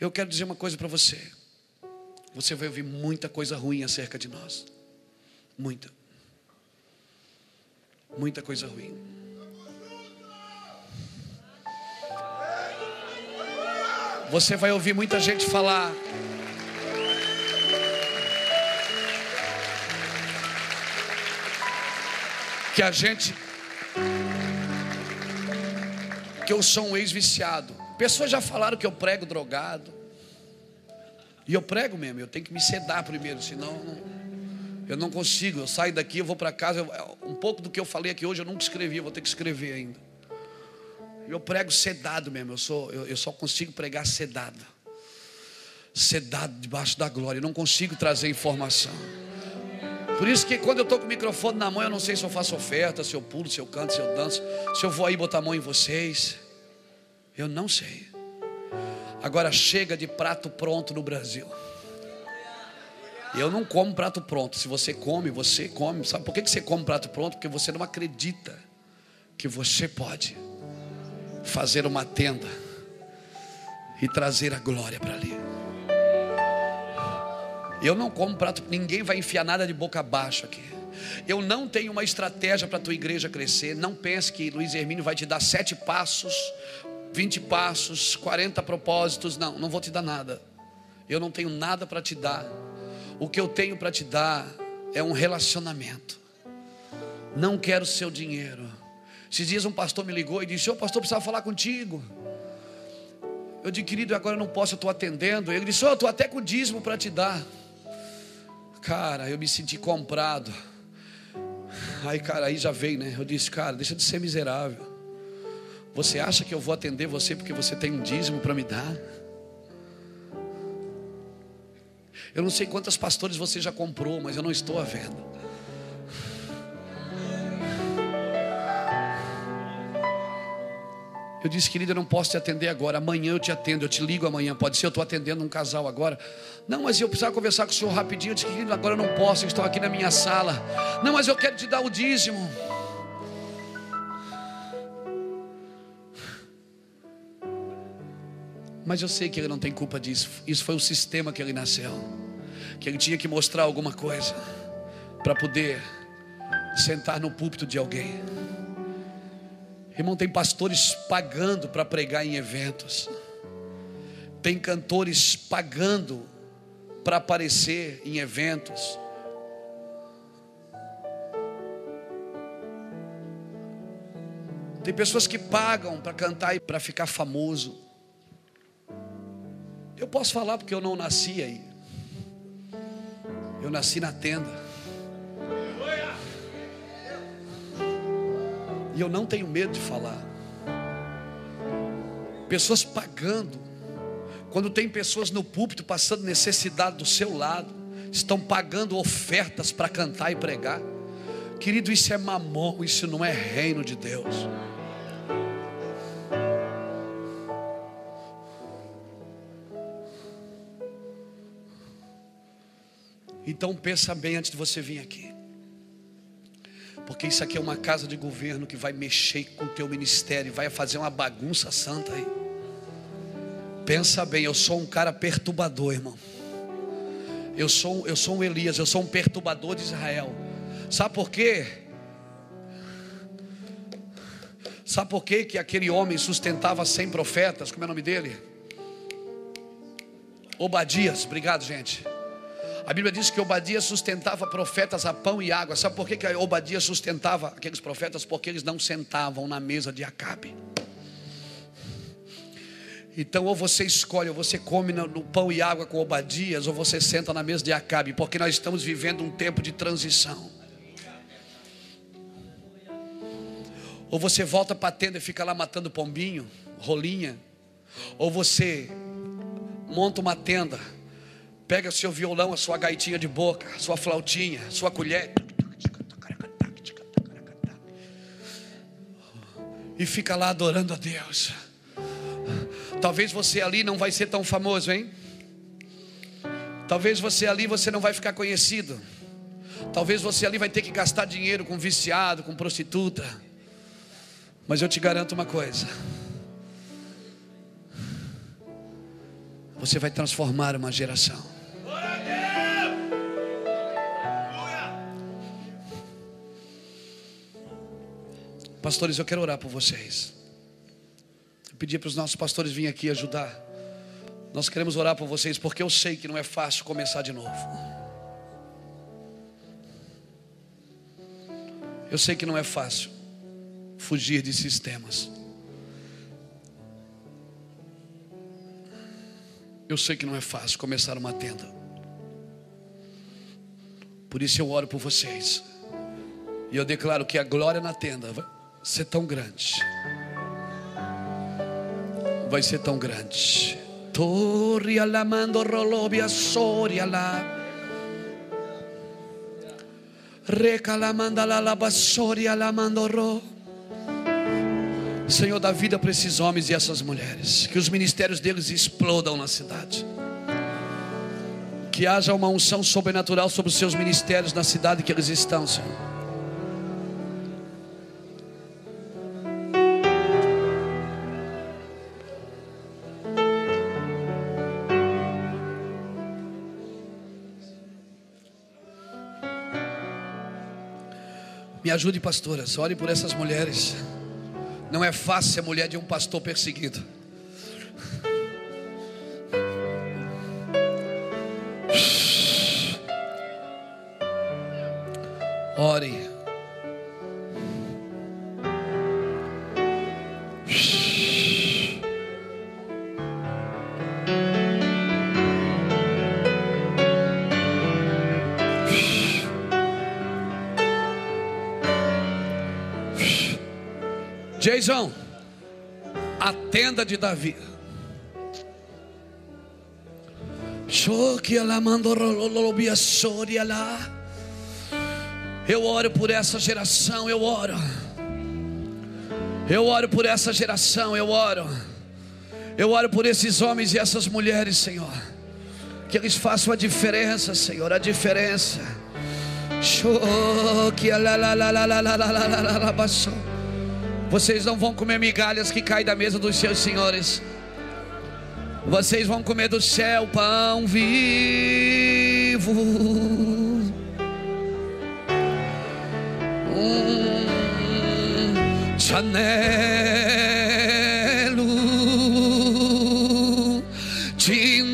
Eu quero dizer uma coisa para você. Você vai ouvir muita coisa ruim acerca de nós. Muita. Muita coisa ruim. Você vai ouvir muita gente falar. Que a gente. Que eu sou um ex-viciado. Pessoas já falaram que eu prego drogado. E eu prego mesmo, eu tenho que me sedar primeiro, senão. Não... Eu não consigo, eu saio daqui, eu vou para casa, eu, um pouco do que eu falei aqui hoje eu nunca escrevi, eu vou ter que escrever ainda. Eu prego sedado mesmo, eu, sou, eu, eu só consigo pregar sedado. Sedado debaixo da glória, eu não consigo trazer informação. Por isso que quando eu estou com o microfone na mão, eu não sei se eu faço oferta, se eu pulo, se eu canto, se eu danço, se eu vou aí botar a mão em vocês. Eu não sei. Agora chega de prato pronto no Brasil. Eu não como prato pronto. Se você come, você come. Sabe por que você come prato pronto? Porque você não acredita que você pode fazer uma tenda e trazer a glória para ali. Eu não como prato, ninguém vai enfiar nada de boca abaixo aqui. Eu não tenho uma estratégia para a tua igreja crescer. Não pense que Luiz Hermínio vai te dar sete passos, vinte passos, quarenta propósitos. Não, não vou te dar nada. Eu não tenho nada para te dar. O que eu tenho para te dar é um relacionamento. Não quero seu dinheiro. Esses dias um pastor me ligou e disse: Ô pastor, precisava falar contigo. Eu disse, querido, agora eu não posso, eu estou atendendo. Ele disse: oh, estou até com dízimo para te dar. Cara, eu me senti comprado. Aí, cara, aí já veio, né? Eu disse, cara, deixa de ser miserável. Você acha que eu vou atender você porque você tem um dízimo para me dar? Eu não sei quantas pastores você já comprou, mas eu não estou à venda. Eu disse, querido, eu não posso te atender agora. Amanhã eu te atendo, eu te ligo amanhã. Pode ser, eu estou atendendo um casal agora. Não, mas eu precisava conversar com o senhor rapidinho. Eu disse, querido, agora eu não posso, eu estou aqui na minha sala. Não, mas eu quero te dar o dízimo. Mas eu sei que ele não tem culpa disso. Isso foi o sistema que ele nasceu. Que ele tinha que mostrar alguma coisa para poder sentar no púlpito de alguém. Irmão, tem pastores pagando para pregar em eventos. Tem cantores pagando para aparecer em eventos. Tem pessoas que pagam para cantar e para ficar famoso. Eu posso falar porque eu não nasci aí. Eu nasci na tenda. E eu não tenho medo de falar. Pessoas pagando. Quando tem pessoas no púlpito passando necessidade do seu lado, estão pagando ofertas para cantar e pregar. Querido, isso é mamão, isso não é reino de Deus. Então pensa bem antes de você vir aqui. Porque isso aqui é uma casa de governo que vai mexer com o teu ministério, vai fazer uma bagunça santa aí. Pensa bem, eu sou um cara perturbador, irmão. Eu sou, eu sou um Elias, eu sou um perturbador de Israel. Sabe por quê? Sabe por quê que aquele homem sustentava 100 profetas? Como é o nome dele? Obadias, obrigado, gente. A Bíblia diz que Obadia sustentava profetas a pão e água. Sabe por que, que Obadia sustentava aqueles profetas? Porque eles não sentavam na mesa de Acabe. Então, ou você escolhe, ou você come no pão e água com Obadias, ou você senta na mesa de Acabe, porque nós estamos vivendo um tempo de transição. Ou você volta para a tenda e fica lá matando pombinho, rolinha, ou você monta uma tenda Pega seu violão, a sua gaitinha de boca, a sua flautinha, sua colher. E fica lá adorando a Deus. Talvez você ali não vai ser tão famoso, hein? Talvez você ali você não vai ficar conhecido. Talvez você ali vai ter que gastar dinheiro com viciado, com prostituta. Mas eu te garanto uma coisa. Você vai transformar uma geração. Pastores, eu quero orar por vocês. Eu pedi para os nossos pastores virem aqui ajudar. Nós queremos orar por vocês porque eu sei que não é fácil começar de novo. Eu sei que não é fácil fugir de sistemas. Eu sei que não é fácil começar uma tenda. Por isso eu oro por vocês. E eu declaro que a glória na tenda vai ser tão grande. Vai ser tão grande. Torre alamando rolobia soria lá. Recalamanda la labassoria lamandorro. Senhor, dá vida para esses homens e essas mulheres. Que os ministérios deles explodam na cidade. Que haja uma unção sobrenatural sobre os seus ministérios na cidade que eles estão, Senhor. Me ajude, pastoras, ore por essas mulheres. Não é fácil ser mulher de um pastor perseguido. Ore. Jason, a tenda de Davi. Eu oro por essa geração, eu oro. Eu oro por essa geração, eu oro. Eu oro por esses homens e essas mulheres, Senhor. Que eles façam a diferença, Senhor, a diferença. Show que la la la la la la la la la la vocês não vão comer migalhas que caem da mesa dos seus senhores. Vocês vão comer do céu pão vivo. Um chanelo te amo.